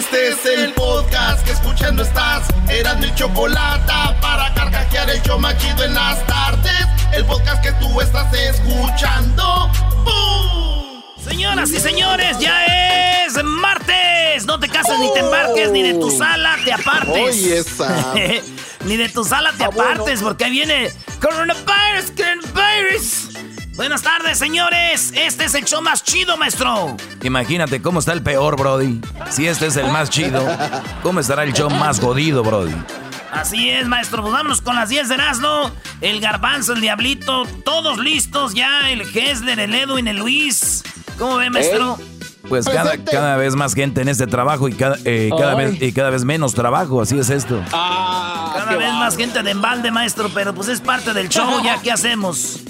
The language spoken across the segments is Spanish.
Este es el podcast que escuchando estás. Eran mi chocolate para carcajear el yo machido en las tardes. El podcast que tú estás escuchando. ¡Bum! Señoras y señores, ya es martes. No te cases ni te embarques, ni de tu sala te apartes. Oye, esa. ni de tu sala te apartes, porque ahí viene coronavirus, coronavirus. Buenas tardes, señores. Este es el show más chido, maestro. Imagínate cómo está el peor, Brody. Si este es el más chido, ¿cómo estará el show más godido, Brody? Así es, maestro. Pues vámonos con las 10 de Erasmo. El Garbanzo, el Diablito, todos listos ya. El Hessler, el Edwin, el Luis. ¿Cómo ve, maestro? Pues cada, cada, vez más gente en este trabajo y cada, eh, cada vez, y cada vez menos trabajo, así es esto. Ah, cada vez más gente de embalde, maestro, pero pues es parte del show, ya ¿qué hacemos?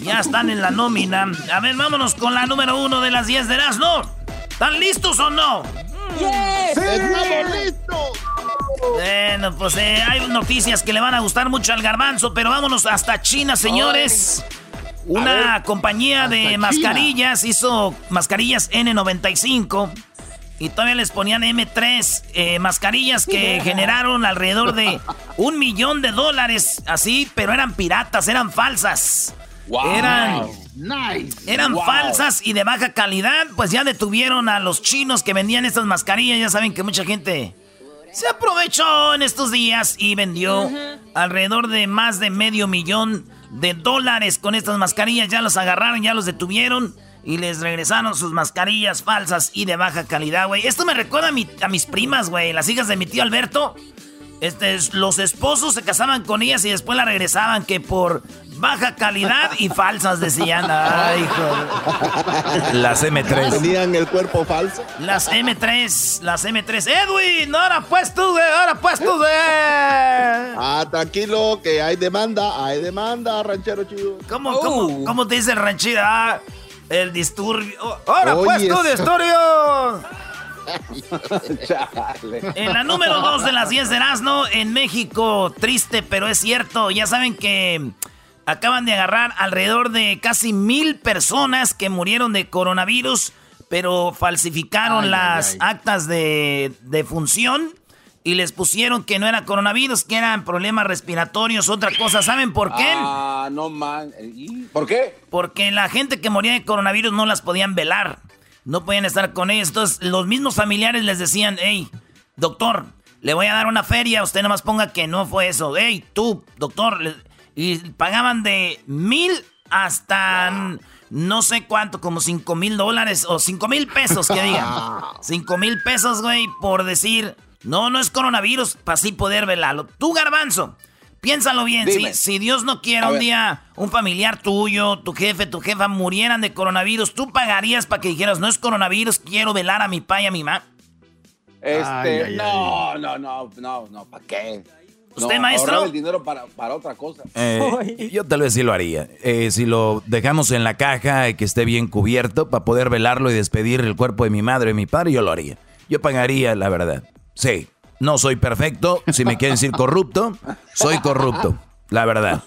Ya están en la nómina. A ver, vámonos con la número uno de las 10 de Erasmo. ¿Están listos o no? ¡Yes! ¡Estamos listos! Bueno, pues eh, hay noticias que le van a gustar mucho al garbanzo, pero vámonos hasta China, señores. Una compañía de mascarillas hizo mascarillas N95 y todavía les ponían M3, eh, mascarillas que generaron alrededor de un millón de dólares, así, pero eran piratas, eran falsas. Eran, eran falsas y de baja calidad, pues ya detuvieron a los chinos que vendían estas mascarillas, ya saben que mucha gente se aprovechó en estos días y vendió alrededor de más de medio millón de dólares con estas mascarillas. Ya los agarraron, ya los detuvieron y les regresaron sus mascarillas falsas y de baja calidad, güey. Esto me recuerda a, a mis primas, güey, las hijas de mi tío Alberto. Este, los esposos se casaban con ellas y después la regresaban que por baja calidad y falsas, decían. Ay, hijo. Las M3. ¿Tenían el cuerpo falso? Las M3, las M3. Edwin, ahora pues tú, güey, ahora pues tú, güey. Ah, tranquilo, que hay demanda, hay demanda, ranchero chido. ¿Cómo, cómo, cómo te dice ranchero? Ah, el disturbio. Ahora pues tú, disturbio. en la número 2 de las 10 de Erasmo, en México, triste, pero es cierto. Ya saben que acaban de agarrar alrededor de casi mil personas que murieron de coronavirus, pero falsificaron las actas de, de función y les pusieron que no era coronavirus, que eran problemas respiratorios, otra cosa. ¿Saben por qué? Ah, no man. ¿Por qué? Porque la gente que moría de coronavirus no las podían velar. No podían estar con ellos. Entonces, los mismos familiares les decían, hey, doctor, le voy a dar una feria, usted nomás ponga que no fue eso. Hey, tú, doctor, y pagaban de mil hasta no sé cuánto, como cinco mil dólares o cinco mil pesos, que digan. cinco mil pesos, güey, por decir, no, no es coronavirus, para así poder velarlo. Tú, garbanzo, piénsalo bien, si, si, Dios no quiere un día un familiar tuyo, tu jefe, tu jefa murieran de coronavirus, ¿tú pagarías para que dijeras, no es coronavirus, quiero velar a mi pa y a mi mamá? Este, no, no, no, no, no, ¿para qué? ¿Usted, maestro? el dinero para, para otra cosa. Eh, yo tal vez sí lo haría. Eh, si lo dejamos en la caja y que esté bien cubierto para poder velarlo y despedir el cuerpo de mi madre y mi padre, yo lo haría. Yo pagaría, la verdad. Sí, no soy perfecto. Si me quieren decir corrupto, soy corrupto. La verdad.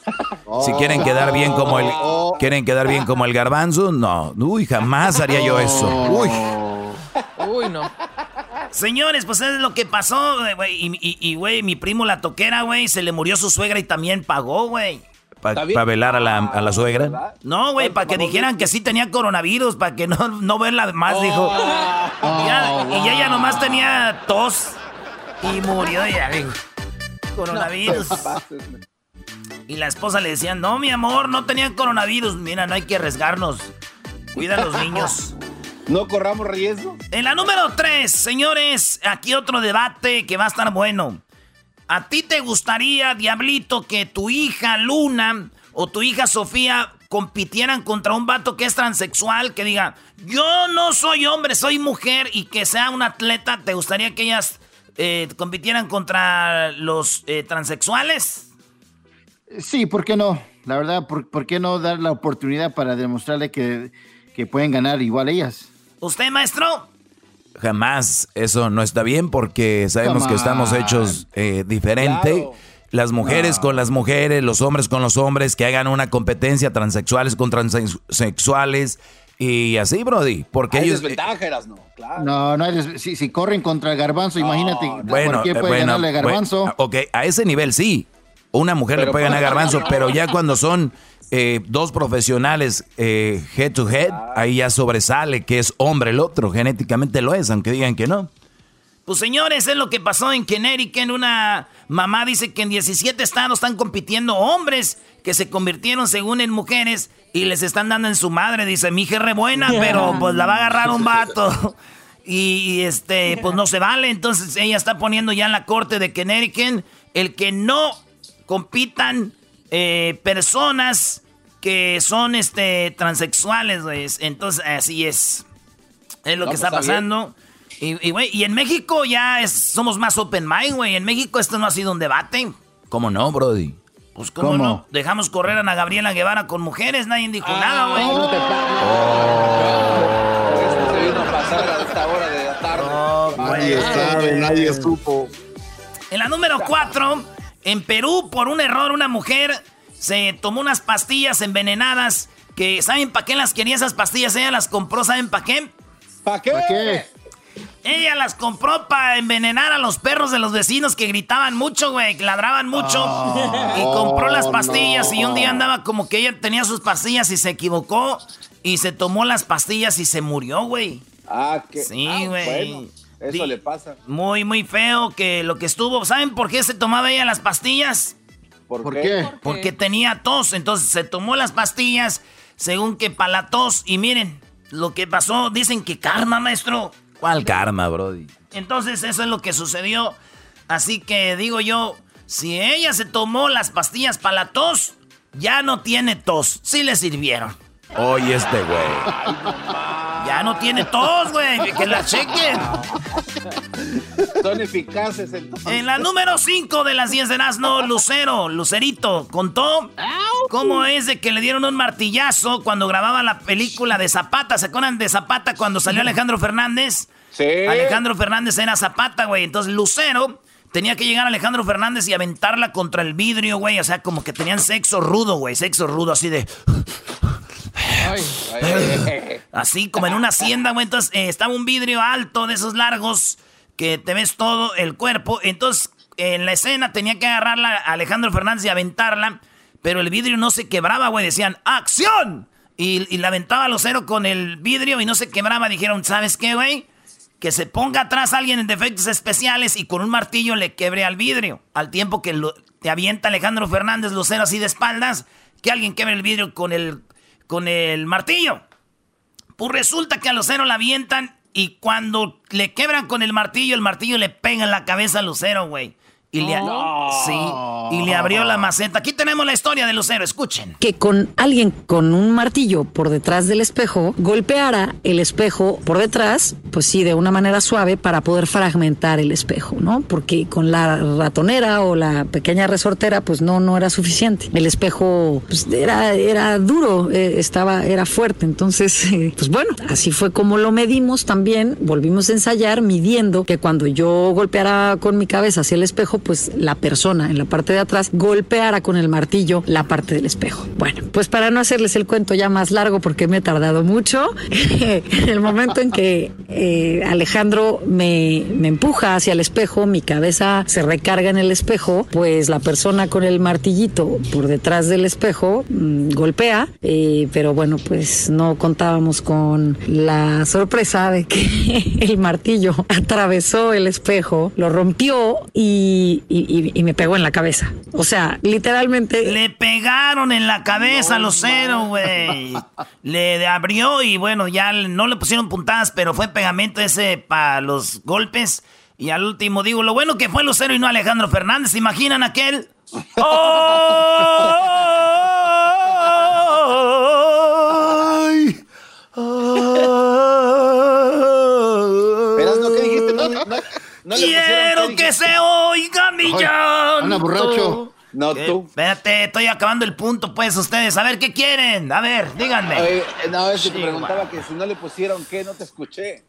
Si quieren quedar bien como el quieren quedar bien como el garbanzo, no. Uy, jamás haría yo eso. Uy. Uy, no. Señores, pues es lo que pasó, güey. Y, güey, mi primo la toquera, güey, se le murió su suegra y también pagó, güey. ¿Para velar a la, suegra? No, güey, para que dijeran que sí tenía coronavirus, para que no, no verla más, dijo. Y, ya, ella nomás tenía tos y murió ya, Coronavirus. Y la esposa le decía, no, mi amor, no tenía coronavirus. Mira, no hay que arriesgarnos. Cuida a los niños. No corramos riesgo. En la número 3, señores, aquí otro debate que va a estar bueno. ¿A ti te gustaría, Diablito, que tu hija Luna o tu hija Sofía compitieran contra un vato que es transexual, que diga, yo no soy hombre, soy mujer y que sea un atleta? ¿Te gustaría que ellas eh, compitieran contra los eh, transexuales? Sí, ¿por qué no? La verdad, ¿por, qué no dar la oportunidad para demostrarle que, que pueden ganar igual ellas? ¿Usted, maestro? Jamás. Eso no está bien porque sabemos que estamos hechos eh, diferente. Las mujeres con las mujeres, los hombres con los hombres, que hagan una competencia transexuales con transexuales, Y así, Brody, porque Hay ellos... desventaja, eras, no, claro. No, no hay si, si corren contra el garbanzo, imagínate. Bueno, ¿Por qué puede bueno, ganarle garbanzo? bueno, ok, a ese nivel sí. Una mujer le puede ganar garbanzo, pero ya cuando son eh, dos profesionales eh, head to head, ahí ya sobresale que es hombre el otro. Genéticamente lo es, aunque digan que no. Pues señores, es lo que pasó en Connecticut. Una mamá dice que en 17 estados están compitiendo hombres que se convirtieron según en mujeres y les están dando en su madre. Dice, mi hija es re buena, pero pues la va a agarrar un vato. Y, y, este, pues no se vale. Entonces ella está poniendo ya en la corte de Connecticut el que no compitan eh, personas que son este transexuales, güey. Entonces así es. Es lo No, que pues, está bien. pasando. Y, y, güey, y en México ya es- somos más open mind, güey. En México esto no ha sido un debate. ¿Cómo no, Brody? Pues, ¿cómo, ¿Cómo? no? Dejamos correr a Ana Gabriela Guevara con mujeres, nadie dijo nada, güey. No te pases. Esto se vino a pasar a esta hora de la tarde. Nadie sabe, nadie supo. En la número 4, en Perú, por un error, una mujer se tomó unas pastillas envenenadas que, ¿saben para qué las quería esas pastillas? Ella las compró, ¿saben para qué? ¿Para qué? ¿Para qué? Ella las compró para envenenar a los perros de los vecinos que gritaban mucho, güey, que ladraban mucho. y compró las pastillas y un día andaba como que ella tenía sus pastillas y se equivocó y se tomó las pastillas y se murió, güey. Ah, que. Sí, ah, güey. bueno, eso le pasa. Muy, muy feo que lo que estuvo. ¿Saben por qué se tomaba ella las pastillas? ¿Por, ¿Por qué? qué? Porque tenía tos. Entonces se tomó las pastillas según que para la tos. Y miren, lo que pasó, dicen que karma, maestro. ¿Cuál karma, Brody? Entonces eso es lo que sucedió. Así que digo yo, si ella se tomó las pastillas para la tos, ya no tiene tos. Sí le sirvieron. Oye, este güey. Ya no tiene tos, güey. Que la chequen. Son eficaces entonces. En la número 5 de las 10 de Nazno, Lucero, Lucerito, contó cómo es de que le dieron un martillazo cuando grababa la película de Zapata. ¿Se acuerdan de Zapata cuando salió Alejandro Fernández? Sí. Alejandro Fernández era Zapata, güey. Entonces Lucero tenía que llegar a Alejandro Fernández y aventarla contra el vidrio, güey. O sea, como que tenían sexo rudo, güey. Sexo rudo, así de... Así como en una hacienda, güey. Entonces eh, estaba un vidrio alto de esos largos que te ves todo el cuerpo. Entonces en la escena tenía que agarrarla a Alejandro Fernández y aventarla. Pero el vidrio no se quebraba, güey. Decían, ¡acción! Y, la aventaba a Lucero con el vidrio y no se quebraba. Dijeron, ¿sabes qué, güey? Que se ponga atrás alguien en defectos especiales y con un martillo le quebre al vidrio. Al tiempo que te avienta Alejandro Fernández Lucero así de espaldas, que alguien quebre el vidrio con el, con el martillo. Pues resulta que a Lucero la avientan y cuando le quebran con el martillo, el martillo le pega en la cabeza a Lucero, güey. Y le, sí, y le abrió la maceta. Aquí tenemos la historia de Lucero, escuchen. que con alguien con un martillo por detrás del espejo golpeara el espejo por detrás, pues sí, de una manera suave para poder fragmentar el espejo, ¿no? Porque con la ratonera o la pequeña resortera, pues no, no era suficiente. El espejo pues, era, era duro, eh, estaba, era fuerte. Entonces, eh, pues bueno, así fue como lo medimos también. Volvimos a ensayar midiendo que cuando yo golpeara con mi cabeza hacia el espejo, pues la persona en la parte de atrás golpeara con el martillo la parte del espejo. Bueno, pues para no hacerles el cuento ya más largo porque me he tardado mucho, en el momento en que eh, Alejandro me, me empuja hacia el espejo, mi cabeza se recarga en el espejo, pues la persona con el martillito por detrás del espejo mm, golpea, eh, pero bueno, pues no contábamos con la sorpresa de que el martillo atravesó el espejo, lo rompió y, y- y- y me pegó en la cabeza. O sea, literalmente... Le pegaron en la cabeza a Lucero, güey. Le abrió y bueno, ya no le pusieron puntadas, pero fue pegamento ese para los golpes. Y al último digo, lo bueno que fue Lucero y no Alejandro Fernández. ¿Se imaginan aquel? ¡Ay! Verás, ¿no? ¿Qué dijiste? No, no, no le pusieron, ¿qué que se oiga mi llanto. anda borracho. No, ¿Qué? tú. Espérate, estoy acabando el punto, pues, ustedes. A ver, ¿qué quieren? A ver, díganme. Oye, no, es que te preguntaba que si no le pusieron qué, no te escuché.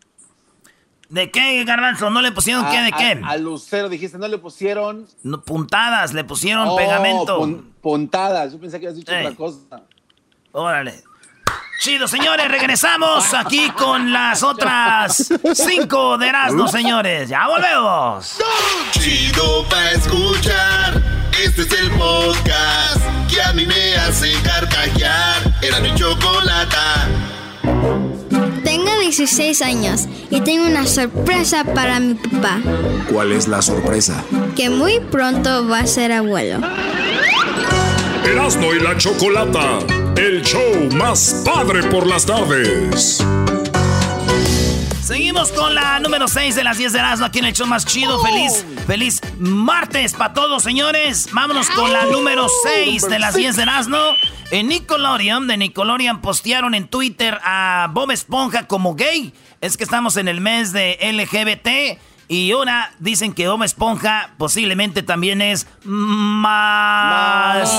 ¿De qué, Garbanzo? ¿No le pusieron qué? ¿De A- qué? a- Lucero dijiste, no le pusieron. No, puntadas, le pusieron Oh, pegamento. pun- puntadas. Yo pensé que habías dicho Ey. otra cosa. Órale. Chido, señores, regresamos aquí con las otras cinco de Erasmo, señores. Ya volvemos. Chido pa' escuchar. Este es el podcast que a mí me hace carcajear. Era mi chocolata. Tengo 16 años y tengo una sorpresa para mi papá. ¿Cuál es la sorpresa? Que muy pronto va a ser abuelo. Erasmo y la chocolata el show más padre por las tardes. Seguimos con la número 6 de las 10 de Erasmo aquí en el show más chido. Feliz, feliz martes para todos, señores. Vámonos con la número 6 de las 10 de Erasmo. En Nickelodeon, de Nickelodeon postearon en Twitter a Bob Esponja como gay. Es que estamos en el mes de LGBT. Y una dicen que Bob Esponja posiblemente también es más.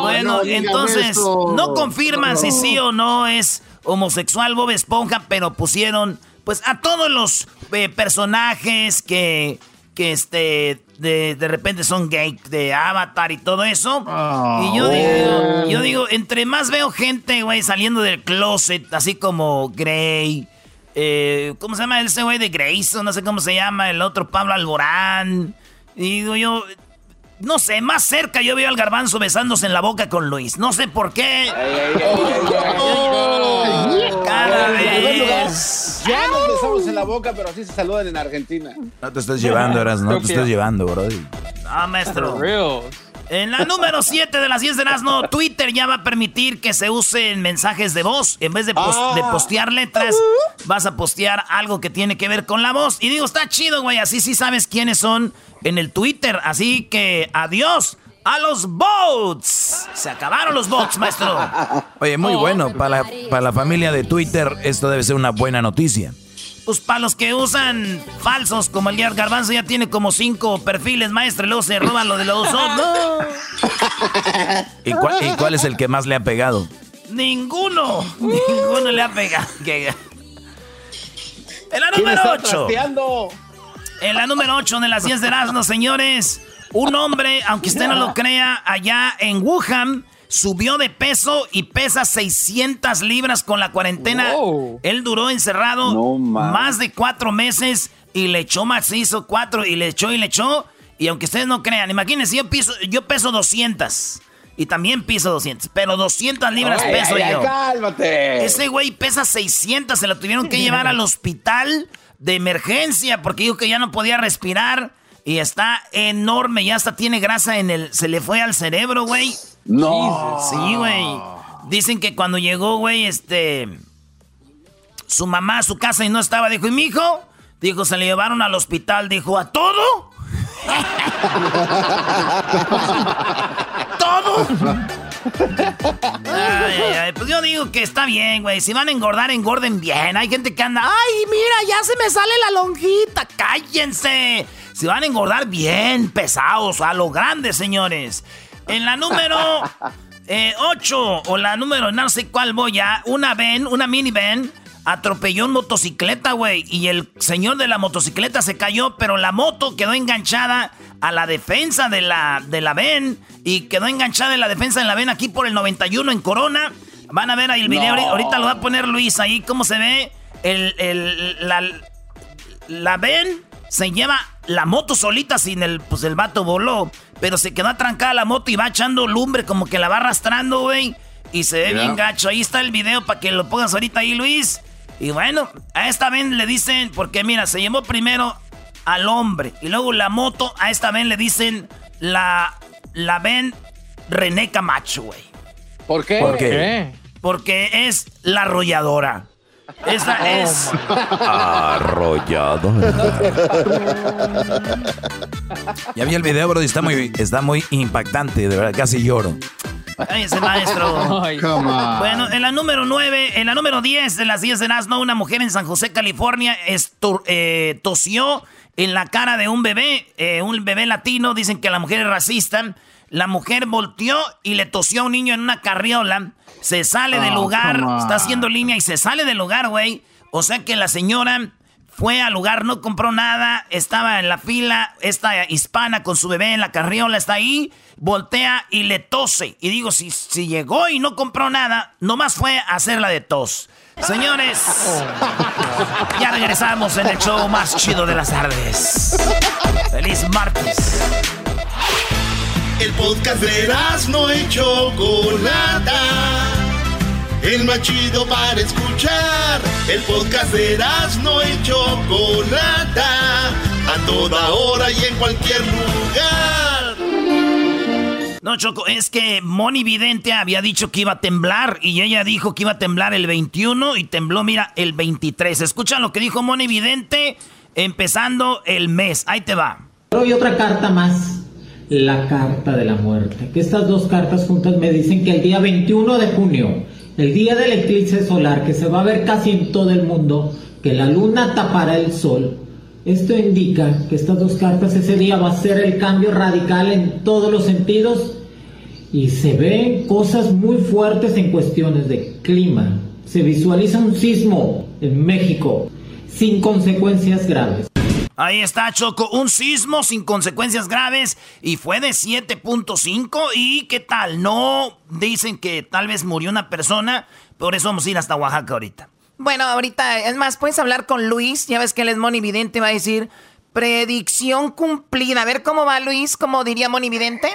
bueno, entonces no confirman si sí o no es homosexual Bob Esponja, pero pusieron pues a todos los eh, personajes que que este de, de, repente son gay de Avatar y todo eso. y yo digo, yo digo, entre más veo gente, güey, saliendo del closet, así como Grey, eh, ¿Cómo se llama ese güey de Grayson? No sé cómo se llama. El otro Pablo Alborán. Y digo yo. No sé, más cerca yo veo al garbanzo besándose en la boca con Luis. No sé por qué. Cada vez. Ya nos besamos en la boca, pero así se saludan en Argentina. No te estás llevando, Eras, no te estás llevando, bro. Ah, maestro. En la número 7 de las 10 de Nazno, Twitter ya va a permitir que se usen mensajes de voz. En vez de, ah. de, postear letras, vas a postear algo que tiene que ver con la voz. Y digo, está chido, güey. Así sí sabes quiénes son en el Twitter. Así que adiós a los bots. Se acabaron los bots, maestro. Oye, muy bueno. Para la, para la familia de Twitter, esto debe ser una buena noticia. Pues para los que usan falsos, como el Garbanzo ya tiene como cinco perfiles, maestro, y luego se roban lo de los dos. ¿Y, cuál, es el que más le ha pegado? Ninguno. Ninguno le ha pegado. En la número 8. En la número 8 de las 10 de Erasmus, señores. Un hombre, aunque usted no lo crea, allá en Wuhan subió de peso y pesa 600 libras con la cuarentena. Él duró encerrado más de cuatro meses y le echó macizo cuatro y le echó y le echó. Y aunque ustedes no crean, imagínense, yo, piso, yo peso 200. Y también piso 200. Pero 200 libras peso yo. cálmate. Ese güey pesa 600. Se lo tuvieron que llevar al hospital de emergencia porque dijo que ya no podía respirar. Y está enorme. Ya hasta tiene grasa en el... Se le fue al cerebro, güey. No. Sí, güey. Dicen que cuando llegó, güey, este. Su mamá a su casa y no estaba, dijo, ¿y mi hijo? Dijo, se le llevaron al hospital, dijo, ¿a todo? ¿Todo? Ay, ay, pues yo digo que está bien, güey. Si van a engordar, engorden bien. Hay gente que anda, ay, mira, ya se me sale la lonjita. Cállense. Si van a engordar bien, pesados, a lo grande, señores. En la número 8 eh, o la número no sé cuál voy a, una ven, una minivan atropelló una motocicleta, güey. Y el señor de la motocicleta se cayó, pero la moto quedó enganchada a la defensa de la, de la ven. Y quedó enganchada en la defensa de la ven aquí por el 91 en Corona. Van a ver ahí el video. Ahorita lo va a poner Luis ahí. ¿Cómo se ve? El, el, la, la ven se lleva la moto solita sin el, pues el vato voló. Pero se quedó atrancada la moto y va echando lumbre como que la va arrastrando, güey. Y se ve bien gacho. Ahí está el video para que lo pongas ahorita ahí, Luis. Y bueno, a esta vez le dicen, porque mira, se llevó primero al hombre. Y luego la moto, a esta vez le dicen la, la ven René Camacho, güey. ¿Por qué? ¿Por qué? Porque es la arrolladora. Esa oh, es. Arrollado. ya vi el video, bro, y está muy, está muy impactante, de verdad, casi lloro. ese maestro. Bueno, en la número 9, en la número 10 de las 10 de Nazno, una mujer en San José, California, eh, tosió en la cara de un bebé, eh, un bebé latino. Dicen que la mujer es racista. La mujer volteó y le tosió a un niño en una carriola. Se sale del lugar, está haciendo línea y se sale del lugar, güey. O sea que la señora fue al lugar, no compró nada, estaba en la fila, esta hispana con su bebé en la carriola está ahí, voltea y le tose. Y digo, si, si llegó y no compró nada, nomás fue a hacerla de tos. Señores, ya regresamos en el show más chido de las tardes. Feliz martes. El podcast de no y Chocolata. El más chido para escuchar. El podcast de no y Chocolata. A toda hora y en cualquier lugar. No, Choco, es que Moni Vidente había dicho que iba a temblar y ella dijo que iba a temblar el 21 y tembló, mira, el 23. Escuchan lo que dijo Moni Vidente empezando el mes. Ahí te va. Hoy otra carta más la carta de la muerte. Que estas dos cartas juntas me dicen que el día 21 de junio, el día del eclipse solar, que se va a ver casi en todo el mundo, que la luna tapará el sol, esto indica que estas dos cartas ese día va a ser el cambio radical en todos los sentidos y se ven cosas muy fuertes en cuestiones de clima. Se visualiza un sismo en México sin consecuencias graves. Ahí está, Choco. Un sismo sin consecuencias graves y fue de 7.5. ¿Y qué tal? No dicen que tal vez murió una persona. Por eso vamos a ir hasta Oaxaca ahorita. Bueno, ahorita, es más, puedes hablar con Luis. Ya ves que él es monividente, va a decir predicción cumplida. A ver cómo va Luis, ¿cómo diría monividente?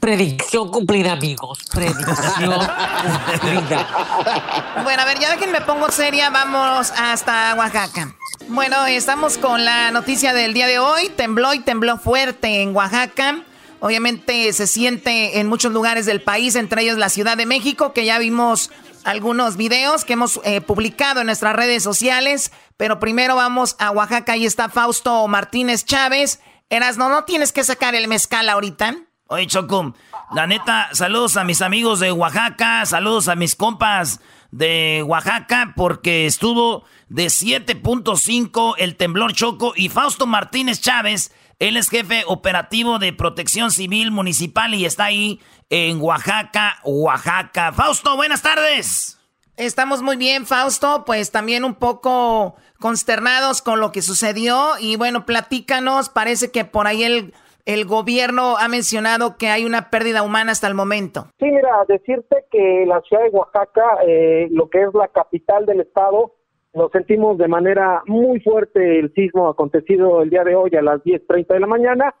Predicción cumplida, amigos. Predicción cumplida. Bueno, a ver, ya que me pongo seria, vamos hasta Oaxaca. Bueno, estamos con la noticia del día de hoy. Tembló y tembló fuerte en Oaxaca. Obviamente se siente en muchos lugares del país, entre ellos la Ciudad de México, que ya vimos algunos videos que hemos eh, publicado en nuestras redes sociales. Pero primero vamos a Oaxaca. Ahí está Fausto Martínez Chávez. Eras, no, no tienes que sacar el mezcal ahorita. Oye, Chocum, la neta, saludos a mis amigos de Oaxaca, saludos a mis compas de Oaxaca, porque estuvo de 7.5 el temblor Choco y Fausto Martínez Chávez, él es jefe operativo de protección civil municipal y está ahí en Oaxaca, Oaxaca. Fausto, buenas tardes. Estamos muy bien, Fausto, pues también un poco consternados con lo que sucedió y bueno, platícanos, parece que por ahí el, el gobierno ha mencionado que hay una pérdida humana hasta el momento. Sí, mira, decirte que la ciudad de Oaxaca, eh, lo que es la capital del estado, lo sentimos de manera muy fuerte el sismo acontecido el día de hoy a las 10.30 de la mañana,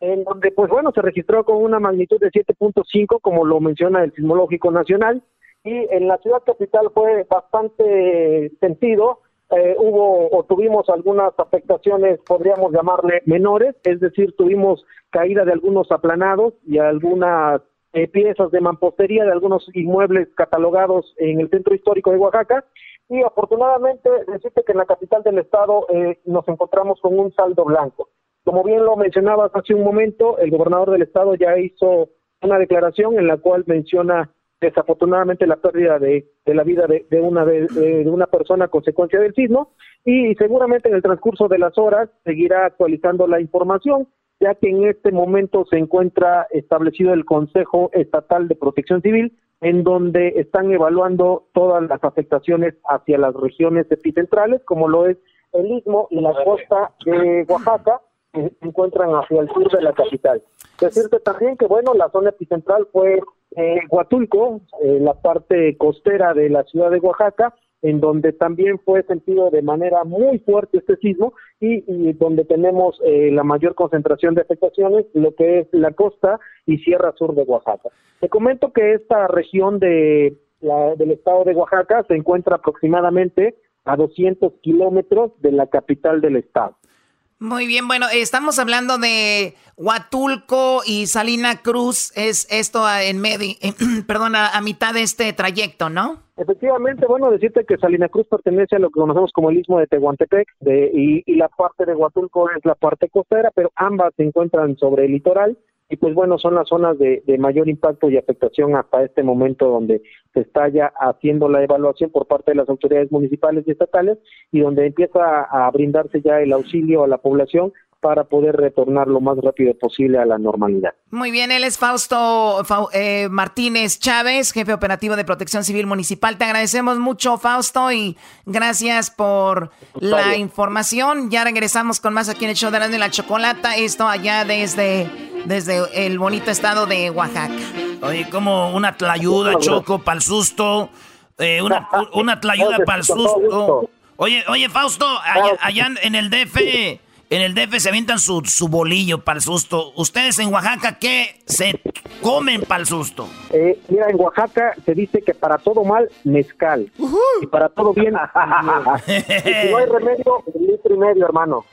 en donde, pues bueno, se registró con una magnitud de 7.5, como lo menciona el Sismológico Nacional, y en la ciudad capital fue bastante sentido. Eh, hubo o tuvimos algunas afectaciones, podríamos llamarle menores, es decir, tuvimos caída de algunos aplanados y algunas eh, piezas de mampostería de algunos inmuebles catalogados en el centro histórico de Oaxaca y afortunadamente decirte que en la capital del estado eh, nos encontramos con un saldo blanco. Como bien lo mencionabas hace un momento, el gobernador del estado ya hizo una declaración en la cual menciona desafortunadamente la pérdida de, la vida de, una de, una persona a consecuencia del sismo y seguramente en el transcurso de las horas seguirá actualizando la información ya que en este momento se encuentra establecido el Consejo Estatal de Protección Civil en donde están evaluando todas las afectaciones hacia las regiones epicentrales, como lo es el Istmo y la costa de Oaxaca, se encuentran hacia el sur de la capital. Decirte también que, bueno, la zona epicentral fue eh, Huatulco, eh, la parte costera de la ciudad de Oaxaca, en donde también fue sentido de manera muy fuerte este sismo y, donde tenemos eh, la mayor concentración de afectaciones, lo que es la costa y Sierra Sur de Oaxaca. Te comento que esta región de del estado de Oaxaca se encuentra aproximadamente a 200 kilómetros de la capital del estado. Muy bien, bueno, estamos hablando de Huatulco y Salina Cruz, es esto en medio, perdón, a, mitad de este trayecto, ¿no? Efectivamente, bueno, decirte que Salina Cruz pertenece a lo que conocemos como el istmo de Tehuantepec de, y la parte de Huatulco es la parte costera, pero ambas se encuentran sobre el litoral y pues bueno, son las zonas de, mayor impacto y afectación hasta este momento donde se está ya haciendo la evaluación por parte de las autoridades municipales y estatales y donde empieza a brindarse ya el auxilio a la población para poder retornar lo más rápido posible a la normalidad. Muy bien, él es Fausto eh, Martínez Chávez, jefe operativo de Protección Civil Municipal. Te agradecemos mucho, Fausto, y gracias por la información. Ya regresamos con más aquí en el show de la, de la chocolata. Esto allá desde, desde el bonito estado de Oaxaca. Oye, como una tlayuda, Choco, para el susto. Eh, una, una tlayuda para el susto. Oye, oye, Fausto, allá en el DF en el DF se avientan su, su bolillo para el susto. ¿Ustedes en Oaxaca qué se comen para el susto? Eh, mira, en Oaxaca se dice que para todo mal, mezcal. Y para todo bien, y si no hay remedio, litro y medio, hermano.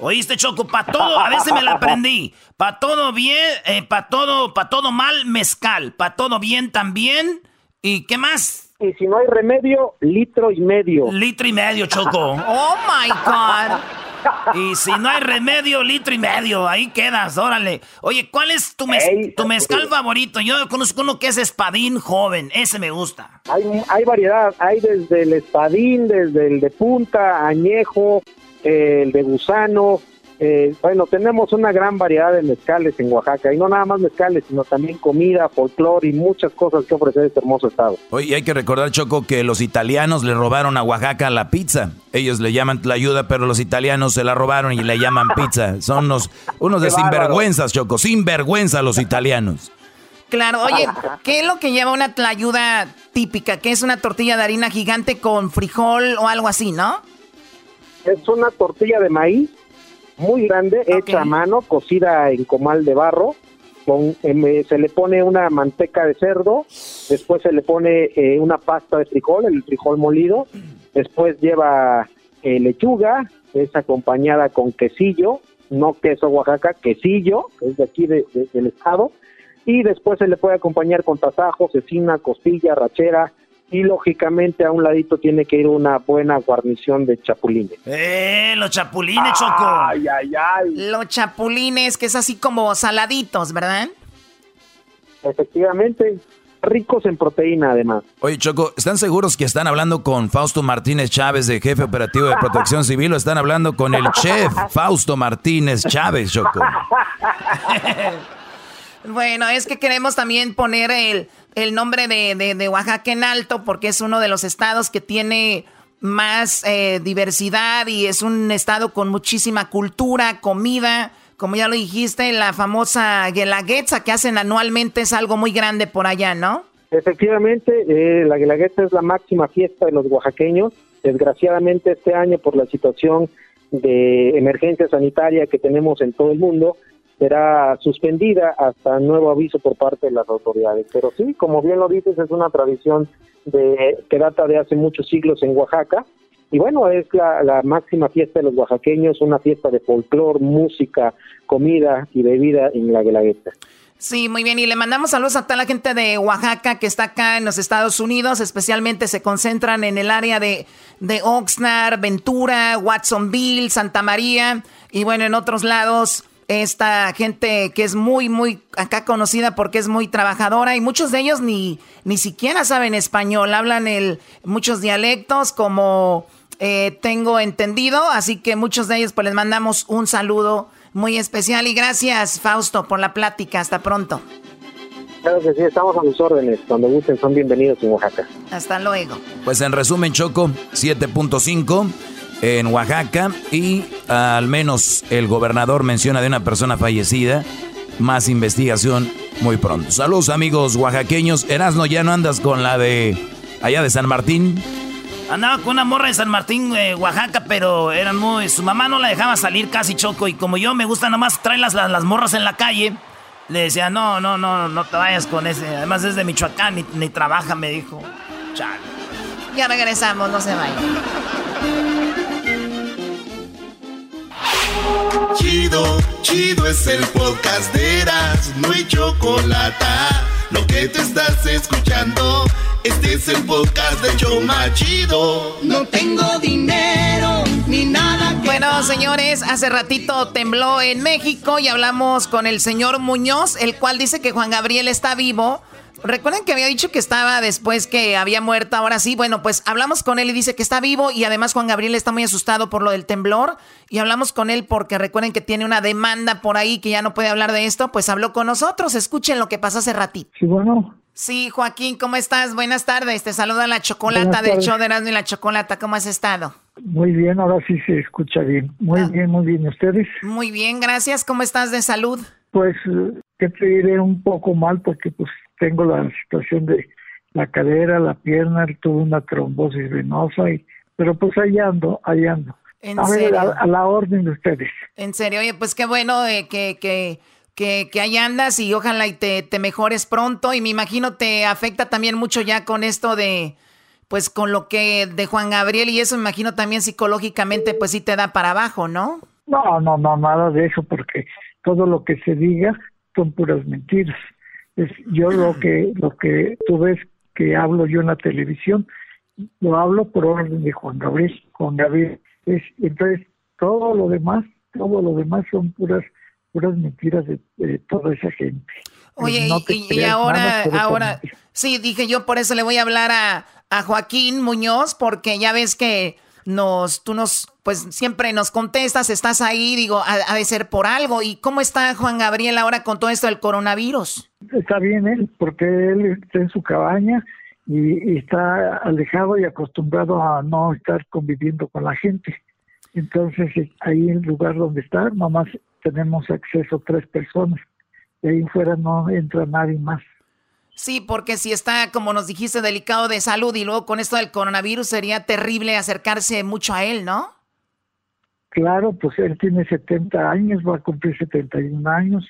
Oíste, Choco, para todo, a veces me la aprendí. Para todo bien, eh, para todo, para todo mal, mezcal. Para todo bien también. ¿Y qué más? Y si no hay remedio, litro y medio. Litro y medio, Choco. oh my God. Y si no hay remedio, litro y medio. Ahí quedas, órale. Oye, ¿cuál es tu, tu mezcal favorito? Yo conozco uno que es espadín joven. Ese me gusta. Hay, hay variedad. Hay desde el espadín, desde el de punta, añejo, el de gusano, eh, bueno, tenemos una gran variedad de mezcales en Oaxaca, y no nada más mezcales, sino también comida, folclore y muchas cosas que ofrecer este hermoso estado. Oye, hay que recordar, Choco, que los italianos le robaron a Oaxaca la pizza. Ellos le llaman la ayuda, pero los italianos se la robaron y le llaman pizza. Son unos, unos de sinvergüenzas, Choco, sinvergüenza los italianos. Claro, oye, ¿qué es lo que lleva una tlayuda típica? ¿Qué es una tortilla de harina gigante con frijol o algo así, no? Es una tortilla de maíz muy grande, hecha a mano, cocida en comal de barro. Con, em, se le pone una manteca de cerdo, después se le pone eh, una pasta de frijol, el frijol molido, después lleva eh, lechuga, es acompañada con quesillo, no queso Oaxaca, quesillo, es de aquí del estado, y después se le puede acompañar con tasajo, cecina, costilla, rachera, y lógicamente a un ladito tiene que ir una buena guarnición de chapulines. ¡Eh! Los chapulines, Choco. Ay, ay, ay. Los chapulines, que es así como saladitos, ¿verdad? Efectivamente. Ricos en proteína, además. Oye, Choco, ¿están seguros que están hablando con Fausto Martínez Chávez, de jefe operativo de protección civil, o están hablando con el chef Fausto Martínez Chávez, Choco? bueno, es que queremos también poner el el nombre de, Oaxaca en alto porque es uno de los estados que tiene más eh, diversidad y es un estado con muchísima cultura, comida. Como ya lo dijiste, la famosa Guelaguetza que hacen anualmente es algo muy grande por allá, ¿no? Efectivamente, eh, la Guelaguetza es la máxima fiesta de los oaxaqueños. Desgraciadamente este año por la situación de emergencia sanitaria que tenemos en todo el mundo, será suspendida hasta nuevo aviso por parte de las autoridades. Pero sí, como bien lo dices, es una tradición de, que data de hace muchos siglos en Oaxaca. Y bueno, es la, máxima fiesta de los oaxaqueños, una fiesta de folclor, música, comida y bebida en la Guelaguetza. Sí, muy bien. Y le mandamos saludos a toda la gente de Oaxaca que está acá en los Estados Unidos. Especialmente se concentran en el área de, de Oxnard, Ventura, Watsonville, Santa María. Y bueno, en otros lados esta gente que es muy, muy acá conocida porque es muy trabajadora y muchos de ellos ni, ni siquiera saben español, hablan el, muchos dialectos como eh, tengo entendido, así que muchos de ellos pues les mandamos un saludo muy especial y gracias Fausto por la plática, hasta pronto. Claro que sí, estamos a sus órdenes. Cuando gusten, son bienvenidos en Oaxaca. Hasta luego. Pues en resumen, Choco, 7.5 en Oaxaca y al menos el gobernador menciona de una persona fallecida. Más investigación muy pronto. Saludos amigos oaxaqueños. Erasno, ya no andas con la de allá de San Martín. Andaba con una morra de San Martín, eh, Oaxaca, pero eran muy. Su mamá no la dejaba salir casi choco. Y como yo me gusta nomás traer las, las, morras en la calle, le decía, no, no, no, no te vayas con ese. Además es de Michoacán, ni, ni trabaja, me dijo. Chale. Ya regresamos, no se vayan. Chido, chido es el podcast de Eras, no hay chocolate. Lo que te estás escuchando, este es el podcast de Choma Chido. No tengo dinero ni nada que Bueno, señores, hace ratito tembló en México y hablamos con el señor Muñoz, el cual dice que Juan Gabriel está vivo Recuerden que había dicho que estaba después que había muerto, ahora sí, bueno, pues hablamos con él y dice que está vivo y además Juan Gabriel está muy asustado por lo del temblor y hablamos con él porque recuerden que tiene una demanda por ahí que ya no puede hablar de esto, pues habló con nosotros, escuchen lo que pasó hace ratito. Sí, bueno. Sí, Joaquín, ¿cómo estás? Buenas tardes, te saluda la chocolata del show de Erasmo y la Chocolata, ¿cómo has estado? Muy bien, ahora sí se escucha bien, muy ah. bien, muy bien, ¿ustedes? Muy bien, gracias, ¿cómo estás de salud? Pues, que te diré un poco mal porque pues tengo la situación de la cadera, la pierna, tuve una trombosis venosa, y, pero pues ahí ando, ahí ando. ¿En a, serio? a, la orden de ustedes. En serio, oye, pues qué bueno eh, que, que, que, que ahí andas y ojalá y te, te mejores pronto y me imagino te afecta también mucho ya con esto de, pues con lo que de Juan Gabriel y eso me imagino también psicológicamente pues sí te da para abajo, ¿no? No, no, no, nada de eso porque todo lo que se diga son puras mentiras yo lo que lo que tú ves que hablo yo en la televisión lo hablo por orden de Juan Gabriel. Juan Gabriel es, entonces todo lo demás todo lo demás son puras puras mentiras de, toda esa gente. Oye y, ahora ahora sí dije yo por eso le voy a hablar a a Joaquín Muñoz porque ya ves que nos, tú nos, pues siempre nos contestas, estás ahí, digo, ha, de ser por algo. ¿Y cómo está Juan Gabriel ahora con todo esto del coronavirus? Está bien él, porque él está en su cabaña y, está alejado y acostumbrado a no estar conviviendo con la gente. Entonces, ahí en el lugar donde está, nomás tenemos acceso a tres personas. Y ahí fuera no entra nadie más. Sí, porque si está, como nos dijiste, delicado de salud y luego con esto del coronavirus sería terrible acercarse mucho a él, ¿no? Claro, pues él tiene 70 años, va a cumplir 71 años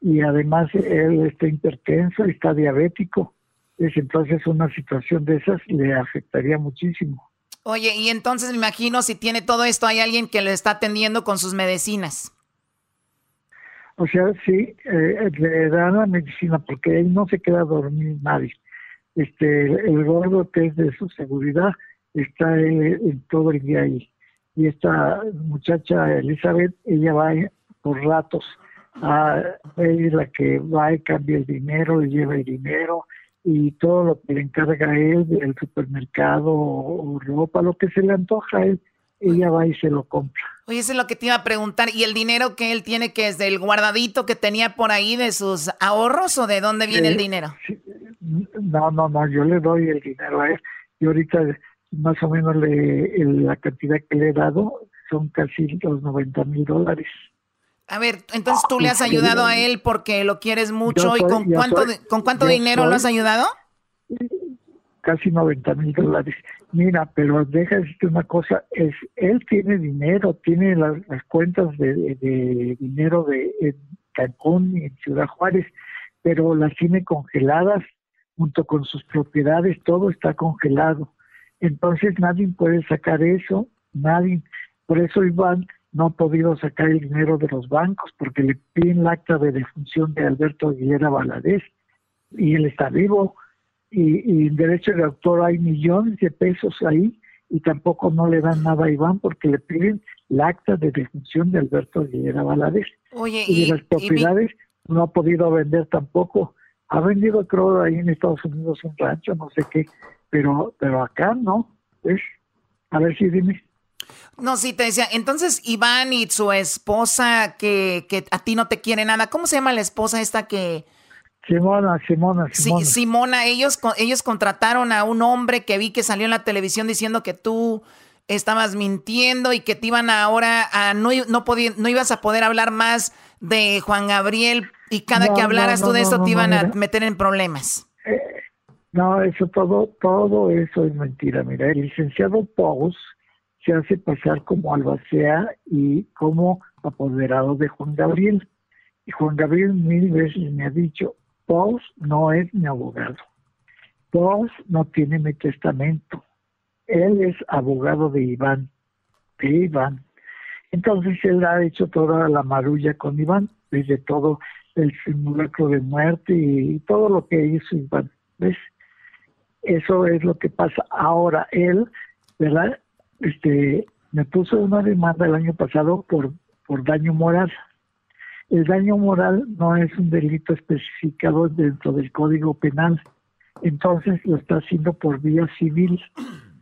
y además él está hipertenso, está diabético. Es entonces una situación de esas le afectaría muchísimo. Oye, y entonces me imagino si tiene todo esto, hay alguien que le está atendiendo con sus medicinas. O sea, sí, eh, le dan la medicina porque ahí no se queda a dormir nadie. Este, el gordo que es de su seguridad está en todo el día ahí. Y esta muchacha Elizabeth, ella va por ratos a es la que va y cambia el dinero, le lleva el dinero y todo lo que le encarga él del supermercado o ropa, lo que se le antoja a él, ella va y se lo compra. Oye, eso es lo que te iba a preguntar. ¿Y el dinero que él tiene, que es del guardadito que tenía por ahí de sus ahorros o de dónde viene el dinero? No, no, no, yo le doy el dinero a él. Y ahorita más o menos le, la cantidad que le he dado son casi los 90 mil dólares. A ver, entonces tú le has ayudado a él porque lo quieres mucho. ¿Y con cuánto, con cuánto dinero lo has ayudado? Casi 90 mil dólares. Mira, pero deja decirte una cosa, es él tiene dinero, tiene las, cuentas de, dinero de en Cancún y en Ciudad Juárez, pero las tiene congeladas junto con sus propiedades, todo está congelado. Entonces nadie puede sacar eso, nadie. Por eso Iván no ha podido sacar el dinero de los bancos porque le piden el acta de defunción de Alberto Aguilera Valadez y él está vivo y, en derecho de autor hay millones de pesos ahí y tampoco no le dan nada a Iván porque le piden el acta de defunción de Alberto Aguilera Valadez. Oye, y, de las propiedades no ha podido vender tampoco. Ha vendido, creo, ahí en Estados Unidos un rancho, no sé qué, pero pero acá no. es A ver si dime. No, sí, te decía, entonces Iván y su esposa que, que a ti no te quiere nada, ¿cómo se llama la esposa esta que, Simona, Simona, Simona. Sí, Simona, ellos, ellos contrataron a un hombre que vi que salió en la televisión diciendo que tú estabas mintiendo y que te iban ahora a no, no, no ibas a poder hablar más de Juan Gabriel y cada que hablaras tú de eso te iban a meter en problemas. Eh, no, eso todo, todo eso es mentira. Mira, el licenciado Pous se hace pasar como albacea y como apoderado de Juan Gabriel. Y Juan Gabriel mil veces me ha dicho, Paul no es mi abogado. Paul no tiene mi testamento. Él es abogado de Iván, de Iván. Entonces él ha hecho toda la marulla con Iván, desde todo el simulacro de muerte y todo lo que hizo Iván. ¿Ves? Eso es lo que pasa. Ahora él, ¿verdad? Este, me puso una demanda el año pasado por, por daño moral. El daño moral no es un delito especificado dentro del Código Penal, entonces lo está haciendo por vía civil,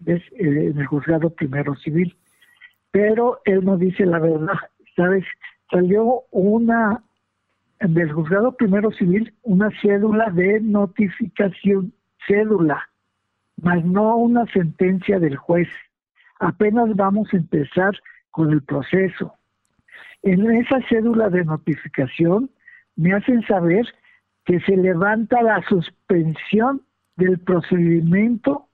es eh, en el juzgado primero civil. Pero él no dice la verdad, ¿sabes? Salió una del juzgado primero civil una cédula de notificación, cédula, más no una sentencia del juez. Apenas vamos a empezar con el proceso. En esa cédula de notificación me hacen saber que se levanta la suspensión del procedimiento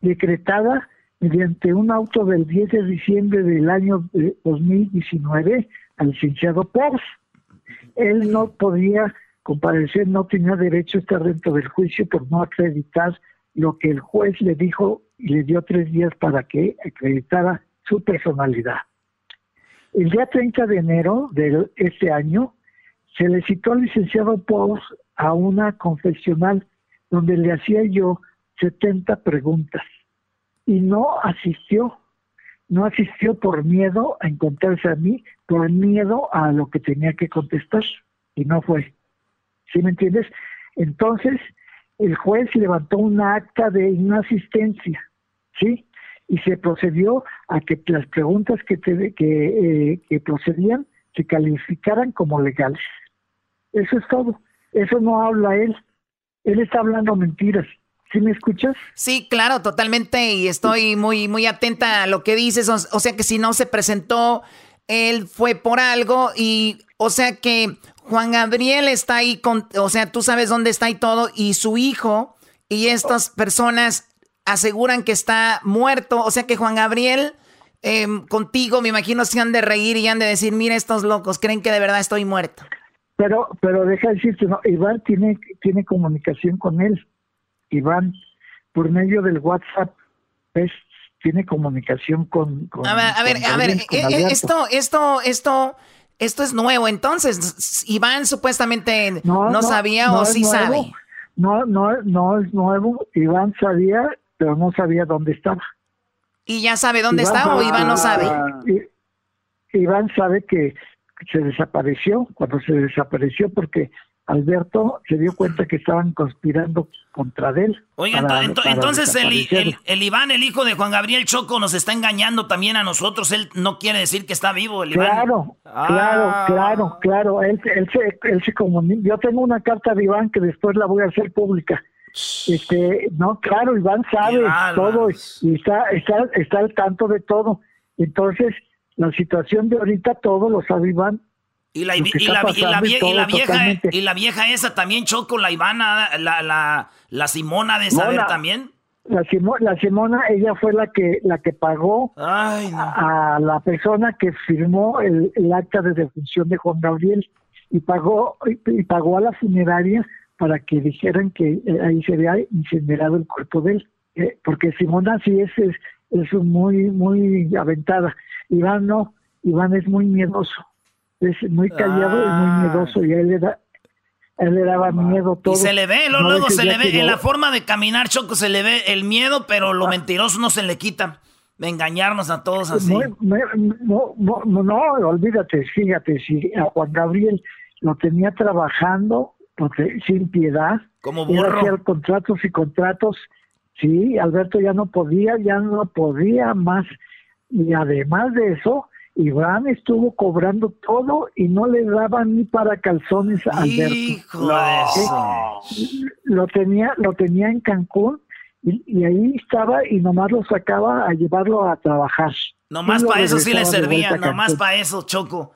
decretada mediante un auto del 10 de diciembre del año 2019 al licenciado Pérez. Él no podía comparecer, no tenía derecho a estar dentro del juicio por no acreditar lo que el juez le dijo y le dio tres días para que acreditara su personalidad. El día 30 de enero de este año se le citó al licenciado Pous a una confesional donde le hacía yo 70 preguntas y no asistió. No asistió por miedo a encontrarse a mí, por miedo a lo que tenía que contestar y no fue. ¿Sí me entiendes? Entonces, el juez levantó una acta de inasistencia, ¿sí? Y se procedió a que las preguntas que, te, que, eh, que procedían se calificaran como legales. Eso es todo. Eso no habla él. Él está hablando mentiras. ¿Sí me escuchas? Sí, claro, totalmente. Y estoy muy, muy atenta a lo que dices. O, sea que si no se presentó, él fue por algo. Y, o sea que Juan Gabriel está ahí con, o sea, tú sabes dónde está y todo. Y su hijo y estas personas aseguran que está muerto. O sea que Juan Gabriel, em, contigo, me imagino, se han de reír y han de decir, mira estos locos, creen que de verdad estoy muerto. Pero, pero deja de decirte, no, Iván tiene, tiene comunicación con él. Iván, por medio del WhatsApp, pues, tiene comunicación con, a ver, a ver, a ver eh, eh, esto, esto, esto, esto es nuevo. Entonces, Iván supuestamente no, sabía o sí sabe. No, no, no es nuevo. Iván sabía, pero no sabía dónde estaba. ¿Y ya sabe dónde está o Iván no sabe? Iván sabe que se desapareció, cuando se desapareció porque Alberto se dio cuenta que estaban conspirando contra él. Oiga, entonces el, el, Iván, el hijo de Juan Gabriel Choco, nos está engañando también a nosotros. Él no quiere decir que está vivo, el Iván. Claro, claro, ah. claro, claro. Él, él, se, él se Yo tengo una carta de Iván que después la voy a hacer pública. Este, no, claro, Iván sabe todo y está, está, está al tanto de todo. Entonces, la situación de ahorita todo lo sabe Iván. Y la, vieja, y la vieja esa también Choco, la Ivana, la, la, la Simona de saber también. La, la Simona, ella fue la que la que pagó a, la persona que firmó el, acta de defunción de Juan Gabriel y pagó y, pagó a la funeraria para que dijeran que eh, ahí se había incinerado el cuerpo de él. Eh, porque Simona sí es, es, es muy muy aventada. Iván no, Iván es muy miedoso es muy callado y muy miedoso y a él le, da, él le daba miedo todo. Y se le ve, luego, se le ve, en la forma de caminar, Choco, se le ve el miedo, pero lo ah. mentiroso no se le quita. De engañarnos a todos así. No, no, no, olvídate, fíjate, si a Juan Gabriel lo tenía trabajando porque, sin piedad, como burro. Hacía contratos y contratos, sí, Alberto ya no podía, ya no podía más. Y además de eso, Iván estuvo cobrando todo y no le daba ni para calzones a Alberto. Lo tenía, lo tenía en Cancún y, ahí estaba y nomás lo sacaba a llevarlo a trabajar. Nomás para eso sí le servía, nomás para eso, Choco.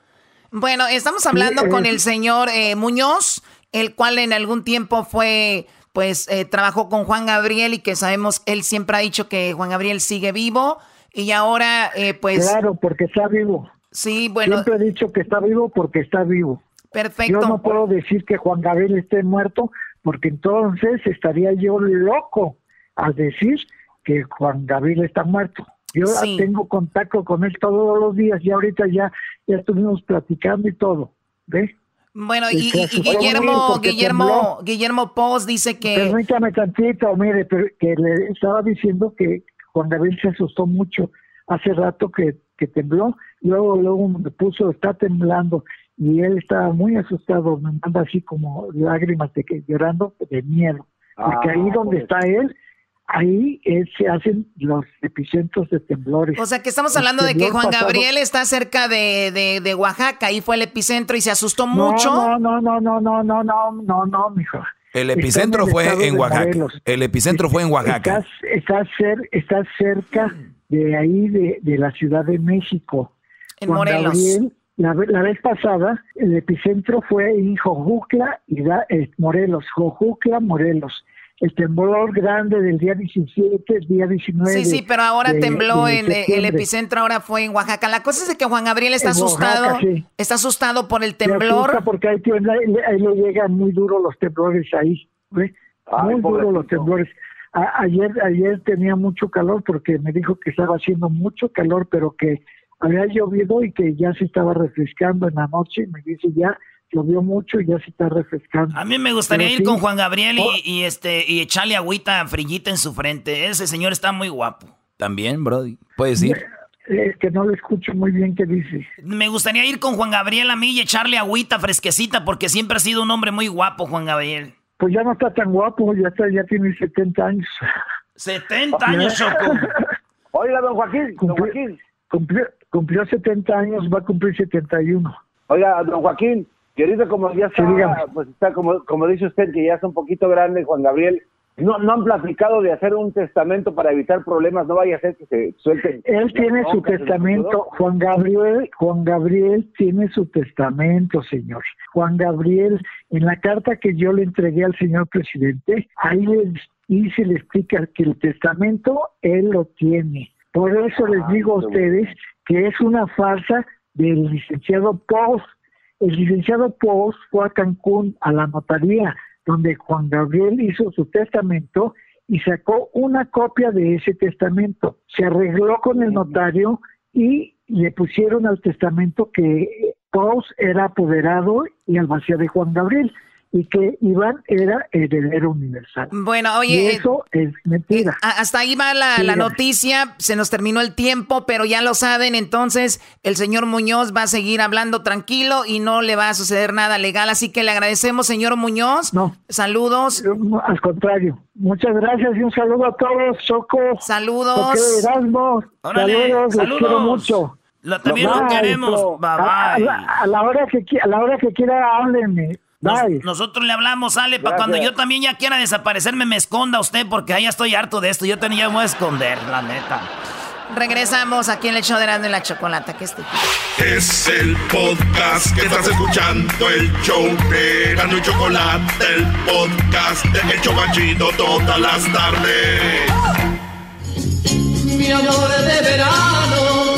Bueno, estamos hablando con el señor eh, Muñoz, el cual en algún tiempo fue, pues, eh, trabajó con Juan Gabriel y que sabemos, él siempre ha dicho que Juan Gabriel sigue vivo. Y ahora, eh, pues... Claro, porque está vivo. Sí, bueno... Siempre he dicho que está vivo porque está vivo. Perfecto. Yo no puedo decir que Juan Gabriel esté muerto porque entonces estaría yo loco al decir que Juan Gabriel está muerto. Yo tengo contacto con él todos los días y ahorita ya, ya estuvimos platicando y todo. ¿Ves? Bueno, y, Guillermo, Guillermo, Guillermo Post dice que... Permítame tantito, mire, que le estaba diciendo que Juan Gabriel se asustó mucho hace rato que, que tembló, luego luego me puso, está temblando, y él estaba muy asustado, me manda así como lágrimas de que llorando de miedo, porque Ah, ahí donde está él, ahí eh, se hacen los epicentros de temblores. O sea que estamos hablando de que Juan pasado- Gabriel está cerca de, de, de Oaxaca, ahí fue el epicentro y se asustó No, mucho. No, no, no, no, no, no, no, no, no, mijo. El Está en epicentro el fue en Oaxaca. Morelos. El epicentro fue en Oaxaca. Cer- estás cerca de ahí, de, de la Ciudad de México. En Juan Morelos. Gabriel, la, la vez pasada, el epicentro fue en Jojucla, y da- eh, Morelos, Jojucla, Morelos. El temblor grande del día 17, el día 19. Sí, sí, pero ahora de- tembló de en eh, el epicentro, ahora fue en Oaxaca. La cosa es de que Juan Gabriel está En asustado, Oaxaca, sí. está asustado por el temblor. porque ahí, tiembla, ahí le- ahí le llegan muy duros los temblores ahí. ¿ve? Ay, muy duros los temblores. A- ayer, ayer tenía mucho calor porque me dijo que estaba haciendo mucho calor, pero que había llovido y que ya se estaba refrescando en la noche. Me dice ya llovió mucho y ya se está refrescando. A mí me gustaría Pero ir sí, con Juan Gabriel oh, y, y, este y echarle agüita frillita en su frente. Ese señor está muy guapo. También, Brody. Puedes ir. eh, que no le escucho muy bien qué dice. Me gustaría ir con Juan Gabriel a mí y echarle agüita fresquecita porque siempre ha sido un hombre muy guapo, Juan Gabriel. Pues ya no está tan guapo, ya está, ya tiene 70 años. 70 años, Choco. Oiga, don Joaquín, don Joaquín. cumplió, cumplió 70 años, va a cumplir 71. Oiga, don Joaquín, que ahorita como ya está, Sí, pues está como, como dice usted, que ya está un poquito grande, Juan Gabriel, no, no han platicado de hacer un testamento para evitar problemas, no vaya a ser que se suelten. Él tiene su testamento. Juan Gabriel, Juan Gabriel tiene su testamento, señor. Juan Gabriel, en la carta que yo le entregué al señor presidente, ahí le dice, le explica que el testamento él lo tiene. Por eso les digo a ustedes que es una farsa del licenciado Post. El licenciado Post fue a Cancún a la notaría, donde Juan Gabriel hizo su testamento y sacó una copia de ese testamento. Se arregló con el notario y le pusieron al testamento que Post era apoderado y albacea de Juan Gabriel y que Iván era heredero universal. Bueno, y oye, eh, eso es mentira. a- hasta ahí va la, Sí, la noticia, se nos terminó el tiempo, pero ya lo saben, entonces el señor Muñoz va a seguir hablando tranquilo y no le va a suceder nada legal, así que le agradecemos, señor Muñoz. No. Saludos. Al contrario. Muchas gracias y un saludo a todos, Choco. Saludos. Erasmo. Órale, saludos, los saludos. quiero mucho. Lo- también lo Bye, queremos. Choco. Bye, A, a bye. la, a la hora que a la hora que quiera háblenme. Nos- nosotros le hablamos, Ale, para cuando yo también ya quiera desaparecerme, me esconda usted, porque ahí ya estoy harto de esto. Yo tenía me voy a esconder, la neta. Regresamos aquí en el show de Erasmo y la Chocolata, que estúpido. Es el podcast que estás escuchando, el show de Erasmo y Chocolate, el podcast de El Chobachito todas las tardes. Mi amor de verano,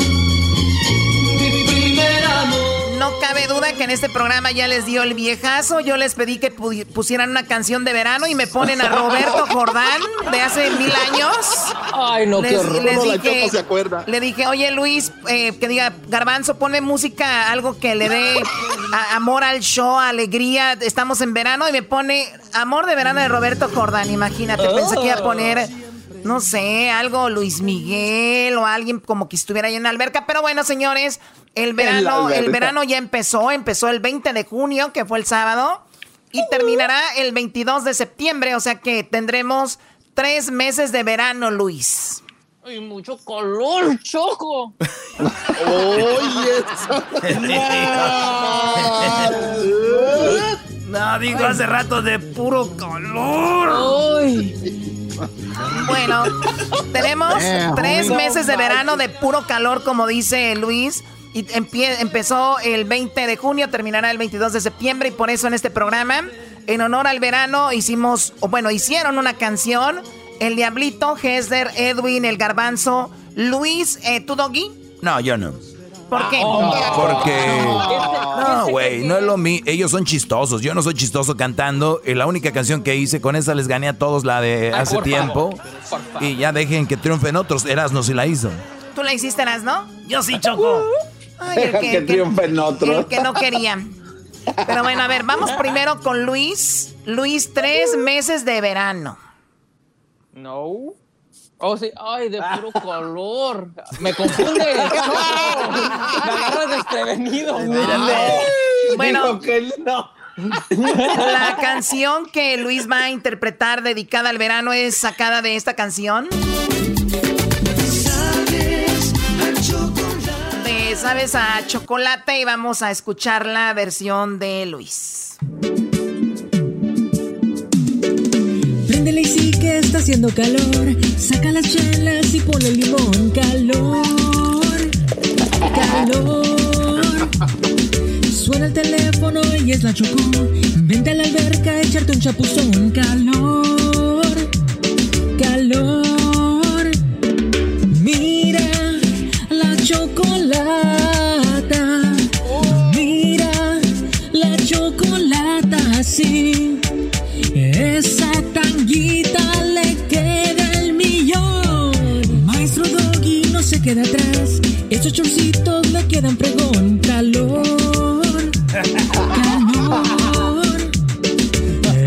cabe duda que en este programa ya les dio el viejazo. Yo les pedí que pu- pusieran una canción de verano y me ponen a Roberto Jordán de hace mil años. Ay, no, qué Les- horror. les dije- Choco se acuerda. Le dije, oye Luis, eh, que diga, Garbanzo, ponme música, algo que le dé a- amor al show, alegría. Estamos en verano y me pone amor de verano de Roberto Jordán. Imagínate, pensé que iba a poner, no sé, algo Luis Miguel o alguien como que estuviera ahí en la alberca. Pero bueno, señores, el verano, el verano ya empezó, empezó el 20 de junio, que fue el sábado, y terminará el 22 de septiembre, o sea que tendremos tres meses de verano, Luis. Ay, mucho color, Choco. No, digo hace rato de puro calor. Bueno, tenemos tres meses de verano de puro calor, como dice Luis. Y empie- empezó el 20 de junio, terminará el 22 de septiembre. Y por eso en este programa, en honor al verano, hicimos, o bueno, hicieron una canción. El Diablito, Hesder, Edwin, El Garbanzo, Luis, eh, ¿tú, Doggy? No, yo no. ¿Por qué? Porque. No, güey, no es lo mío. Ellos son chistosos. Yo no soy chistoso cantando. Y la única canción que hice, con esa les gané a todos la de Ay, hace por tiempo. favor, por favor. Y ya dejen que triunfen otros. Erasmo sí la hizo. ¿Tú la hiciste, ¿no? Yo sí, Choco. Ay, el Deja que triunfen otros. El que no quería. Pero bueno, a ver, vamos primero con Luis. Luis, tres meses de verano. No. Oh, sí. Ay, de puro color. Me confunde. No. Me agarras desprevenido. Espérate. Bueno, que no. La canción que Luis va a interpretar dedicada al verano es sacada de esta canción. Sabes a Chocolate y vamos a escuchar la versión de Luis. Préndele y sí que está haciendo calor. Saca las chelas y ponle limón. Calor, calor. Suena el teléfono y es la chocó. Vente a la alberca echarte un chapuzón. Calor, calor. Chocolata. Mira la chocolata, sí. Esa tanguita le queda el millón. Maestro Doggy no se queda atrás. Esos chorcitos le quedan pregón. Calor. Calor.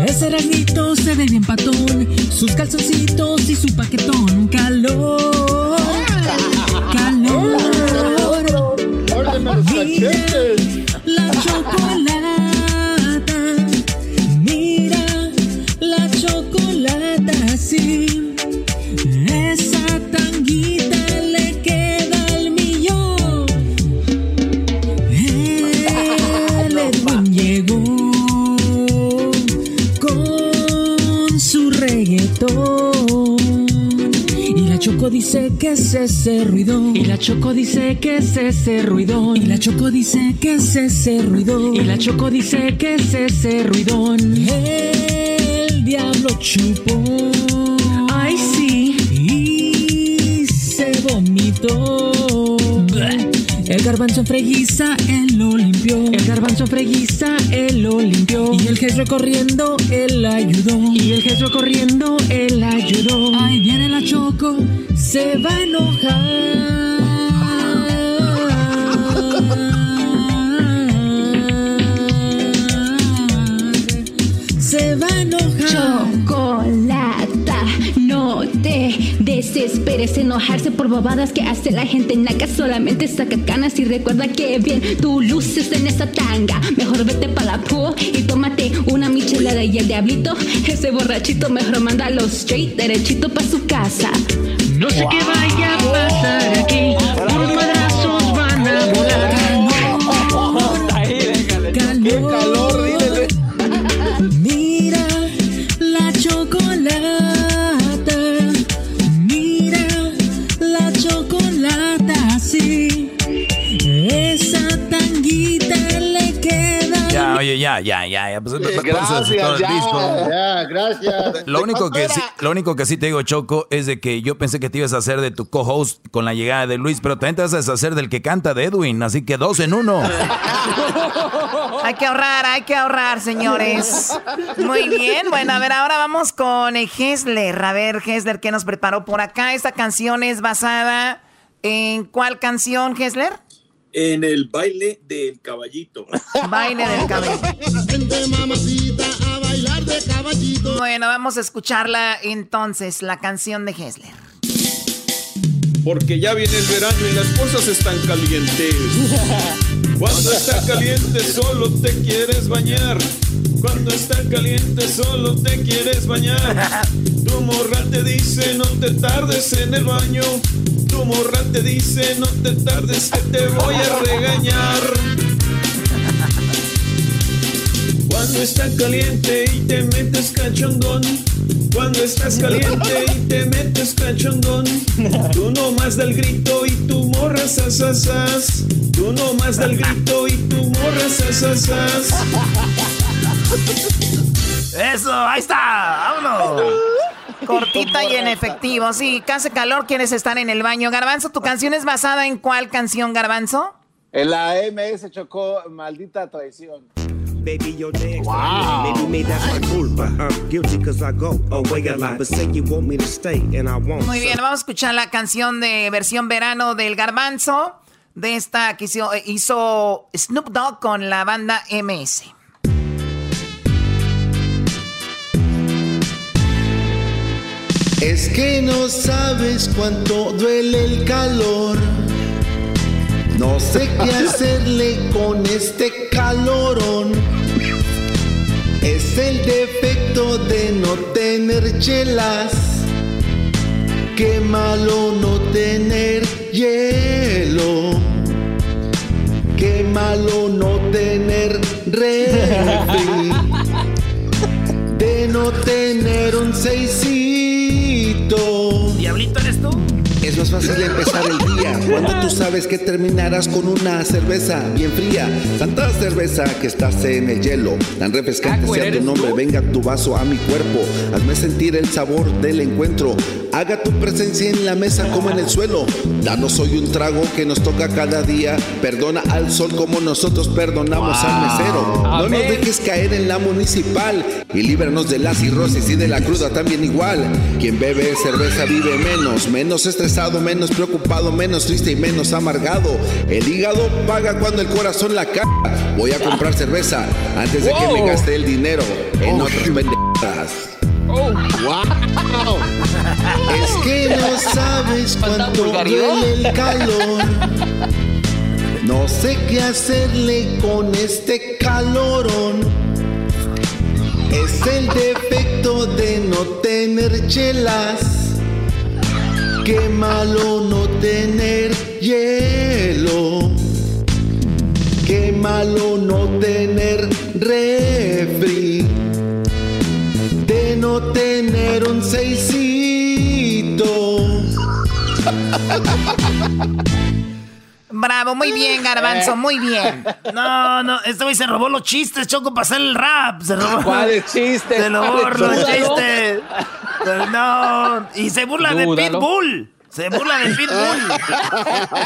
Ese rasguito se ve bien patón. Sus calzoncitos y su paquetón. Calor. La chocolata. Mira la chocolata, sí. Esa tanguita le queda al millón. El Edwin llegó con su reggaetón. Choco dice que es ese ruido. Y la Choco dice que es ese ruidón. Y la Choco dice que es ese ruido. Y la Choco dice que es ese ruidón. El diablo chupó. Ay, sí. Y se vomitó. El garbanzo en freguiza, él lo limpió. El garbanzo en freguiza, él lo limpió. Y el gesto corriendo, él ayudó. Y el gesto corriendo, él ayudó. Ahí viene la choco, se va a enojar. Desesperes enojarse por bobadas que hace la gente naca. Solamente saca canas y recuerda que bien tú luces en esa tanga. Mejor vete pa' la pool y tómate una michelada. Y el diablito ese borrachito mejor mándalo straight derechito pa' su casa. No sé qué vaya a pasar aquí. Puros madrazos van a volar. ¡Qué calor, oye, ya, ya, ya. ya. Pues, Sí, pues, gracias, pues, todo el ya. disco. Ya, gracias. Lo único, que sí, lo único que sí te digo, Choco, es de que yo pensé que te ibas a hacer de tu co-host con la llegada de Luis, pero también te vas a deshacer del que canta de Edwin, así que dos en uno. Hay que ahorrar, hay que ahorrar, señores. Muy bien. Bueno, a ver, ahora vamos con eh, Hessler. A ver, Hessler, ¿qué nos preparó por acá? Esta canción es basada en cuál canción, Hessler? En el baile del caballito. Baile del mamacita, a bailar de caballito. Bueno, vamos a escucharla entonces, la canción de Hessler. Porque ya viene el verano y las cosas están calientes. Cuando está caliente solo te quieres bañar. Cuando está caliente solo te quieres bañar. Tu morra te dice no te tardes en el baño. Tu morra te dice no te tardes que te voy a regañar. Cuando está caliente y te metes cachondón. Cuando estás caliente y te metes cachondón. Tú no más del grito y tu morra sasasas. Tú no más del grito y tu morra sasasas. Eso, ahí está, vámonos. Cortita y en efectivo. Sí, hace calor, quieres estar en el baño. Garbanzo, ¿tu canción es basada en cuál canción, Garbanzo? En la MS chocó maldita traición. Baby, your next. Maybe me, that's my culpa. I'm guilty cause I go away a lot. But say you want me to stay and I won't. Muy bien, vamos a escuchar la canción de versión verano del Garbanzo. De esta que hizo, hizo Snoop Dogg con la banda MS. Es que no sabes cuánto duele el calor No sé qué hacerle con este calorón. Es el defecto de no tener chelas. Qué malo no tener hielo. Qué malo no tener refri. De no tener un seisito. ¿Diablito eres tú? Es más fácil empezar el día cuando tú sabes que terminarás con una cerveza bien fría. Tanta cerveza que estás en el hielo. Tan refrescante sea tu nombre, venga tu vaso a mi cuerpo. Hazme sentir el sabor del encuentro. Haga tu presencia en la mesa como en el suelo. Danos hoy un trago que nos toca cada día. Perdona al sol como nosotros perdonamos al mesero. No nos dejes caer en la municipal y líbranos de la cirrosis y de la cruda también igual. Quien bebe cerveza vive menos, menos estresado, menos preocupado, menos triste y menos amargado. El hígado paga cuando el corazón la caga. Voy a comprar cerveza antes de que me gaste el dinero en otras pendejadas. ¡Wow! Es que no sabes cuánto duele el calor. No sé qué hacerle con este calorón. Es el defecto de no tener chelas. Qué malo no tener hielo. Qué malo no tener refri. De no tener un seisito. Bravo, muy bien, Garbanzo, muy bien. No, no, este güey se robó los chistes, Choco, para hacer el rap. Se robó. ¿Cuáles chistes? Se robó ¿Cuáles los chistes? no, y se burla de. Pitbull. Se burla de Pitbull.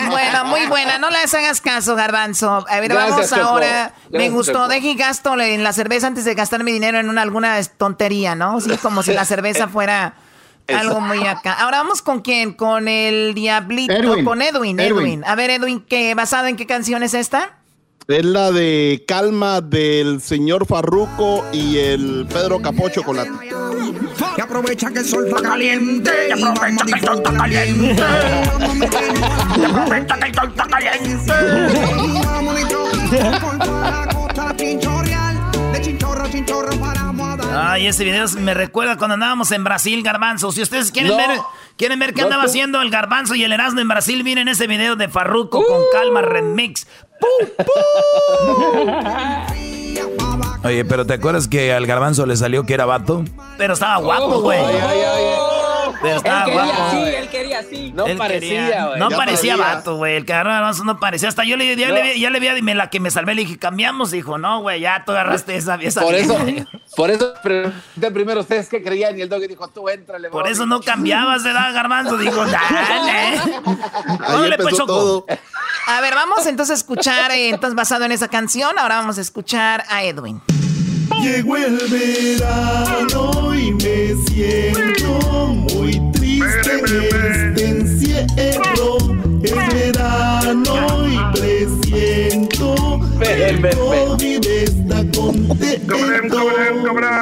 Bueno, muy buena. No les hagas caso, Garbanzo. A ver, Gracias, vamos Choco. ahora. Me gustó. Deje y gasto en la cerveza antes de gastar mi dinero en una, alguna tontería, ¿no? Sí, como si la cerveza fuera algo muy acá. Ahora vamos con quién? Con el Diablito. Edwin. Con Edwin, Edwin. Edwin. A ver, Edwin, ¿qué, ¿basado en qué canción es esta? Es la de Calma del señor Farruco y el Pedro Capocho con la. Y aprovecha que el sol está caliente. Y aprovecha que el sol está caliente. Y aprovecha que el sol está caliente. Ay, ese video me recuerda cuando andábamos en Brasil, Garbanzo. Si ustedes quieren No. ver, quieren ver qué No, andaba tú- haciendo el Garbanzo y el Erasmo en Brasil, miren ese video de Farruko con Calma Remix. Oye, pero ¿te acuerdas que al garbanzo le salió que era vato? Pero estaba guapo, güey. Ay, ay, ay, ay. Pero estaba él quería guapo. así, él quería así. No Él parecía, güey. No Ya parecía vato, güey. El garbanzo no parecía. Hasta yo le, ya, No. le, vi- ya le vi a dime la que me salvé. Le dije, cambiamos. Dijo, no, güey, ya tú agarraste esa, esa Por eso, vieja". por eso pregunté primero ustedes qué creían y el doggy dijo, tú éntrale. Por Bobby". eso no cambiabas de edad, Garbanzo. Dijo, dale. Órale, pues, Choco. todo. A ver, vamos entonces a escuchar, eh, entonces basado en esa canción, ahora vamos a escuchar a Edwin. Llegó el verano y me siento muy triste en este encierro. Es verano y presiento el COVID está contento.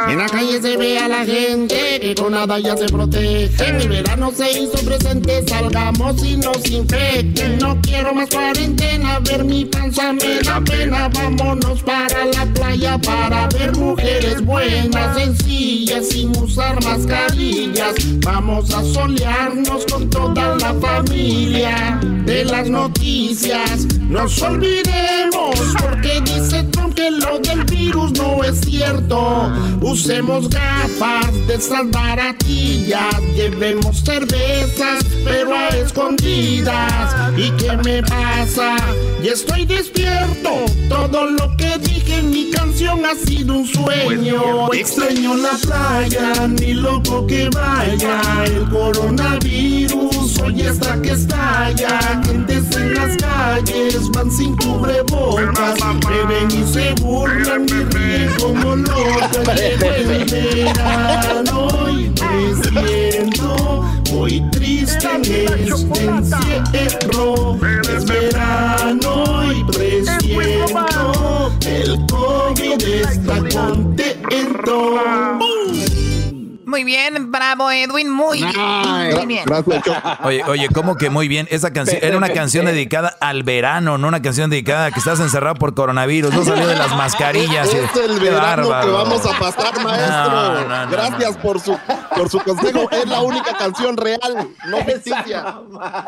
En la calle se ve a la gente que con nada ya se protege. El verano se hizo presente, salgamos y nos infecten. No quiero más cuarentena, ver mi panza me da pena. Vámonos para la playa para ver mujeres buenas, sencillas, sin usar mascarillas. Vamos a solearnos con toda la familia de las noticias. Nos olvidemos porque dice Trump que lo del virus no es cierto. Usemos gafas de esas baratillas, llevemos cervezas, pero a escondidas. ¿Y qué me pasa? Y estoy despierto. Todo lo que dije en mi canción ha sido un sueño. Extraño la playa, ni loco que vaya. El coronavirus hoy está que estalla. Gentes en las calles van sin cubrebocas. Beben y se burlan y ríen como locas. Llegó el verano y me siento muy triste en este encierro. Es verano y presiento el COVID está contento. Muy bien, bravo Edwin, muy bien. Muy bien. Oye, oye, ¿cómo que muy bien? Esa canción era una canción dedicada al verano, no una canción dedicada a que estás encerrado por coronavirus, no salió de las mascarillas. Es el verano que vamos a pasar, maestro. Gracias por su por su consejo. Es la única canción real, no ficticia.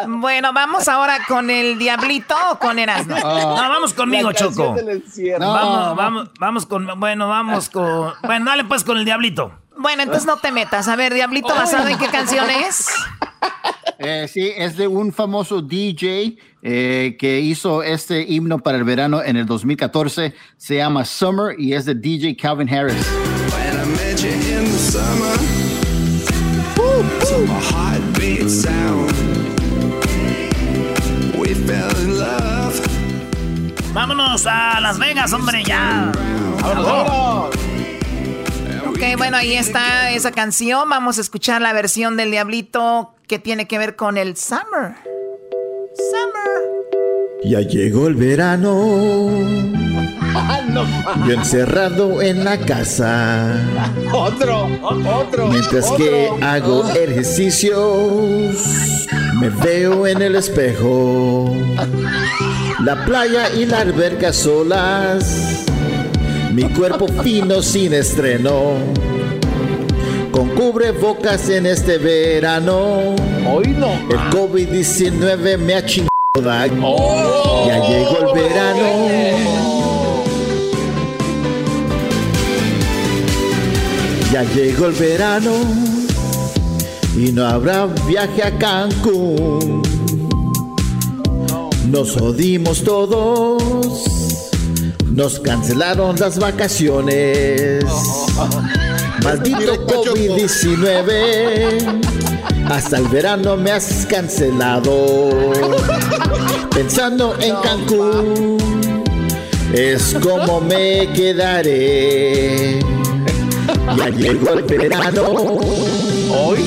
Bueno, vamos ahora con el Diablito o con Erasmo. No, vamos conmigo, Choco. Vamos, vamos, vamos con, bueno, vamos con, bueno, dale pues con el Diablito. Bueno, entonces no te metas. A ver, Diablito, ¿basado en qué canción es? Eh, sí, es de un famoso DJ eh, que hizo este himno para el verano en el 2014. Se llama Summer y es de DJ Calvin Harris. Vámonos a Las Vegas, hombre, ya. ¡Vámonos! Ok, bueno, ahí está esa canción. Vamos a escuchar la versión del Diablito que tiene que ver con el Summer. Summer. Ya llegó el verano. Yo encerrado en la casa. Otro, otro. Mientras que hago ejercicios, me veo en el espejo. La playa y la alberca solas mi cuerpo fino sin estreno. Con cubrebocas en este verano. Hoy no. El COVID-19 me ha chingado. Oh. ya llegó el verano. Ya llegó el verano y no habrá viaje a Cancún. Nos jodimos todos nos cancelaron las vacaciones. Maldito COVID-19. Hasta el verano me has cancelado. Pensando en Cancún. Es como me quedaré. Ya llegó el verano. Hoy.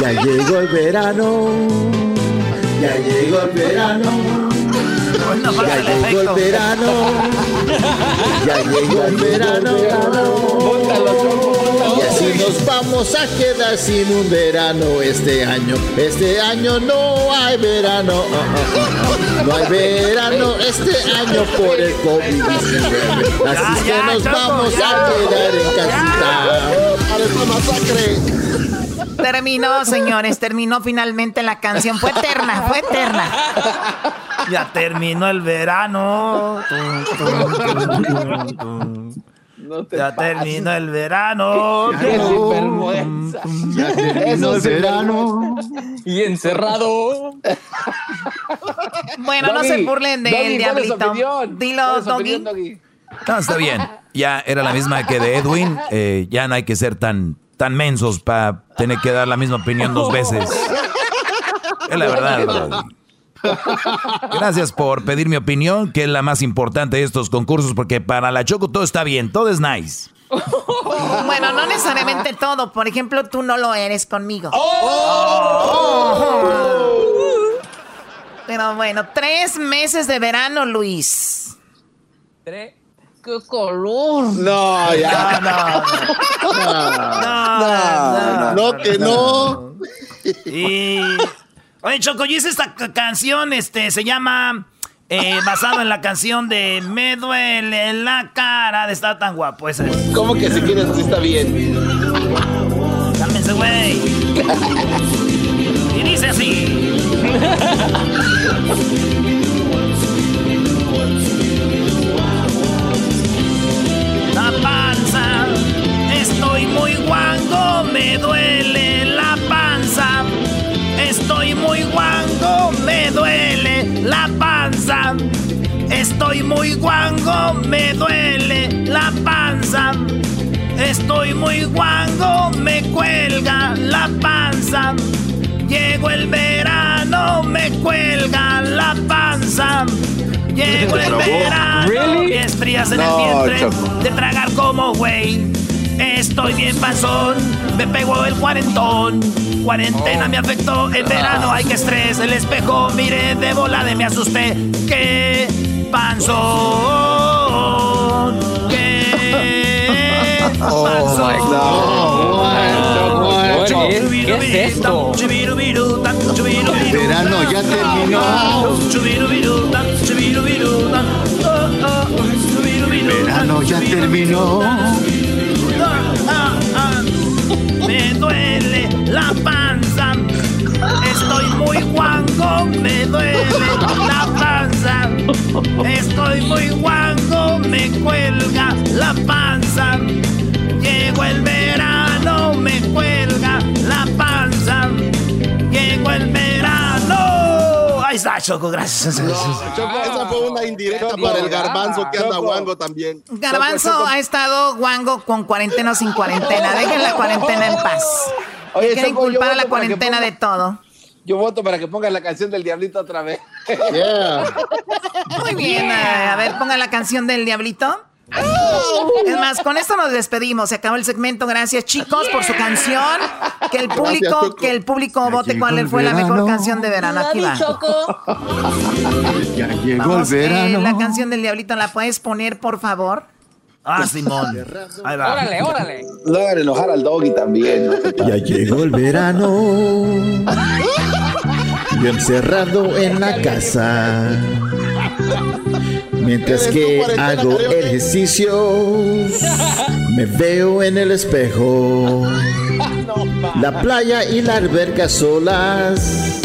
Ya llegó el verano. Ya llegó el verano. Ya llegó el verano. Ya llegó el verano. Y así nos vamos a quedar sin un verano este año. Este año no hay verano. No hay verano este año por el COVID-19. Así que nos vamos a quedar en casita. Para esta masacre. Terminó, señores, terminó finalmente la canción. Fue eterna, fue eterna. Ya terminó el verano. ya terminó el verano. Ya terminó el verano. Y encerrado. Bueno, no se burlen del diablito. Dilo, Doggy. No, está bien. Ya era la misma que de Edwin. Eh, ya no hay que ser tan tan mensos para tener que dar la misma opinión dos veces. Es la verdad, Gracias por pedir mi opinión, que es la más importante de estos concursos, porque para la Choco todo está bien, todo es nice. Bueno, no necesariamente todo. Por ejemplo, tú no lo eres conmigo. Pero bueno, tres meses de verano, Luis. Tres qué color. No, ya. No, no, no, no, que no. Y... Oye, Choco, yo hice esta canción, este, se llama... Eh, basado en la canción de Me duele la cara de estar tan guapo. Esa es. ¿Cómo que si quieres así está bien? Cálmense, güey. y dice así. la panza. Estoy muy guango, me duele la panza. Estoy muy guango, me duele la panza. Estoy muy guango, me cuelga la panza. Llegó el verano, me cuelga la panza. Llegó el verano y estrías en el vientre de tragar como güey. Estoy bien panzón, me pegó el cuarentón. Cuarentena me afectó, el verano hay que estrés. El espejo miré de volada me asusté. ¡Qué panzón! ¡Qué panzón! ¿Qué es esto? El verano ya terminó. El verano ya terminó. Me duele la panza. Estoy muy guango, me duele la panza. Estoy muy guango, me cuelga la panza. Llegó el verano, me cuelga está, Choco, gracias. Choco, esa fue una indirecta para el garbanzo que anda guango también. Garbanzo ha estado guango con cuarentena o sin cuarentena. Dejen la cuarentena en paz. Oye, Quieren culpar a la cuarentena ponga- de todo. Yo voto para que pongas la canción del Diablito otra vez. Muy bien, a ver, pongan la canción del Diablito. Es más, con esto nos despedimos. Se acabó el segmento. Gracias, chicos, por su canción. Que el Gracias, público, Choco. que el público vote cuál fue la mejor canción de verano. Aquí va. Ya llegó Vamos, el eh, verano. la canción del Diablito, ¿la puedes poner, por favor? Ah, Simón. Ahí va. Órale, órale. Hagan enojar al doggy también. ¿no? Ya llegó el verano. Yo encerrado en la casa. Mientras que hago ejercicios, me veo en el espejo. La playa y la alberca solas.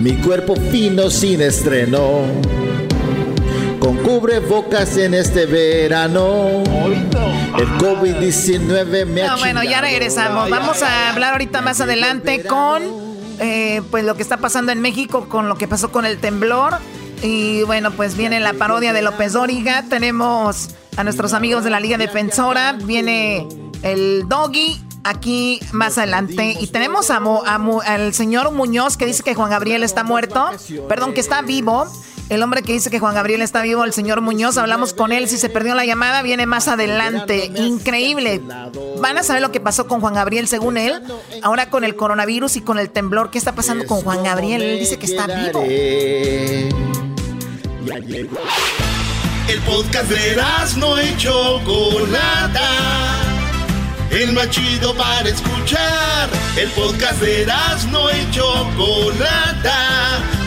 Mi cuerpo fino sin estreno. Con cubrebocas en este verano. El COVID-19 me ha No, bueno, ya regresamos. Vamos a hablar ahorita más adelante con eh, pues lo que está pasando en México, con lo que pasó con el temblor. Y bueno, pues viene la parodia de López Dóriga. Tenemos a nuestros amigos de la Liga Defensora. Viene el Doggy aquí más adelante. Y tenemos a Mo- a Mu- al señor Muñoz que dice que Juan Gabriel está muerto. Perdón, que está vivo. El hombre que dice que Juan Gabriel está vivo, el señor Muñoz, hablamos con él. Si se perdió la llamada, viene más adelante. Increíble. Van a saber lo que pasó con Juan Gabriel, según él. Ahora con el coronavirus y con el temblor. ¿Qué está pasando con Juan Gabriel? Él dice que está vivo. El podcast de no y Chocolata. El más chido para escuchar. El podcast de no y Chocolata.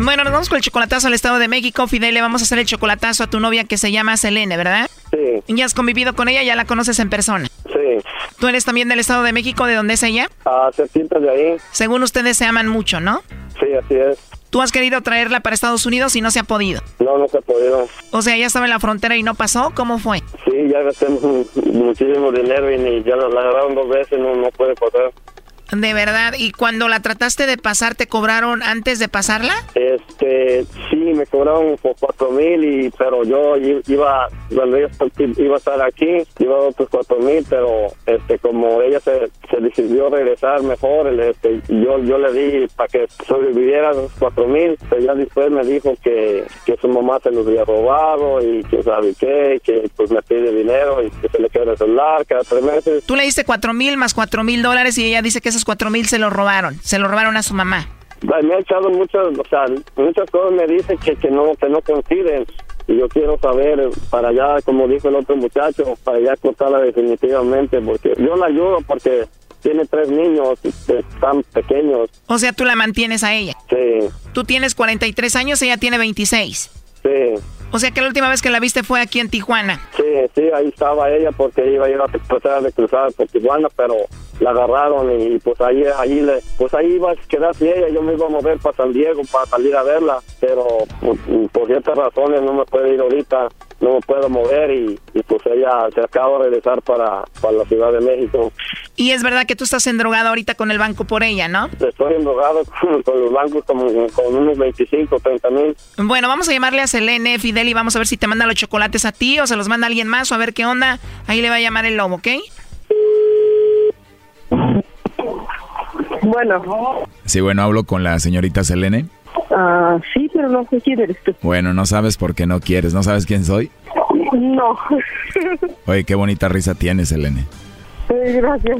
Bueno, nos vamos con el chocolatazo al Estado de México. Fidel, le vamos a hacer el chocolatazo a tu novia que se llama Selene, ¿verdad? Sí, Ya has convivido con ella, ya la conoces en persona. sí. ¿Tú eres también del Estado de México? ¿De dónde es ella? A cerquita de ahí. Según ustedes se aman mucho, ¿no? Sí, así es. Tú has querido traerla para Estados Unidos y no se ha podido. No, no se ha podido. O sea, ya estaba en la frontera y no pasó. ¿Cómo fue? Sí, ya gasté mu- muchísimo dinero y ya la la agarraron dos veces, no, no puede pasar. De verdad. ¿Y cuando la trataste de pasar, te cobraron antes de pasarla? Este, sí, me cobraron por cuatro mil, y, pero yo iba, cuando ella iba a estar aquí, iba a otros cuatro mil, pero este, como ella se, se decidió regresar mejor, el, este, yo, yo le di para que sobreviviera los cuatro mil, pero ya después me dijo que, que su mamá se los había robado y que sabe qué, que pues me pide dinero y que se le queda el celular cada tres meses. Tú le diste cuatro mil más cuatro mil dólares y ella dice que esos cuatro mil se los robaron. Se los robaron a su mamá. Me ha echado muchas, o sea, muchas cosas me dice que, que no que no coinciden y yo quiero saber para allá, como dijo el otro muchacho, para allá cortarla definitivamente porque yo la ayudo porque tiene tres niños tan pequeños. O sea, tú la mantienes a ella. Sí, Tú tienes 43 años, ella tiene 26. sí, O sea que la última vez que la viste fue aquí en Tijuana. sí, sí, ahí estaba ella porque iba a ir a tratar de cruzar por Tijuana, pero la agarraron y pues ahí, ahí le, pues ahí iba a quedarse ella, yo me iba a mover para San Diego para salir a verla, pero pues, por ciertas razones no me puedo ir ahorita, no me puedo mover y, y, pues ella se acaba de regresar para, para la Ciudad de México. Y es verdad que tú estás endrogado ahorita con el banco por ella, ¿no? Estoy endrogado con, con los bancos como con unos 25, 30 mil. Bueno, vamos a llamarle a Selene, Fidel, y vamos a ver si te manda los chocolates a ti o se los manda alguien más o a ver qué onda. Ahí le va a llamar el lobo, ¿ok? Bueno. Sí, bueno, hablo con la señorita Selene. Ah, sí, pero no sé quién eres tú. Bueno, no sabes por qué no quieres. ¿No sabes quién soy? No. Oye, qué bonita risa tienes, Selene. Gracias.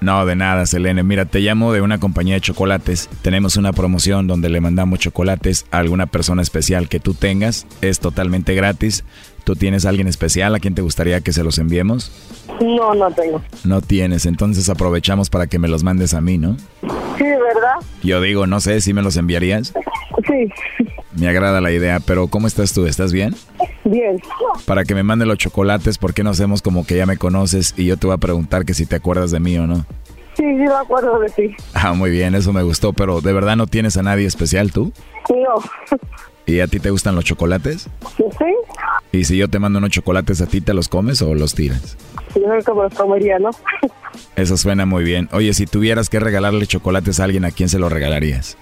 No, de nada, Selene. Mira, te llamo de una compañía de chocolates. Tenemos una promoción donde le mandamos chocolates a alguna persona especial que tú tengas. Es totalmente gratis. ¿Tú tienes a alguien especial a quien te gustaría que se los enviemos? No, no tengo. No tienes, entonces aprovechamos para que me los mandes a mí, ¿no? Sí, ¿verdad? Yo digo, no sé si me los enviarías. Sí. Me agrada la idea, pero ¿cómo estás tú? ¿Estás bien? Bien. Para que me mande los chocolates, ¿por qué no hacemos como que ya me conoces y yo te voy a preguntar que si te acuerdas de mí o no? Sí, sí me acuerdo de ti. Ah, muy bien, eso me gustó, pero ¿de verdad no tienes a nadie especial tú? No. ¿Y a ti te gustan los chocolates? Sí. ¿Y si yo te mando unos chocolates a ti, te los comes o los tiras? Yo creo que me los comería, ¿no? Eso suena muy bien. Oye, si tuvieras que regalarle chocolates a alguien, ¿a quién se los regalarías?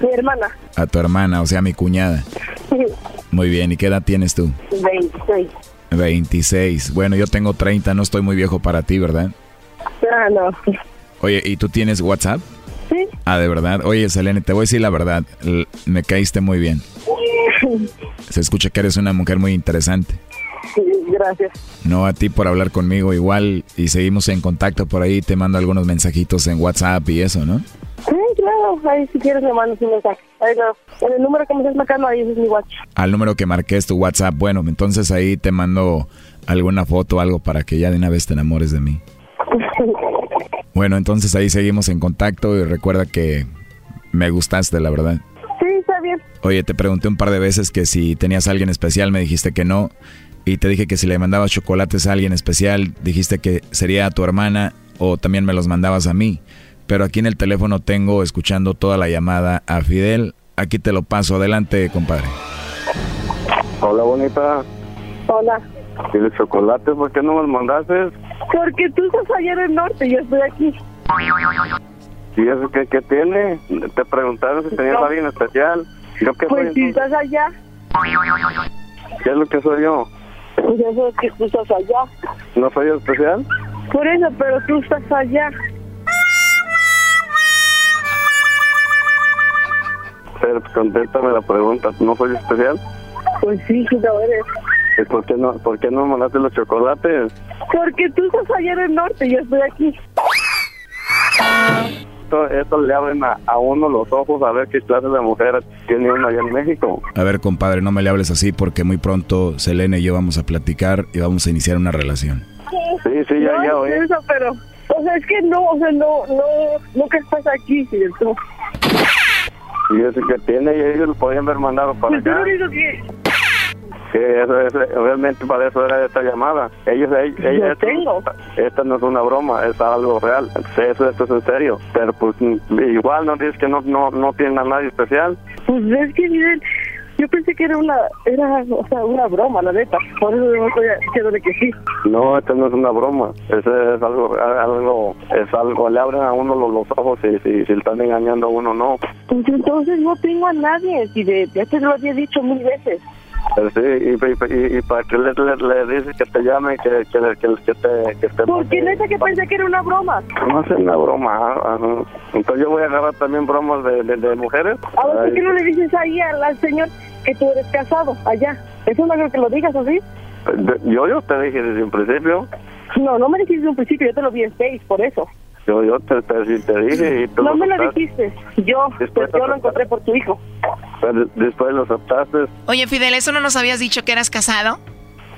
Mi hermana. A tu hermana, o sea, a mi cuñada. Muy bien, ¿y qué edad tienes tú? 26. 26. Bueno, yo tengo 30, no estoy muy viejo para ti, ¿verdad? Ah, no. Oye, ¿y tú tienes WhatsApp? Sí. Ah, de verdad. Oye, Selene, te voy a decir la verdad. Me caíste muy bien. Se escucha que eres una mujer muy interesante. Sí, gracias. No a ti por hablar conmigo igual y seguimos en contacto por ahí. Te mando algunos mensajitos en WhatsApp y eso, ¿no? Sí, claro. Ahí si quieres me mandas un mensaje. Ahí no. En el número que me estás marcando, ahí es mi watch. Al número que marqué es tu WhatsApp. Bueno, entonces ahí te mando alguna foto o algo para que ya de una vez te enamores de mí. Bueno, entonces ahí seguimos en contacto y recuerda que me gustaste, la verdad. Oye, te pregunté un par de veces que si tenías a alguien especial, me dijiste que no. Y te dije que si le mandabas chocolates a alguien especial, dijiste que sería a tu hermana o también me los mandabas a mí. Pero aquí en el teléfono tengo escuchando toda la llamada a Fidel. Aquí te lo paso. Adelante, compadre. Hola, bonita. Hola. ¿Y los chocolates por qué no me los mandaste? Porque tú estás allá en el norte y yo estoy aquí. ¿Y eso qué, qué tiene? Te preguntaron si tenías a alguien especial. ¿Yo qué Pues soy si estás allá, ¿Qué es lo que soy yo? pues eso es que tú estás allá. ¿No soy especial? Por eso, pero tú estás allá. Pero pues, contéstame la pregunta. ¿No soy especial? Pues sí, sí lo eres. ¿Y por qué no, por qué no mandaste los chocolates? Porque tú estás allá en el norte y yo estoy aquí. Esto, esto le abren a, a uno los ojos a ver qué clase de mujer tiene uno allá en México. A ver, compadre, no me le hables así porque muy pronto Selene y yo vamos a platicar y vamos a iniciar una relación. Sí, sí, ya, no, ya es oí. eso, pero... O sea, es que no, o sea, no, no, nunca estás aquí, ¿cierto? Y eso que tiene, y ellos lo podían haber mandado para Pues acá. Que eso, eso, obviamente para eso era esta llamada. Ellos, ellos, Yo tengo. Esta no es una broma, es algo real. Eso, esto es en serio. Pero pues igual no dices que no, no, no tienen a nadie especial. Pues es que, miren, yo pensé que era una, era, o sea, una broma, la neta. Por eso no estoy diciendo de que sí. No, esto no es una broma. Eso es algo, algo, es algo, le abren a uno los, los ojos si, si, si están engañando a uno, no. Pues entonces no tengo a nadie, si de, ya te lo había dicho mil veces. Sí, y, para que le, le, dices que te llame, que, que, que, te... Que te Porque neta que pensé que era una broma. No es una broma. ajá. Entonces yo voy a agarrar también bromas de, mujeres. A ver, ¿por qué no le dices ahí al, señor que tú eres casado allá? Eso no creo que lo digas así. Yo, yo te dije desde un principio. No, no me dijiste en un principio, yo te lo vi en Face, por eso. Yo, yo te, te, sí te dije y tú No me lo aceptaste. dijiste. Yo, pues yo lo encontré por tu hijo. Pero después lo aceptaste. Oye, Fidel, ¿eso no nos habías dicho que eras casado?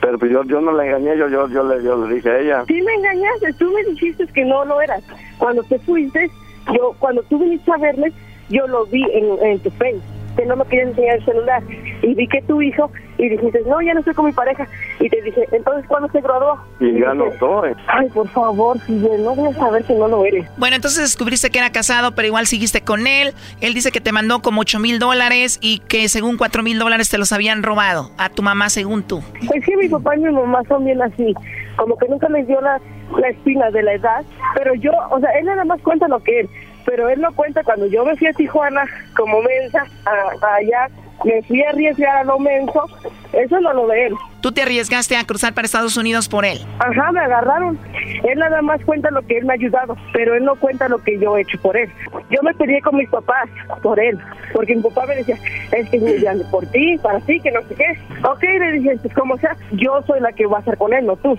Pero pues yo, yo no la engañé, yo, yo, yo, le, yo le dije a ella. Sí me engañaste, tú me dijiste que no lo eras. Cuando te fuiste, yo, cuando tú viniste a verme, yo lo vi en, en tu Face, que no me querías enseñar el celular. Y vi que tu hijo, y dijiste, no, ya no estoy con mi pareja. Y te dije, entonces, ¿cuándo se graduó? Y ya dije, no estoy. Ay, por favor, Fidel, no voy a saber que no lo eres. Bueno, entonces descubriste que era casado, pero igual seguiste con él. Él dice que te mandó como 8 mil dólares y que según 4 mil dólares te los habían robado. A tu mamá, según tú. Es que mi papá y mi mamá son bien así, como que nunca les dio la, la espina de la edad, pero yo, o sea, él nada más cuenta lo que él, pero él no cuenta cuando yo me fui a Tijuana como mensa, a, allá, me fui a arriesgar a lo menso, eso no lo de él. ¿Tú te arriesgaste a cruzar para Estados Unidos por él? Ajá, me agarraron. Él nada más cuenta lo que él me ha ayudado, pero él no cuenta lo que yo he hecho por él. Yo me peleé con mis papás por él, porque mi papá me decía, es que es por ti, para ti, que no sé qué. Ok, le dije, pues como sea, yo soy la que va a estar con él, no tú.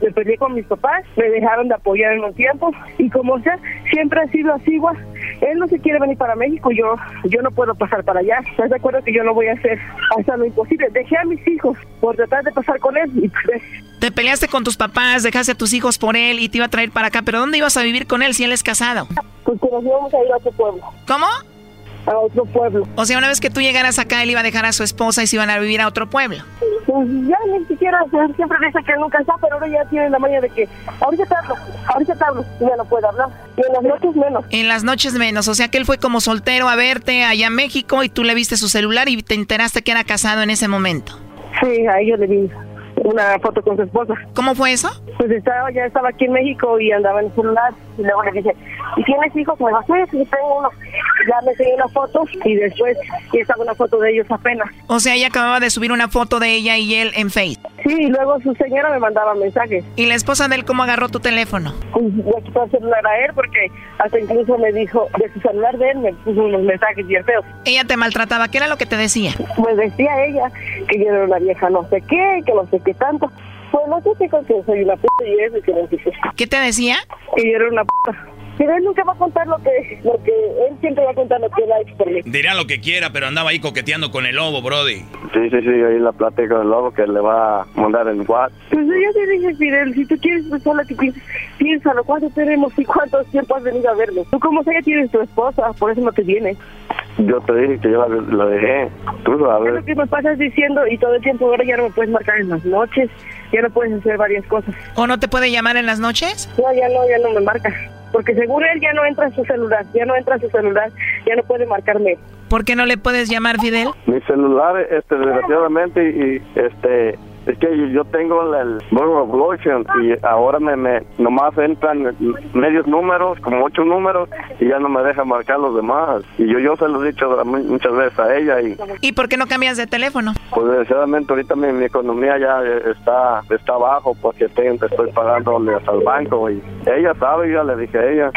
Me peleé con mis papás, me dejaron de apoyar en un tiempo, y como sea, siempre ha sido así. Él no se quiere venir para México, yo yo no puedo pasar para allá. ¿Estás de acuerdo que yo no voy a hacer hasta lo imposible? Dejé a mis hijos por tratar de pasar con él y pues, Te peleaste con tus papás, dejaste a tus hijos por él y te iba a traer para acá, pero ¿dónde ibas a vivir con él si él es casado? Pues que nos íbamos a ir a otro pueblo. ¿Cómo? A otro pueblo. O sea, una vez que tú llegaras acá, él iba a dejar a su esposa y se iban a vivir a otro pueblo. Pues ya ni siquiera, siempre dice que nunca está, pero ahora ya tiene la maña de que ahorita te hablo, ahorita te hablo, ya no puede hablar. Y en las noches menos. En las noches menos, o sea que él fue como soltero a verte allá en México y tú le viste su celular y te enteraste que era casado en ese momento. Sí, a ellos le una foto con su esposa. ¿Cómo fue eso? Pues estaba, ya estaba aquí en México y andaba en el celular. Y luego le dije, ¿y tienes hijos? Me dijo, sí, sí, tengo uno. Ya me seguí una foto y después y estaba una foto de ellos apenas. O sea, ella acababa de subir una foto de ella y él en Facebook. Sí, y luego su señora me mandaba mensajes. ¿Y la esposa de él cómo agarró tu teléfono? Pues le quitó el celular a él porque hasta incluso me dijo, de su celular de él me puso unos mensajes bien feos. Ella te maltrataba, ¿qué era lo que te decía? Pues decía ella que yo era una vieja no sé qué, que no sé qué tanto. Pues no sé que soy una p y eso y que no sé qué. ¿Qué te decía? Que yo era una p pero él nunca va a contar lo que, lo que él siempre va a contar lo que él ha hecho por mí. Dirá lo que quiera, pero andaba ahí coqueteando con el lobo, Brody. Sí, sí, sí, ahí la plática del lobo que le va a mandar el WhatsApp. Pues ya te dije, Fidel, si tú quieres pensar lo que piensas, piénsalo, ¿cuánto tenemos y cuánto tiempo has venido a verlo? Tú como sea, ya tienes tu esposa, por eso no te vienes. Yo te dije que yo la, la dejé, tú sabes. Es lo que me pasas diciendo y todo el tiempo ahora ya no me puedes marcar en las noches, ya no puedes hacer varias cosas. ¿O no te puede llamar en las noches? No, ya no, ya no me marca. Porque según él ya no entra en su celular, ya no entra en su celular, ya no puede marcarme. ¿Por qué no le puedes llamar, Fidel? Mi celular, este, desgraciadamente, y este, es que yo tengo el Blockchain y ahora me, me nomás entran medios números, como ocho números, y ya no me deja marcar los demás. Y yo, yo se lo he dicho muchas veces a ella. ¿Y, ¿Y por qué no cambias de teléfono? Pues desgraciadamente ahorita mi, mi economía ya está está abajo porque estoy pagando al banco y ella sabe, yo ya le dije a ella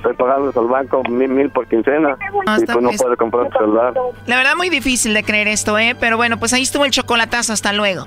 estoy pagando al banco mil, mil por quincena y pues no puede comprar tu celular. La verdad muy difícil de creer esto, ¿eh? Pero bueno, pues ahí estuvo el chocolatazo, hasta luego.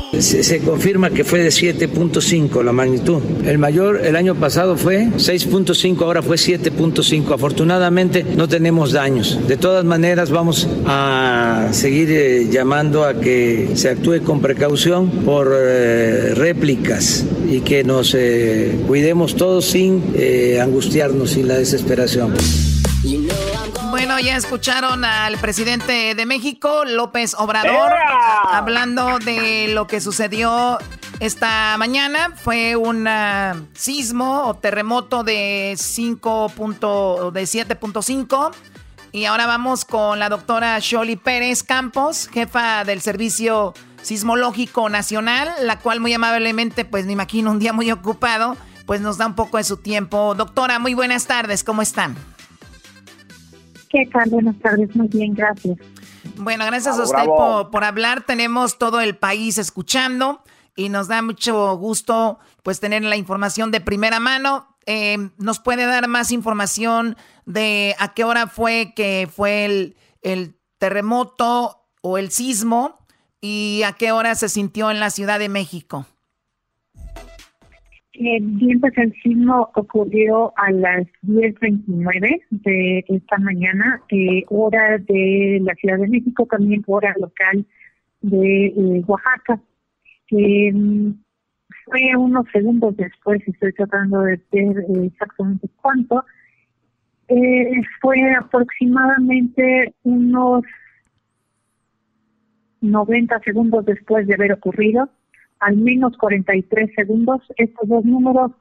Se, confirma que fue de 7.5 la magnitud. El mayor el año pasado fue 6.5, ahora fue 7.5. Afortunadamente no tenemos daños. De todas maneras vamos a seguir eh, llamando a que se actúe con precaución por eh, réplicas y que nos eh, cuidemos todos sin eh, angustiarnos, sin la desesperación. Bueno, ya escucharon al presidente de México, López Obrador, hablando de lo que sucedió esta mañana. Fue un uh, sismo o terremoto de 5. de 7.5. Y ahora vamos con la doctora Sholi Pérez Campos, jefa del Servicio Sismológico Nacional, la cual muy amablemente, pues me imagino un día muy ocupado, pues nos da un poco de su tiempo. Doctora, muy buenas tardes, ¿cómo están? ¿Qué tal? Buenas tardes, muy bien, gracias. Bueno, gracias a usted por, por, hablar. Tenemos todo el país escuchando y nos da mucho gusto pues tener la información de primera mano. Eh, ¿Nos puede dar más información de a qué hora fue que fue el, el terremoto o el sismo y a qué hora se sintió en la Ciudad de México? Eh, bien, pues el sismo ocurrió a las 10.29 de esta mañana, eh, hora de la Ciudad de México, también hora local de eh, Oaxaca. fue unos segundos después, estoy tratando de ver eh, exactamente cuánto, eh, fue aproximadamente unos 90 segundos después de haber ocurrido, al menos 43 segundos. Estos dos números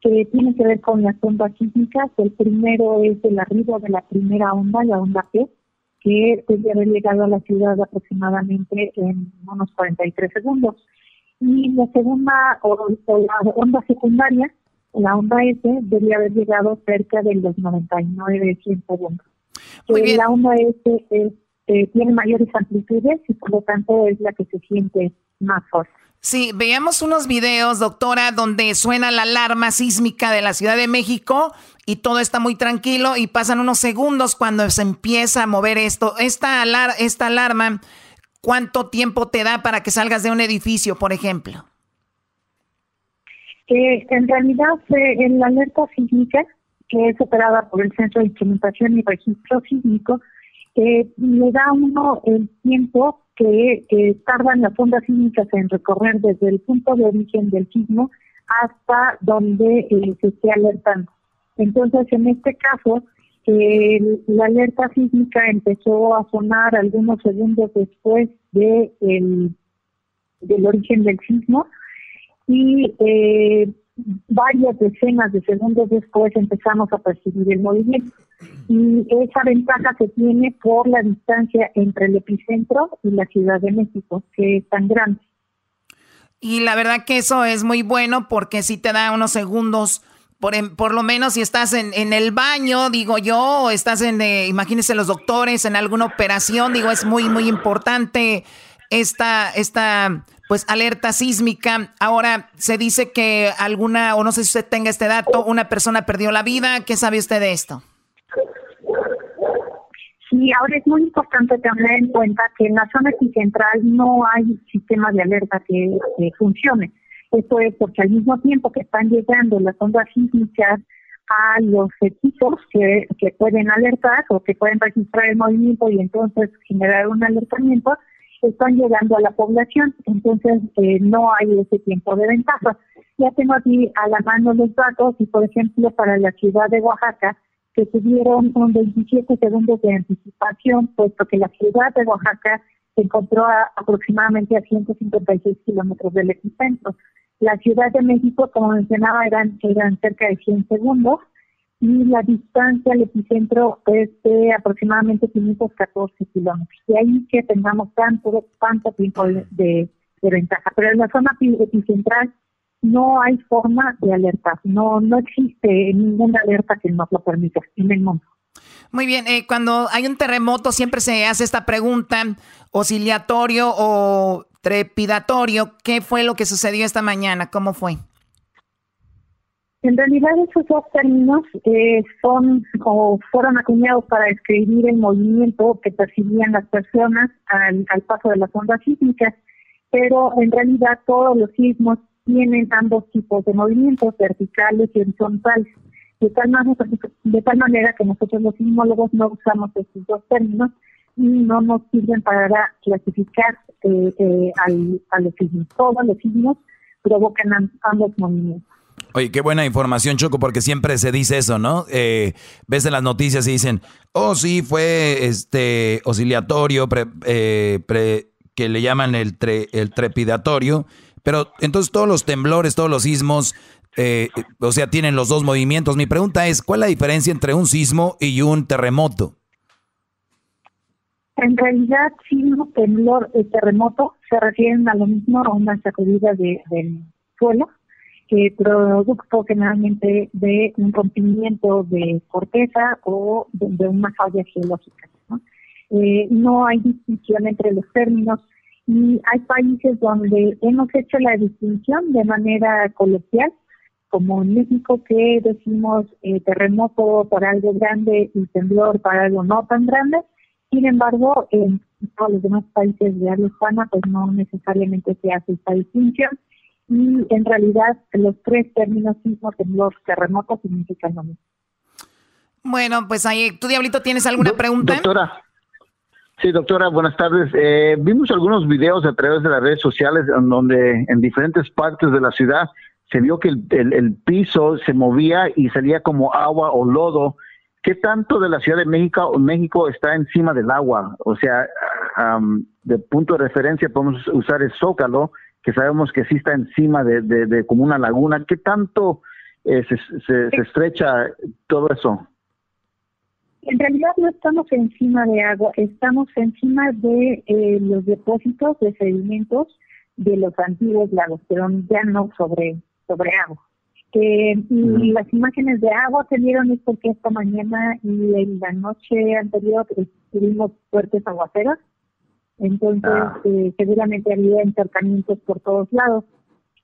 que tienen que ver con las ondas sísmicas, el primero es el arribo de la primera onda, la onda P, que debe haber llegado a la ciudad aproximadamente en unos 43 segundos. Y la segunda o, la onda secundaria, la onda S, debe haber llegado cerca de los 99 100 segundos. Eh, la onda S eh, tiene mayores amplitudes y por lo tanto es la que se siente más fuerte. Sí, veíamos unos videos, doctora, donde suena la alarma sísmica de la Ciudad de México y todo está muy tranquilo y pasan unos segundos cuando se empieza a mover esto. Esta, esta alarma, ¿cuánto tiempo te da para que salgas de un edificio, por ejemplo? Eh, en realidad, eh, en la alerta sísmica, que es operada por el Centro de Instrumentación y Registro Sísmico, eh, le da uno el tiempo que tardan las ondas sísmicas en recorrer desde el punto de origen del sismo hasta donde eh, se esté alertando. Entonces, en este caso, la alerta sísmica empezó a sonar algunos segundos después de el, del origen del sismo y eh, varias decenas de segundos después empezamos a percibir el movimiento. Y esa ventaja se tiene por la distancia entre el epicentro y la Ciudad de México, que es tan grande. Y la verdad que eso es muy bueno porque si te da unos segundos, por, por lo menos si estás en, en, el baño, digo yo, o estás en, eh, imagínense los doctores, en alguna operación, digo, es muy, muy importante esta, esta pues alerta sísmica. Ahora se dice que alguna, o no sé si usted tenga este dato, una persona perdió la vida. ¿Qué sabe usted de esto? Sí, ahora es muy importante tener en cuenta que en la zona epicentral no hay sistema de alerta que, funcione. Esto es porque al mismo tiempo que están llegando las ondas sísmicas a los equipos que, que pueden alertar o que pueden registrar el movimiento y entonces generar un alertamiento, están llegando a la población, entonces eh, no hay ese tiempo de ventaja. Ya tengo aquí a la mano los datos y, por ejemplo, para la ciudad de Oaxaca, que tuvieron un 27 segundos de anticipación, puesto que la ciudad de Oaxaca se encontró aproximadamente a 156 kilómetros del epicentro. La Ciudad de México, como mencionaba, eran, eran cerca de 100 segundos y la distancia al epicentro es de aproximadamente 514 kilómetros. De ahí que tengamos tanto, tanto tiempo de, ventaja. Pero en la zona epicentral no hay forma de alertar. No, no existe ninguna alerta que nos lo permita en el mundo. Muy bien, eh, cuando hay un terremoto siempre se hace esta pregunta, oscilatorio o trepidatorio, ¿qué fue lo que sucedió esta mañana? ¿Cómo fue? En realidad esos dos términos eh, son o fueron acuñados para describir el movimiento que percibían las personas al, paso de las ondas sísmicas, pero en realidad todos los sismos tienen ambos tipos de movimientos, verticales y horizontales. De tal, manera, de tal manera que nosotros los sismólogos no usamos estos dos términos y no nos sirven para clasificar eh, eh, a los sismos. Todos los sismos provocan ambos movimientos. Oye, qué buena información, Choco, porque siempre se dice eso, ¿no? Eh, ves en las noticias y dicen, oh, sí, fue este oscilatorio, eh, que le llaman el, el trepidatorio, pero entonces todos los temblores, todos los sismos, eh, o sea, tienen los dos movimientos. Mi pregunta es, ¿cuál es la diferencia entre un sismo y un terremoto? En realidad, sismo, temblor y terremoto se refieren a lo mismo, a una sacudida de, del suelo que producto generalmente de un rompimiento de corteza o de, una falla geológica. ¿no? Eh, no hay distinción entre los términos y hay países donde hemos hecho la distinción de manera coloquial, como en México que decimos eh, terremoto para algo grande y temblor para algo no tan grande. Sin embargo, en todos los demás países de habla hispana, pues no necesariamente se hace esta distinción y en realidad los tres términos sismo, temblor, terremoto significan lo mismo. Bueno, pues ahí, ¿tú, Diablito, tienes alguna pregunta? Doctora, Sí, doctora, buenas tardes. Eh, vimos algunos videos a través de las redes sociales en donde en diferentes partes de la ciudad se vio que el, piso se movía y salía como agua o lodo. ¿Qué tanto de la Ciudad de México, México está encima del agua? O sea, de punto de referencia podemos usar el Zócalo, que sabemos que sí está encima de, como una laguna. ¿Qué tanto eh, se, estrecha todo eso? En realidad no estamos encima de agua, estamos encima de eh, los depósitos de sedimentos de los antiguos lagos, pero ya no sobre sobre agua. y las imágenes de agua que vieron es porque esta mañana y en la noche anterior tuvimos fuertes aguaceros, entonces ah. eh, seguramente había encercamientos por todos lados,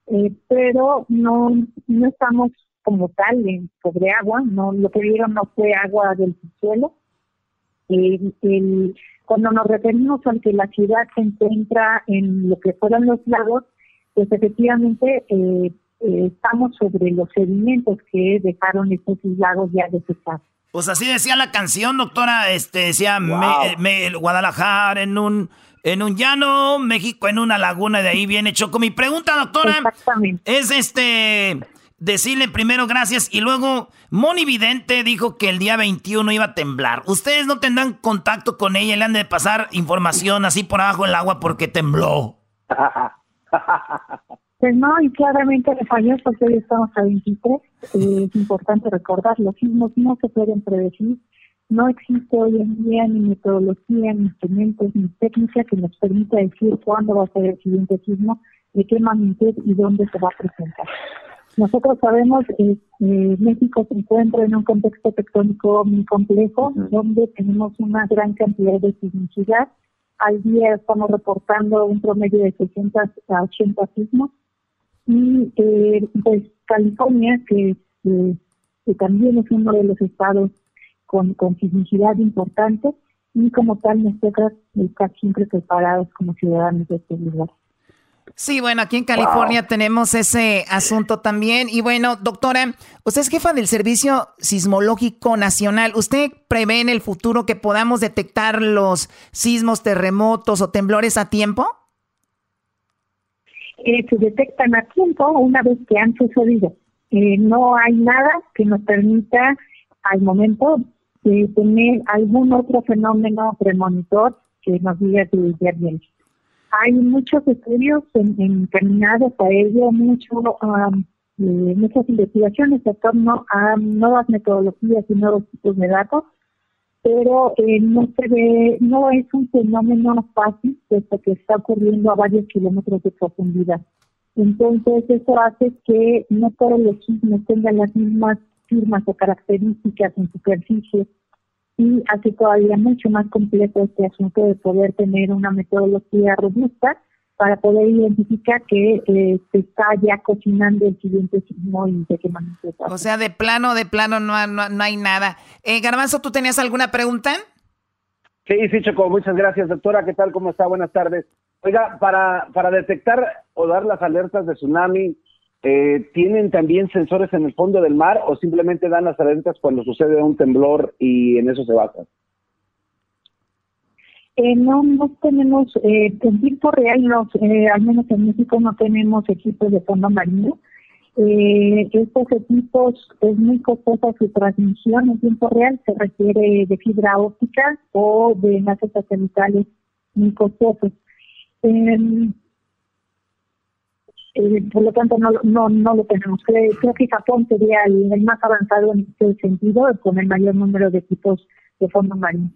eh, pero no no estamos como tal en, sobre agua, no lo que vieron no fue agua del suelo. cuando nos referimos a que la ciudad se encuentra en lo que fueron los lagos, pues efectivamente eh, eh, estamos sobre los sedimentos que dejaron estos lagos ya desechados. Pues así decía la canción, doctora, este decía Guadalajara en un en un llano, México en una laguna, de ahí viene Choco. Mi pregunta, doctora, es este decirle primero gracias y luego Moni Vidente dijo que el día 21 iba a temblar. ¿Ustedes no tendrán contacto con ella y le han de pasar información así por abajo del agua porque tembló? Pues no, y claramente le falló porque hoy estamos a 23. Eh, es importante recordar, los sismos no se pueden predecir. No existe hoy en día ni metodología, ni instrumentos, ni técnica que nos permita decir cuándo va a ser el siguiente sismo, de qué magnitud y dónde se va a presentar. Nosotros sabemos que eh, México se encuentra en un contexto tectónico muy complejo, donde tenemos una gran cantidad de sismicidad. Al día estamos reportando un promedio de 600 a 80 sismos y eh, pues California, que, que también es uno de los estados con, con importante, y como tal nosotras estar siempre preparados como ciudadanos de este lugar. Sí, bueno, aquí en California tenemos ese asunto también. Y bueno, doctora, usted es jefa del Servicio Sismológico Nacional. ¿Usted prevé en el futuro que podamos detectar los sismos, terremotos o temblores a tiempo? Eh, se detectan a tiempo una vez que han sucedido. Eh, no hay nada que nos permita al momento de tener algún otro fenómeno premonitor que nos diga que ya bien. Hay muchos estudios encaminados a ello, mucho, eh, muchas investigaciones en torno a nuevas metodologías y nuevos tipos de datos pero eh, no se ve, no es un fenómeno fácil, puesto que está ocurriendo a varios kilómetros de profundidad. Entonces, eso hace que no todos los sismos tengan las mismas firmas o características en superficie y hace todavía mucho más complejo este asunto de poder tener una metodología robusta para poder identificar que eh, se está ya cocinando el siguiente sismo y de qué manera O sea, de plano, de plano no, no, hay nada. Eh, Garbanzo, ¿tú tenías alguna pregunta? Sí, sí, Choco, muchas gracias, doctora. ¿Qué tal? ¿Cómo está? Buenas tardes. Oiga, para, para detectar o dar las alertas de tsunami, eh, ¿tienen también sensores en el fondo del mar o simplemente dan las alertas cuando sucede un temblor y en eso se basan? Eh, no, no tenemos, eh, en tiempo real, los, eh, al menos en México no tenemos equipos de fondo marino. Eh, estos equipos es muy costosa su transmisión en tiempo real, se requiere de fibra óptica o de enlaces satelitales muy costosos. Em, eh, por lo tanto, no, no, no lo tenemos. Creo, que Japón sería el, más avanzado en este sentido, con el mayor número de equipos de fondo marino.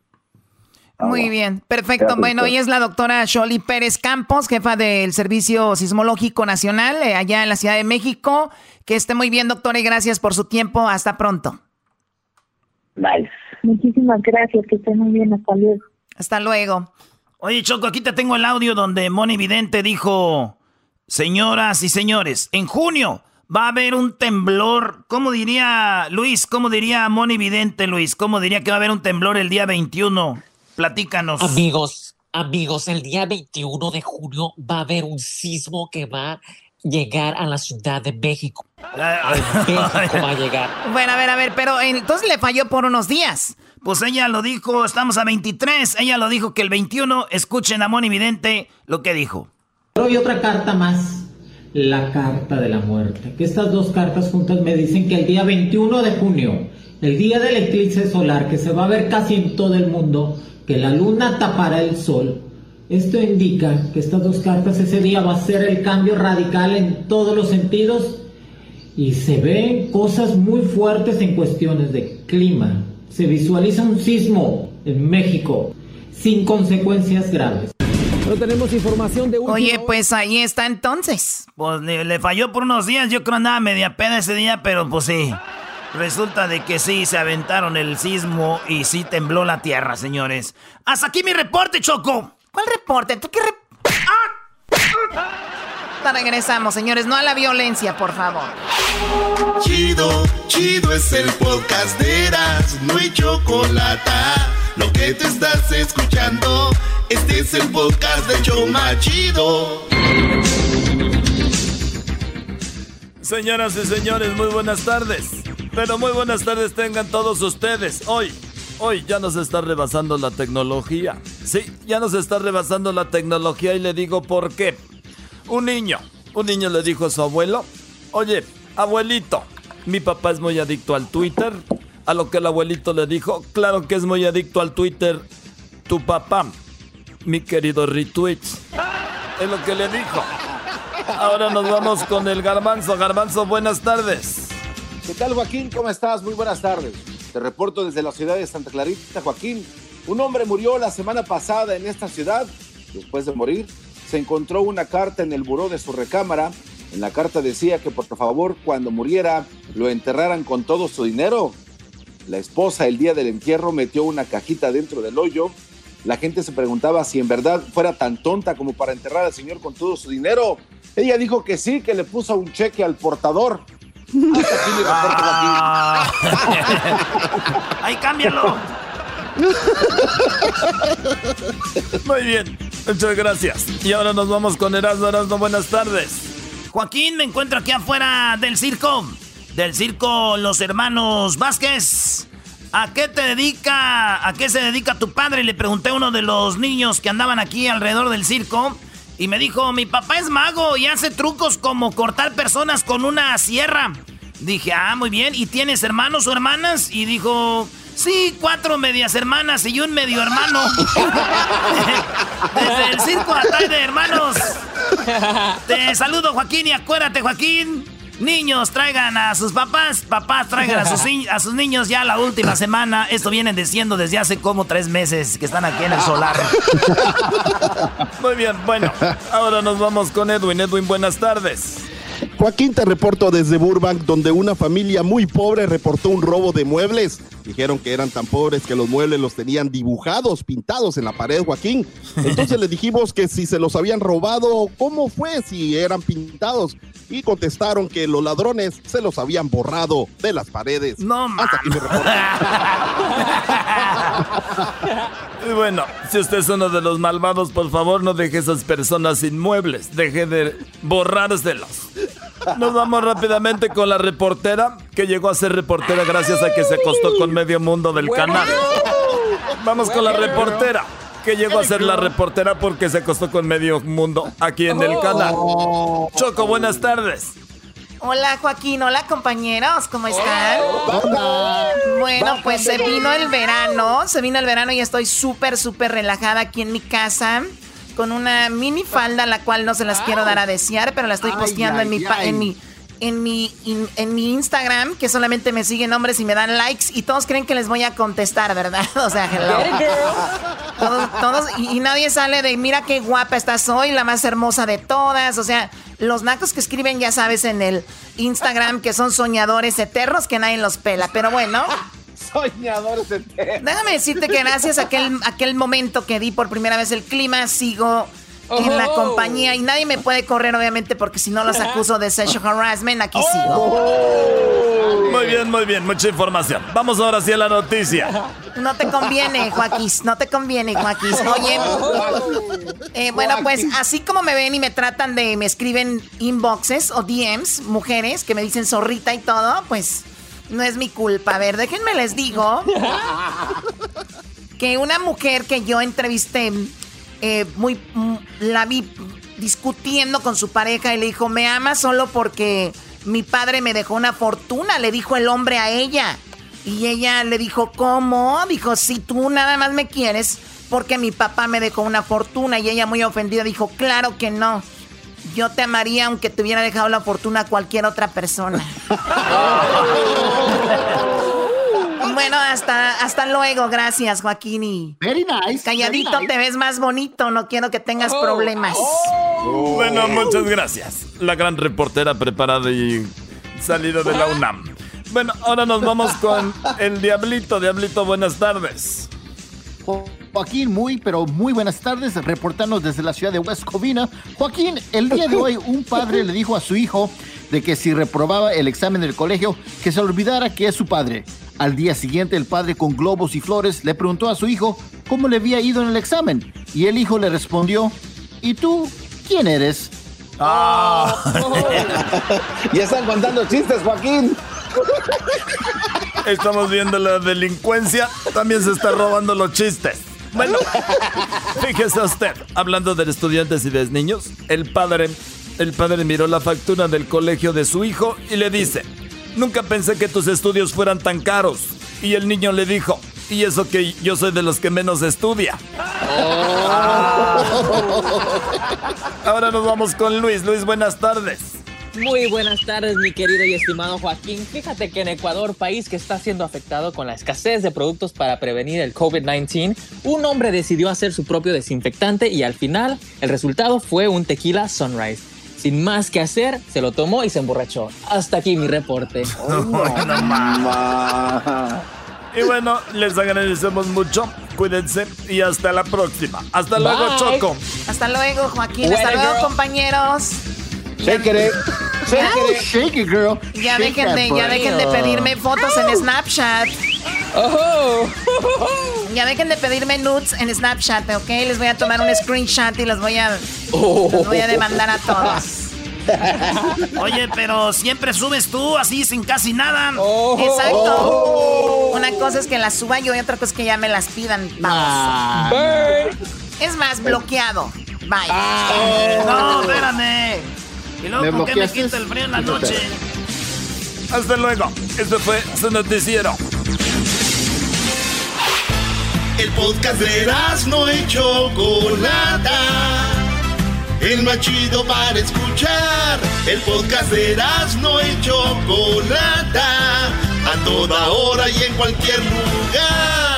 Muy bien, perfecto. Bueno, hoy es la doctora Sholi Pérez Campos, jefa del Servicio Sismológico Nacional eh, allá en la Ciudad de México. Que esté muy bien, doctora, y gracias por su tiempo. Hasta pronto. Bye. Muchísimas gracias, que esté muy bien. Hasta luego. Hasta luego. Oye, Choco, aquí te tengo el audio donde Moni Vidente dijo, señoras y señores, en junio va a haber un temblor. ¿Cómo diría Luis? ¿Cómo diría Moni Vidente, Luis? ¿Cómo diría que va a haber un temblor el día 21? Platícanos. Amigos, amigos, el día 21 de junio va a haber un sismo que va a llegar a la Ciudad de México. México va a llegar. Bueno, a ver, a ver, pero entonces le falló por unos días. Pues ella lo dijo, estamos a 23, ella lo dijo que el 21, escuchen a Moni Vidente lo que dijo. Pero hay otra carta más, la carta de la muerte, que estas dos cartas juntas me dicen que el día 21 de junio, el día del eclipse solar, que se va a ver casi en todo el mundo, que la luna tapará el sol, esto indica que estas dos cartas ese día va a ser el cambio radical en todos los sentidos y se ven cosas muy fuertes en cuestiones de clima, se visualiza un sismo en México sin consecuencias graves. No tenemos información de Oye, pues ahí está entonces. Pues le, falló por unos días, yo creo andaba media pena ese día, pero pues sí. Resulta de que sí, se aventaron el sismo y sí tembló la tierra, señores. Hasta aquí mi reporte, Choco. ¿Cuál reporte? ¿Tú qué ¡Ah! Regresamos, señores. No a la violencia, por favor. Chido, chido es el podcast de Eras, no hay chocolate. Lo que te estás escuchando, este es el podcast de Choma Chido. Señoras y señores, muy buenas tardes. Pero muy buenas tardes tengan todos ustedes. Hoy, hoy ya nos está rebasando la tecnología. Sí, ya nos está rebasando la tecnología y le digo por qué. Un niño, un niño le dijo a su abuelo, oye, abuelito, mi papá es muy adicto al Twitter. A lo que el abuelito le dijo, claro que es muy adicto al Twitter. Tu papá, mi querido retweet. Es lo que le dijo. Ahora nos vamos con el garbanzo. Garbanzo, buenas tardes. ¿Qué tal, Joaquín? ¿Cómo estás? Muy buenas tardes. Te reporto desde la ciudad de Santa Clarita, Joaquín. Un hombre murió la semana pasada en esta ciudad. Después de morir, se encontró una carta en el buró de su recámara en la carta decía que por favor cuando muriera lo enterraran con todo su dinero. La esposa el día del entierro metió una cajita dentro del hoyo. La gente se preguntaba si en verdad fuera tan tonta como para enterrar al señor con todo su dinero. Ella dijo que sí, que le puso un cheque al portador. Hasta aquí mi reporte, ah. ¡Ahí cámbialo! Muy bien, muchas gracias. Y ahora nos vamos con Erasmo Erasmo. Buenas tardes. Joaquín, me encuentro aquí afuera del circo. Del circo Los Hermanos Vázquez. ¿A qué te dedica? ¿A qué se dedica tu padre? Le pregunté a uno de los niños que andaban aquí alrededor del circo. Y me dijo, mi papá es mago y hace trucos como cortar personas con una sierra. Dije, ah, muy bien. ¿Y tienes hermanos o hermanas? Y dijo, sí, cuatro medias hermanas y un medio hermano. Desde el circo Atay de Hermanos. Te saludo, Joaquín, y acuérdate, Joaquín. Niños, traigan a sus papás, papás traigan a sus, a sus niños ya la última semana. Esto viene diciendo desde hace como tres meses que están aquí en el solar. Muy bien, bueno, ahora nos vamos con Edwin. Edwin, buenas tardes. Joaquín, te reporto desde Burbank, donde una familia muy pobre reportó un robo de muebles. Dijeron que eran tan pobres que los muebles los tenían dibujados, pintados en la pared, Joaquín. Entonces le dijimos que si se los habían robado, ¿cómo fue si eran pintados? Y contestaron que los ladrones se los habían borrado de las paredes. No, Hasta aquí Y bueno, si usted es uno de los malvados, por favor no deje esas personas sin muebles. Deje de borrárselos. Nos vamos rápidamente con la reportera, que llegó a ser reportera gracias a que se acostó con medio mundo del canal. Vamos con la reportera, que llegó a ser la reportera porque se acostó con medio mundo aquí en el canal. Choco, buenas tardes. Hola Joaquín, hola compañeros, ¿cómo están? Bueno, pues se vino el verano, se vino el verano y estoy súper, súper relajada aquí en mi casa con una mini falda, la cual no se las quiero dar a desear, pero la estoy posteando en, mi, en mi en mi en mi Instagram, que solamente me siguen hombres y me dan likes y todos creen que les voy a contestar, ¿verdad? O sea, hello. Todos, y, y, nadie sale de mira qué guapa estás hoy, la más hermosa de todas. O sea, los nacos que escriben, ya sabes, en el Instagram que son soñadores eternos que nadie los pela. Pero bueno, soñadores Déjame decirte que gracias a aquel, aquel momento que di por primera vez el clima, sigo en la compañía y nadie me puede correr, obviamente, porque si no los acuso de sexual harassment, aquí sigo. Oh. Muy bien, muy bien, mucha información. Vamos ahora sí a la noticia. No te conviene, Joaquín, no te conviene, Joaquín. Oye, eh, bueno, pues así como me ven y me tratan de, me escriben inboxes o DMs, mujeres que me dicen zorrita y todo, pues No es mi culpa. A ver, déjenme les digo que una mujer que yo entrevisté, eh, muy, mm, la vi discutiendo con su pareja y le dijo, me ama solo porque mi padre me dejó una fortuna, le dijo el hombre a ella. Y ella le dijo, ¿cómo? Dijo, si tú nada más me quieres porque mi papá me dejó una fortuna. Y ella muy ofendida dijo, claro que no. Yo te amaría aunque te hubiera dejado la fortuna a cualquier otra persona. bueno, hasta, hasta luego. Gracias, Joaquín. Y very nice. Calladito te ves más bonito. No quiero que tengas Oh. problemas. Bueno, muchas gracias. La gran reportera preparada y salida de la UNAM. Bueno, ahora nos vamos con el Diablito. Diablito, buenas tardes. Joaquín, muy, pero muy buenas tardes, reportando desde la ciudad de West Covina. Joaquín, el día de hoy un padre le dijo a su hijo de que si reprobaba el examen del colegio, que se olvidara que es su padre. Al día siguiente, el padre con globos y flores le preguntó a su hijo cómo le había ido en el examen. Y el hijo le respondió, ¿y tú quién eres? ya están contando chistes, Joaquín. Estamos viendo la delincuencia. También se está robando los chistes. Bueno, fíjese usted, hablando de estudiantes y de niños, el padre, el padre miró la factura del colegio de su hijo y le dice, nunca pensé que tus estudios fueran tan caros. Y el niño le dijo, y eso que yo soy de los que menos estudia. Ahora nos vamos con Luis. Luis, buenas tardes. Muy buenas tardes, mi querido y estimado Joaquín. Fíjate que en Ecuador, país que está siendo afectado con la escasez de productos para prevenir el COVID-19, un hombre decidió hacer su propio desinfectante y al final el resultado fue un tequila Sunrise. Sin más que hacer, se lo tomó y se emborrachó. Hasta aquí mi reporte. Y bueno, les agradecemos mucho. Cuídense y hasta la próxima. Hasta luego. Choco. Hasta luego, Joaquín. Hasta luego, girl. compañeros. Shake it, Ya, Shake it, girl. ya Shake dejen de, ya dejen de pedirme fotos en Snapchat. Ya dejen de pedirme nudes en Snapchat, ¿ok? Les voy a tomar un screenshot y los voy a, los voy a demandar a todos. Oye, pero siempre subes tú así sin casi nada. Exacto. Una cosa es que las suba yo y otra cosa es que ya me las pidan. Vamos. Es más, bloqueado. Bye. No, espérame. Y luego, ¿Me ¿por qué me quita el frío en la noche? Hasta luego. Este fue su noticiero. El podcast de no y Chocolata. El más chido para escuchar. El podcast de no y Chocolata. A toda hora y en cualquier lugar.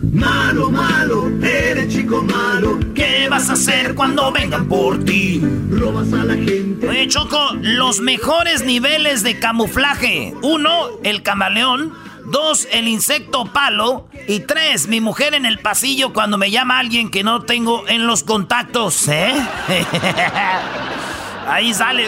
Malo, malo, eres chico malo. ¿Qué vas a hacer cuando vengan por ti? Robas a la gente. Oye, Choco, los mejores niveles de camuflaje. Uno, el camaleón. Dos, el insecto palo. Y tres, mi mujer en el pasillo cuando me llama alguien que no tengo en los contactos, ¿eh? Ahí sale.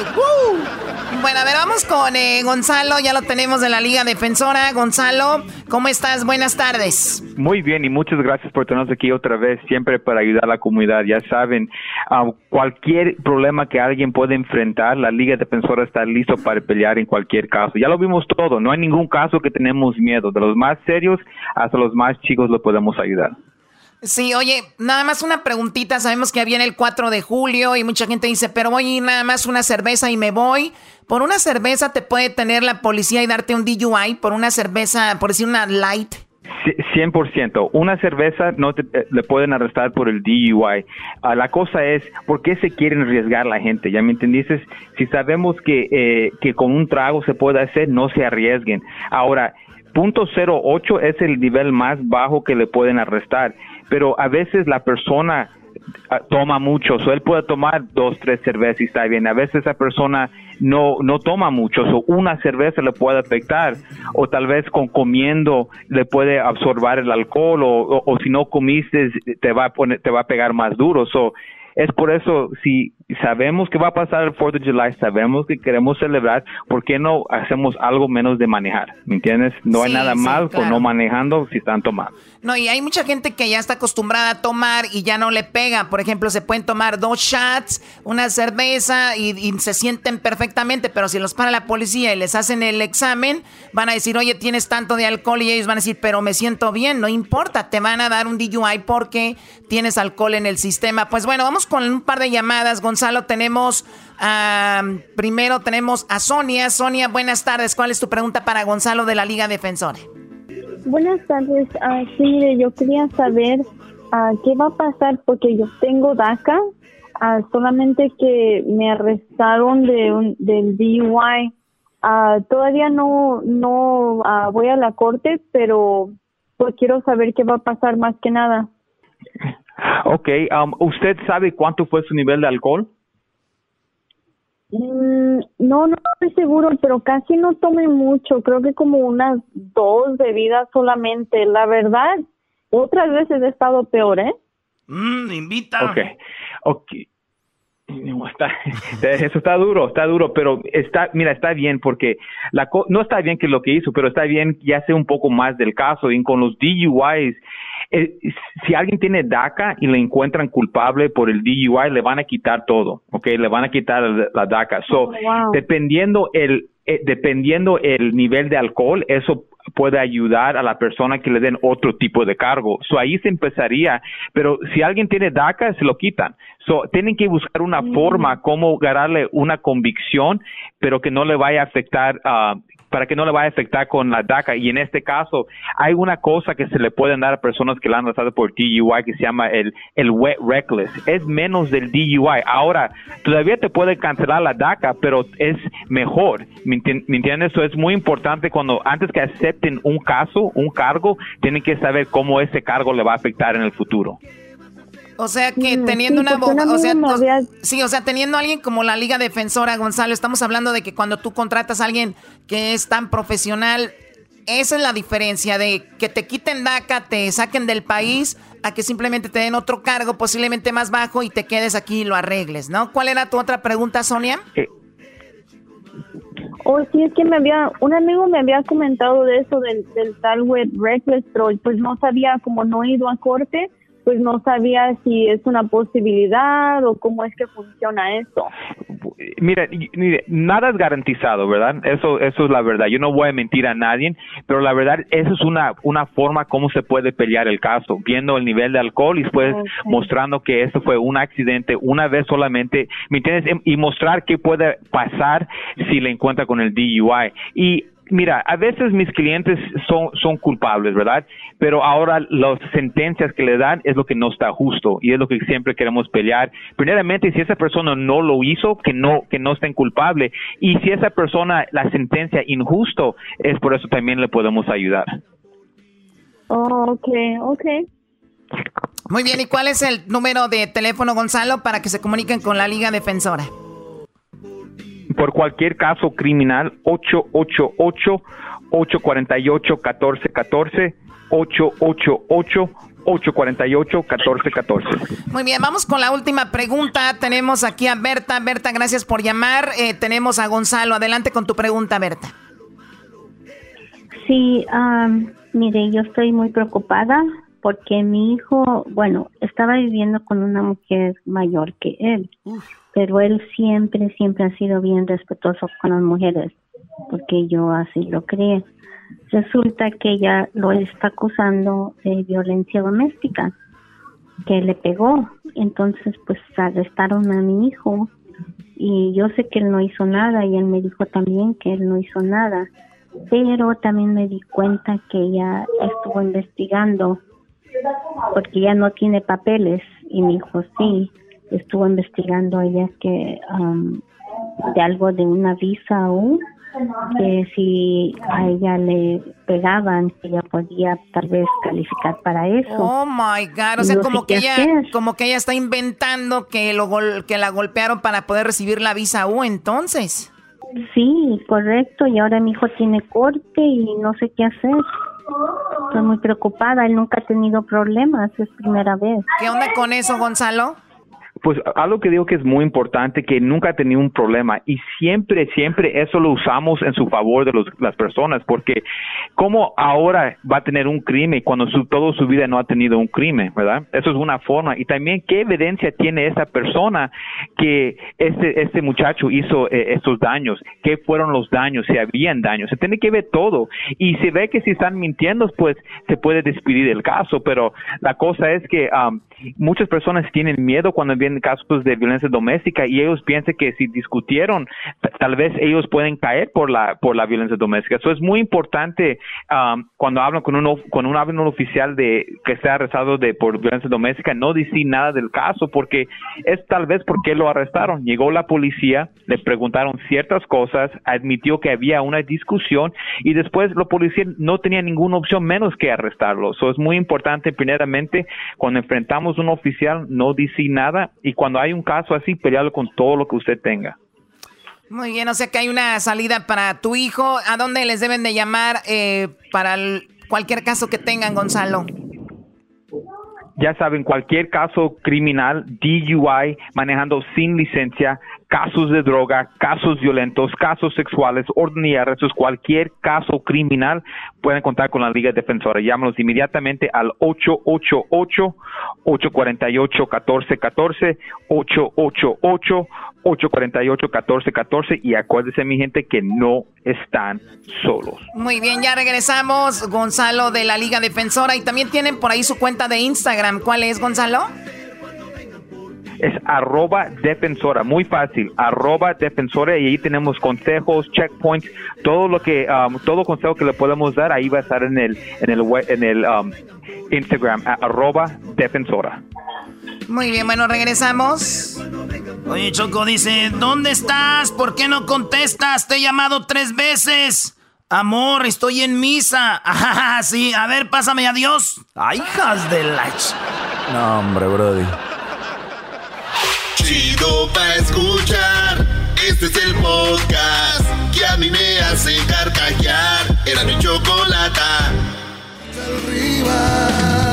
Bueno, a ver, vamos con eh, Gonzalo. Ya lo tenemos de la Liga Defensora. Gonzalo, ¿cómo estás? Buenas tardes. Muy bien y muchas gracias por tenernos aquí otra vez, siempre para ayudar a la comunidad. Ya saben, ah, cualquier problema que alguien pueda enfrentar, la Liga Defensora está listo para pelear en cualquier caso. Ya lo vimos todo, no hay ningún caso que tenemos miedo. De los más serios hasta los más chicos lo podemos ayudar. Sí, oye, nada más una preguntita. Sabemos que viene el 4 de julio y mucha gente dice, pero voy a ir nada más una cerveza y me voy. Por una cerveza te puede tener la policía y darte un DUI. Por una cerveza, por decir una light. C- 100%. Una cerveza no te, eh, le pueden arrestar por el DUI. Ah, la cosa es, ¿por qué se quieren arriesgar la gente? ¿Ya me entendiste? Si sabemos que, eh, que con un trago se puede hacer, no se arriesguen. Ahora, punto 08 es el nivel más bajo que le pueden arrestar, pero a veces la persona ah, toma mucho, o él puede tomar dos, tres cervezas y está bien. A veces esa persona no, no toma mucho, o una cerveza le puede afectar, o tal vez con comiendo le puede absorber el alcohol, o, o- o si no comiste te va a poner, te va a pegar más duro. So, es por eso, si sabemos que va a pasar el 4 de July, sabemos que queremos celebrar, ¿por qué no hacemos algo menos de manejar? ¿Me entiendes? No hay Sí, nada sí, mal con no manejando si están tomando. No, y hay mucha gente que ya está acostumbrada a tomar y ya no le pega. Por ejemplo, se pueden tomar dos shots, una cerveza y, y se sienten perfectamente, pero si los para la policía y les hacen el examen, van a decir, oye, tienes tanto de alcohol y ellos van a decir, pero me siento bien, no importa, te van a dar un DUI porque tienes alcohol en el sistema. Pues bueno, vamos con un par de llamadas, Gonzalo. Tenemos, ah, primero tenemos a Sonia. Sonia, buenas tardes. ¿Cuál es tu pregunta para Gonzalo de la Liga Defensora? Buenas tardes. Ah, sí, yo quería saber ah, qué va a pasar porque yo tengo DACA, solamente que me arrestaron de un, del DUI. Todavía no no voy a la corte, pero pues quiero saber qué va a pasar más que nada. Ok, um, ¿usted sabe cuánto fue su nivel de alcohol? Mm, no, no estoy seguro, pero casi no tomé mucho. Creo que como unas dos bebidas solamente. La verdad, otras veces he estado peor, ¿eh? Mmm, invita. Ok, ok. No, está, eso está duro, está duro, pero está, mira, está bien porque la co- no está bien que lo que hizo, pero está bien ya sé un poco más del caso y con los DUIs, eh, si alguien tiene DACA y le encuentran culpable por el DUI, le van a quitar todo, ok, le van a quitar la, la DACA. So, dependiendo el, eh, dependiendo el nivel de alcohol, eso puede ayudar a la persona que le den otro tipo de cargo. So, ahí se empezaría, pero si alguien tiene DACA, se lo quitan. So, tienen que buscar una forma como ganarle una convicción, pero que no le vaya a afectar, ah, para que no le vaya a afectar con la DACA. Y en este caso, hay una cosa que se le pueden dar a personas que la han arrestado por DUI que se llama el, el wet reckless. Es menos del DUI. Ahora, todavía te puede cancelar la DACA, pero es mejor. ¿Me enti- me entiendes? Es muy importante cuando antes que acepten un caso, un cargo, tienen que saber cómo ese cargo le va a afectar en el futuro. O sea que Mm, teniendo sí, una abogada, o sea, había- sí, o sea, teniendo a alguien como la Liga Defensora, Gonzalo, estamos hablando de que cuando tú contratas a alguien que es tan profesional, esa es la diferencia de que te quiten DACA, te saquen del país, a que simplemente te den otro cargo, posiblemente más bajo, y te quedes aquí y lo arregles, ¿no? ¿Cuál era tu otra pregunta, Sonia? O sí, es que me había, un amigo me había comentado de eso, del, del tal web reckless, pero pues no sabía, como no he ido a corte, pues no sabía si es una posibilidad o cómo es que funciona esto. Mira, nada es garantizado, ¿verdad? Eso, eso es la verdad. Yo no voy a mentir a nadie, pero la verdad, eso es una, una forma como se puede pelear el caso, viendo el nivel de alcohol y después mostrando que esto fue un accidente una vez solamente, ¿me entiendes? Y mostrar qué puede pasar si le encuentra con el DUI. Y Mira, a veces mis clientes son, son culpables, ¿verdad? Pero ahora las sentencias que le dan es lo que no está justo y es lo que siempre queremos pelear. Primeramente, si esa persona no lo hizo, que no, que no estén culpable. Y si esa persona la sentencia injusto, es por eso también le podemos ayudar. Oh, ok, ok. Muy bien, ¿y cuál es el número de teléfono, Gonzalo, para que se comuniquen con la Liga Defensora? Por cualquier caso criminal, 888-848-1414, 888-848-1414. Muy bien, vamos con la última pregunta. Tenemos aquí a Berta. Berta, gracias por llamar. Eh, tenemos a Gonzalo. Adelante con tu pregunta, Berta. Sí, am, mire, yo estoy muy preocupada porque mi hijo, bueno, estaba viviendo con una mujer mayor que él, pero él siempre, siempre ha sido bien respetuoso con las mujeres, porque yo así lo creé. Resulta que ella lo está acusando de violencia doméstica, que le pegó. Entonces, pues arrestaron a mi hijo y yo sé que él no hizo nada y él me dijo también que él no hizo nada pero también me di cuenta que ella estuvo investigando porque ella no tiene papeles y mi hijo sí estuvo investigando ella que um, de algo de una visa U que si a ella le pegaban que ella podía tal vez calificar para eso Oh my God, o sea, No como que ella, hacer. como que ella está inventando que lo gol- que la golpearon para poder recibir la visa U, entonces. Sí, correcto. Y ahora mi hijo tiene corte y no sé qué hacer. Estoy muy preocupada. Él nunca ha tenido problemas. Es primera vez. ¿Qué onda con eso, Gonzalo? Pues algo que digo que es muy importante, que nunca ha tenido un problema y siempre, siempre eso lo usamos en su favor de los, las personas, porque ¿cómo ahora va a tener un crimen cuando su, toda su vida no ha tenido un crimen, verdad? Eso es una forma. Y también, ¿qué evidencia tiene esa persona que este, este muchacho hizo eh, estos daños? ¿Qué fueron los daños? Si habían daños. Se tiene que ver todo. Y se ve que si están mintiendo, pues se puede despedir el caso, pero la cosa es que um, muchas personas tienen miedo cuando vienen casos de violencia doméstica y ellos piensan que si discutieron, tal vez ellos pueden caer por la por la violencia doméstica. Eso es muy importante um, cuando hablan con un con un, oficial de que sea arrestado de por violencia doméstica, no decir nada del caso porque es tal vez porque lo arrestaron. Llegó la policía, le preguntaron ciertas cosas, admitió que había una discusión y después la policía no tenía ninguna opción menos que arrestarlo. Eso es muy importante primeramente cuando enfrentamos un oficial, no dice nada y cuando hay un caso así, pelearlo con todo lo que usted tenga. Muy bien, o sea que hay una salida para tu hijo. ¿A dónde les deben de llamar eh, para cualquier caso que tengan, Gonzalo? ya saben, cualquier caso criminal, DUI, manejando sin licencia, casos de droga, casos violentos, casos sexuales, orden y arrestos, cualquier caso criminal, pueden contar con la Liga Defensora. Llámanos inmediatamente al 888-848-1414, 888 848-1414 y acuérdense mi gente que no están solos. Muy bien, ya regresamos, Gonzalo de la Liga Defensora y también tienen por ahí su cuenta de Instagram. ¿Cuál es, Gonzalo? Es arroba defensora, muy fácil, arroba defensora y ahí tenemos consejos, checkpoints, todo lo que, um, todo consejo que le podemos dar ahí va a estar en el, en el, en el um, Instagram, arroba defensora. Muy bien, bueno, regresamos. Oye, Choco dice, ¿dónde estás? ¿Por qué no contestas? Te he llamado tres veces. Amor, estoy en misa. Ah, sí, a ver, pásame a Dios. Ay, hijas de la... No, hombre, brody. Chido pa' escuchar. Este es el podcast que a mí me hace carcajear. Era mi chocolata. Arriba.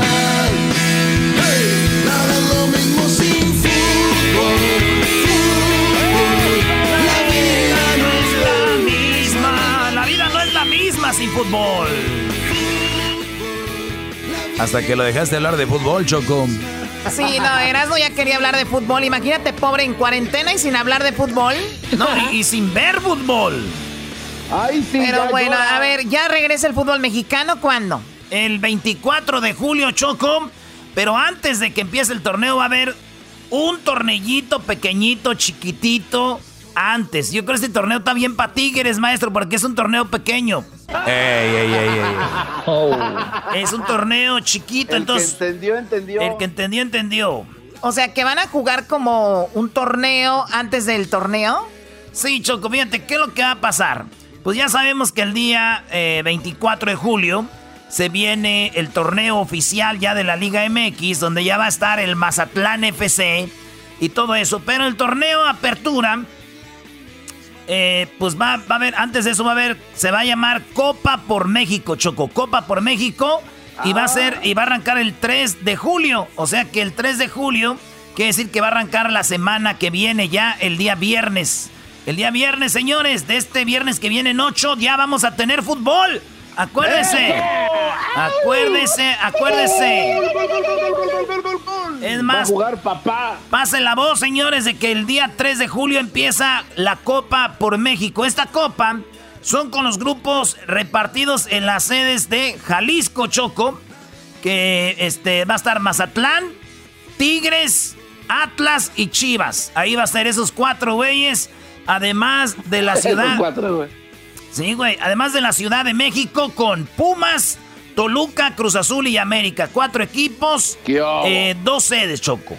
sin fútbol. Hasta que lo dejaste hablar de fútbol, Choco. Sí, no, Erasmo ya quería hablar de fútbol. Imagínate, pobre, en cuarentena y sin hablar de fútbol. No, y, sin ver fútbol. Ay, sí, Pero bueno, a ver, ¿ya regresa el fútbol mexicano cuándo? El 24 de julio, Choco. Pero antes de que empiece el torneo va a haber un tornellito pequeñito, chiquitito, antes. Yo creo que este torneo está bien para Tigres, maestro, porque es un torneo pequeño. Ey, ey, ey, ey. Oh. Es un torneo chiquito, el entonces. Que entendió, entendió. El que entendió, entendió. O sea, que van a jugar como un torneo antes del torneo. Sí, Choco, fíjate, ¿qué es lo que va a pasar? Pues ya sabemos que el día 24 eh, de julio se viene el torneo oficial ya de la Liga MX, donde ya va a estar el Mazatlán FC y todo eso. Pero el torneo Apertura eh, pues va, a haber, antes de eso va a haber, se va a llamar Copa por México, Choco, Copa por México. Y va a ser, y va a arrancar el 3 de julio. O sea que el 3 de julio quiere decir que va a arrancar la semana que viene ya, el día viernes. El día viernes, señores, de este viernes que viene en 8, ya vamos a tener fútbol. Acuérdese. Acuérdese, acuérdese. Es más, jugar papá. Pase la voz, señores, de que el día 3 de julio empieza la Copa por México. Esta Copa son con los grupos repartidos en las sedes de Jalisco, Choco, que este, va a estar Mazatlán, Tigres, Atlas y Chivas. Ahí va a ser esos cuatro güeyes, además de la ciudad. cuatro, güey. Sí, güey. Además de la Ciudad de México con Pumas, Toluca, Cruz Azul y América. Cuatro equipos, eh, dos sedes, Choco.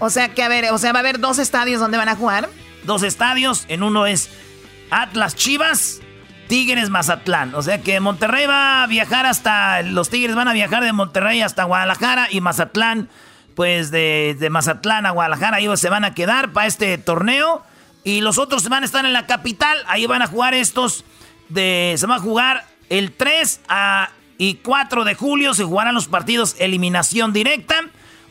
O sea que, a ver, o sea, va a haber dos estadios donde van a jugar. Dos estadios. En uno es Atlas Chivas, Tigres Mazatlán. O sea que Monterrey va a viajar hasta. Los Tigres van a viajar de Monterrey hasta Guadalajara y Mazatlán, pues de, de Mazatlán a Guadalajara, ahí se van a quedar para este torneo. Y los otros van a estar en la capital, ahí van a jugar estos de, se va a jugar el 3 a, y 4 de julio. Se jugarán los partidos eliminación directa.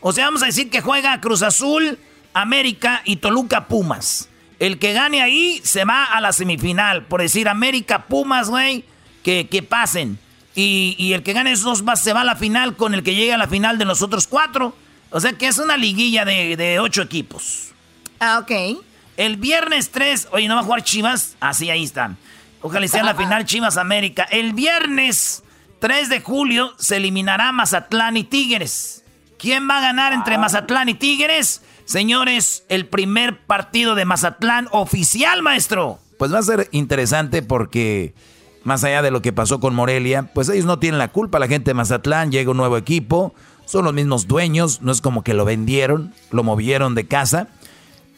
O sea, vamos a decir que juega Cruz Azul, América y Toluca Pumas. El que gane ahí se va a la semifinal. Por decir América Pumas, güey, que, que pasen. Y, el que gane esos dos se va a la final con el que llegue a la final de los otros cuatro. O sea que es una liguilla de, ocho equipos. Ah, ok. El viernes 3, oye, ¿no va a jugar Chivas? Ah, sí, ahí están. Ojalá sea la final Chivas América. El viernes 3 de julio se eliminará Mazatlán y Tigres. ¿Quién va a ganar entre ah. Mazatlán y Tigres? Señores, el primer partido de Mazatlán oficial, maestro. Pues va a ser interesante porque más allá de lo que pasó con Morelia, pues ellos no tienen la culpa. La gente de Mazatlán llega un nuevo equipo, son los mismos dueños, no es como que lo vendieron, lo movieron de casa.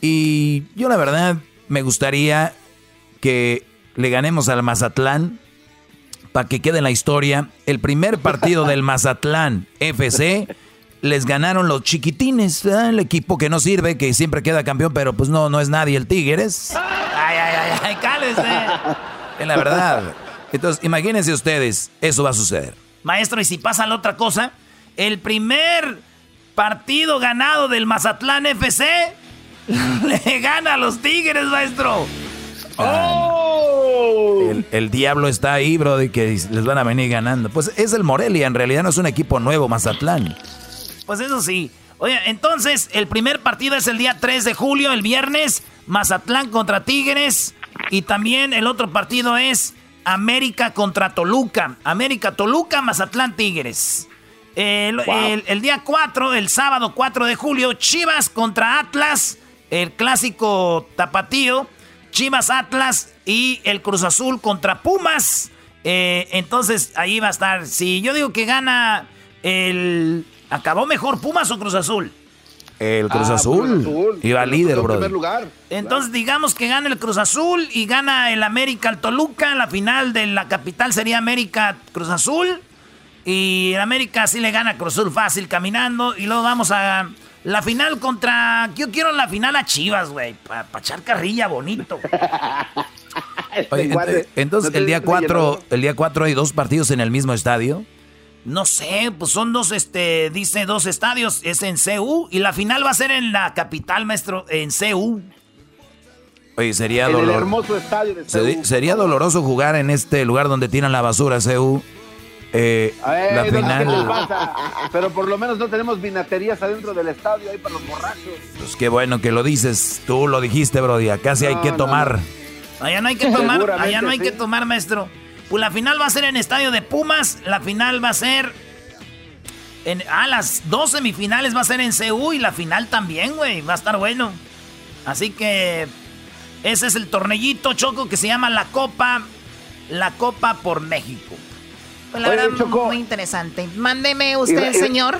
Y yo la verdad me gustaría que le ganemos al Mazatlán para que quede en la historia. El primer partido del Mazatlán FC les ganaron los chiquitines, el equipo que no sirve, que siempre queda campeón, pero pues no, no es nadie el Tigres. Ay, ay, ay, ay, cálese. Es la verdad. Entonces, imagínense ustedes, eso va a suceder. Maestro, y si pasa la otra cosa, el primer partido ganado del Mazatlán FC le gana a los Tigres, maestro. ¡Oh! El, diablo está ahí, bro, y que les van a venir ganando. Pues es el Morelia, en realidad no es un equipo nuevo, Mazatlán. Pues eso sí. Oye, entonces, el primer partido es el día 3 de julio, el viernes, Mazatlán contra Tigres. Y también el otro partido es América contra Toluca. América, Toluca, Mazatlán, Tigres. El, día 4, el sábado 4 de julio, Chivas contra Atlas, el clásico tapatío. Chivas Atlas y el Cruz Azul contra Pumas. Eh, entonces ahí va a estar. Si yo digo que gana el. ¿Acabó mejor Pumas o Cruz Azul? El Cruz, ah, Azul. Iba líder, bro. Entonces, digamos que gana el Cruz Azul y gana el América al Toluca. La final de la capital sería América Cruz Azul. Y el América sí le gana a Cruz Azul fácil caminando. Y luego vamos a la final contra. Yo quiero la final a Chivas, güey. Para echar carrilla bonito. entonces, el día 4 el día 4 hay dos partidos en el mismo estadio. No sé, pues son dos, este, dice dos estadios, es en CU y la final va a ser en la capital, maestro, en CU. Oye, sería doloroso. hermoso estadio de Sería doloroso jugar en este lugar donde tiran la basura, CU. Eh, la final. Pero por lo menos no tenemos vinaterías adentro del estadio ahí para los borrachos. Pues qué bueno que lo dices. Tú lo dijiste, Brody. Acá sí hay que tomar. Allá no hay que tomar, allá no hay que tomar, maestro. Pues la final va a ser en estadio de Pumas. La final va a ser. En, ah, las dos semifinales va a ser en CU y la final también, güey. Va a estar bueno. Así que. Ese es el tornellito, Choco, que se llama la Copa. La Copa por México. Pues la verdad, muy interesante. Mándeme usted, señor.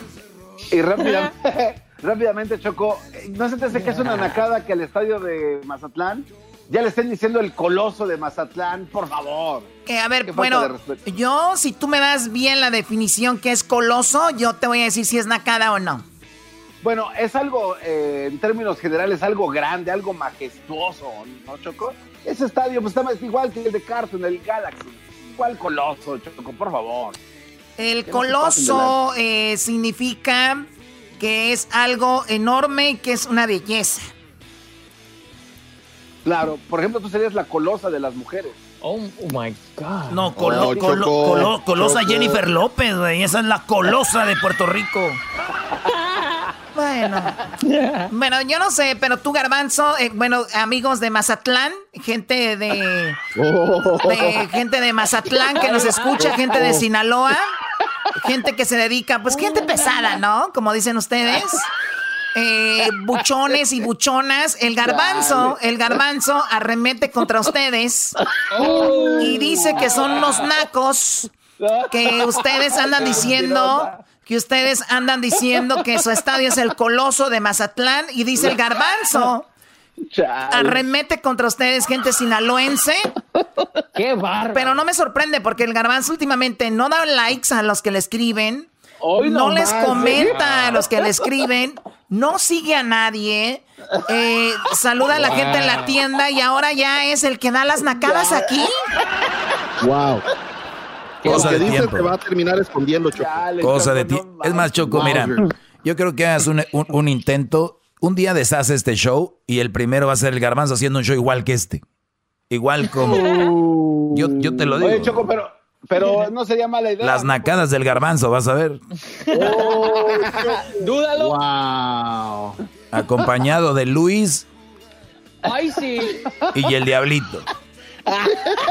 Y rápidamente, rápidamente, Choco. ¿No se te hace que es una nacada que el estadio de Mazatlán ya le estén diciendo el coloso de Mazatlán, por favor. Eh, a ver, bueno, yo, si tú me das bien la definición que es coloso, yo te voy a decir si es nacada o no. Bueno, es algo, eh, en términos generales, algo grande, algo majestuoso, ¿no, Choco? Ese estadio pues está igual que el de Carson, el Galaxy. Igual coloso, Choco, por favor. El coloso eh, significa que es algo enorme y que es una belleza. Claro, por ejemplo, tú serías la colosa de las mujeres. Oh, my God. No, colosa Jennifer López, güey. Esa es la colosa de Puerto Rico. Bueno, bueno, yo no sé, pero tú, Garbanzo, eh, bueno, amigos de Mazatlán, gente de, de, gente de Mazatlán que nos escucha, gente de Sinaloa, gente que se dedica, pues gente pesada, ¿no? Como dicen ustedes. Eh, buchones y buchonas. El garbanzo, el garbanzo arremete contra ustedes y dice que son unos nacos que ustedes andan diciendo que ustedes andan diciendo que su estadio es el coloso de Mazatlán y dice el garbanzo. Arremete contra ustedes, gente sinaloense. Qué barba. Pero no me sorprende porque el garbanzo últimamente no da likes a los que le escriben. no, les comenta a los que le escriben no sigue a nadie, eh, saluda a la gente en la tienda y ahora ya es el que da las nacadas aquí. Wow. Cosa de tiempo. va a terminar escondiendo, Choco. Cosa de tiempo. Es más, Choco, mira, yo creo que hagas un, intento un día deshace este show y el primero va a ser el garbanzo haciendo un show igual que este. Igual como... Uh. Yo, yo te lo digo. Oye, Choco, pero, pero no sería mala idea. Las nacadas del garbanzo, vas a ver. Dúdalo. Wow. Acompañado de Luis Ay, sí. y el diablito.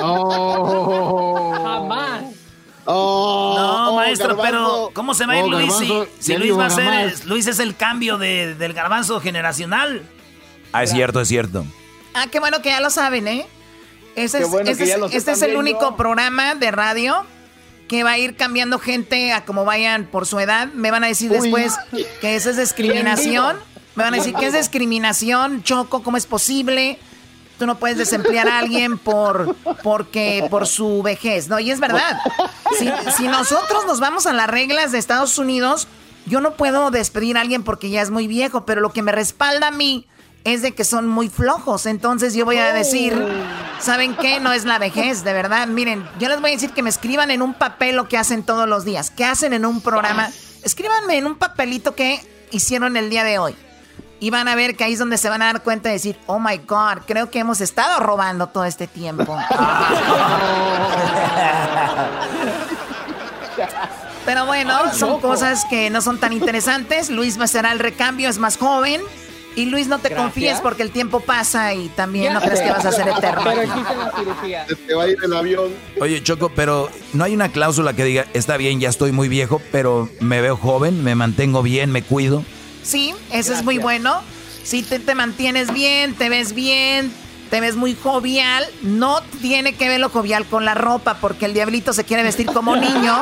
Oh. Jamás. Oh, No, oh, maestro, garbanzo. pero ¿cómo se va a ir Oh, Luis? Si, garbanzo, si ya Luis va a ser. Luis es el cambio de- del garbanzo generacional. Ah, es cierto, es cierto. Ah, qué bueno que ya lo saben, ¿eh? Ese es, bueno este es- este el único programa de radio que va a ir cambiando gente a como vayan por su edad. Me van a decir Uy. después que eso es discriminación. Me van a decir que es discriminación, Choco, ¿cómo es posible? Tú no puedes desemplear a alguien por porque por su vejez, ¿no? Y es verdad. Si, nosotros nos vamos a las reglas de Estados Unidos, yo no puedo despedir a alguien porque ya es muy viejo, pero lo que me respalda a mí es de que son muy flojos. Entonces yo voy a decir, ¿saben qué? No es la vejez, de verdad. Miren, yo les voy a decir que me escriban en un papel lo que hacen todos los días. ¿Qué hacen en un programa? Escríbanme en un papelito que hicieron el día de hoy. Y van a ver que ahí es donde se van a dar cuenta de decir, oh my God, creo que hemos estado robando todo este tiempo. Pero bueno, son cosas que no son tan interesantes. Luis será el recambio, es más joven. Y Luis, no te Gracias. confíes porque el tiempo pasa y también no crees que vas a ser eterno. Pero existe la cirugía. Se te va a ir el avión. Oye, Choco, pero no hay una cláusula que diga, está bien, ya estoy muy viejo, pero me veo joven, me mantengo bien, me cuido. Sí, eso es muy bueno. Si te, te mantienes bien, te ves bien, te ves muy jovial, no tiene que ver lo jovial con la ropa, porque el diablito se quiere vestir como niño,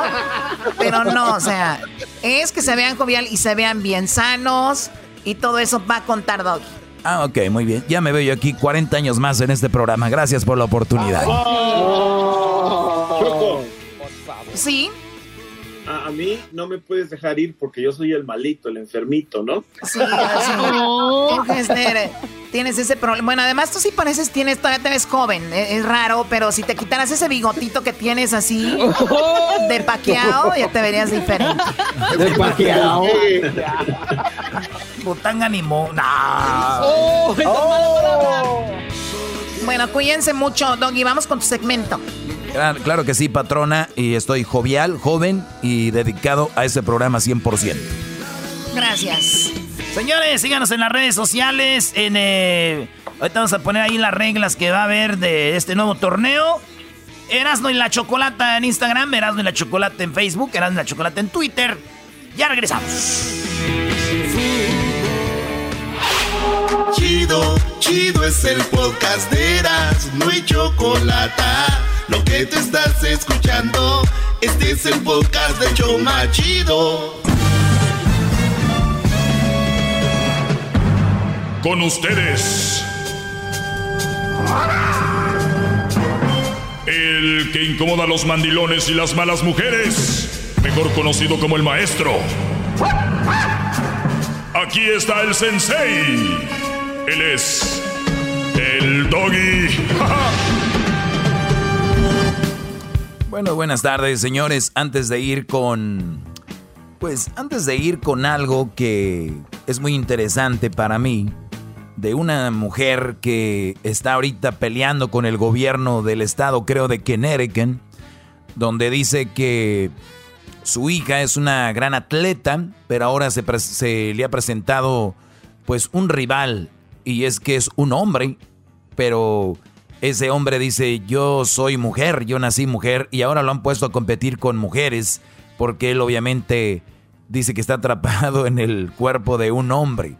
pero no, o sea, es que se vean jovial y se vean bien sanos y todo eso va a contar Doggy. Ah, ok, muy bien. Ya me veo yo aquí 40 años más en este programa. Gracias por la oportunidad. Choco, Sí, a, a mí no me puedes dejar ir porque yo soy el malito, el enfermito, ¿no? sí. Este, tienes ese problema. Bueno, además tú sí pareces, tienes, todavía te ves joven, e- es, raro, pero si te quitaras ese bigotito que tienes así, de paqueado, ya te verías diferente. De paqueado. Butanga ni mo. No. ¡Oh! palabra! Bueno, cuídense mucho, Doggy. Vamos con tu segmento. Claro, claro que sí, patrona, y estoy jovial, joven y dedicado a ese programa 100%. Gracias. Señores, síganos en las redes sociales. En, eh, ahorita vamos a poner ahí las reglas que va a haber de este nuevo torneo. Erasno y la Chocolata en Instagram, Erasno y la Chocolata en Facebook, Erasno y la Chocolata en Twitter. Ya regresamos. Chido, chido es el podcast de Eras, no hay chocolate. Lo que te estás escuchando, este es el podcast de Choma Chido. Con ustedes. El que incomoda a los mandilones y las malas mujeres. Mejor conocido como el maestro. Aquí está el sensei. Él es. El doggy. Bueno, buenas tardes, señores. Antes de ir con. Pues antes de ir con algo que es muy interesante para mí, de una mujer que está ahorita peleando con el gobierno del estado, creo, de Connecticut, donde dice que su hija es una gran atleta, pero ahora se, se le ha presentado pues un rival, y es que es un hombre, pero ese hombre dice, yo soy mujer, yo nací mujer, y ahora lo han puesto a competir con mujeres, porque él obviamente dice que está atrapado en el cuerpo de un hombre.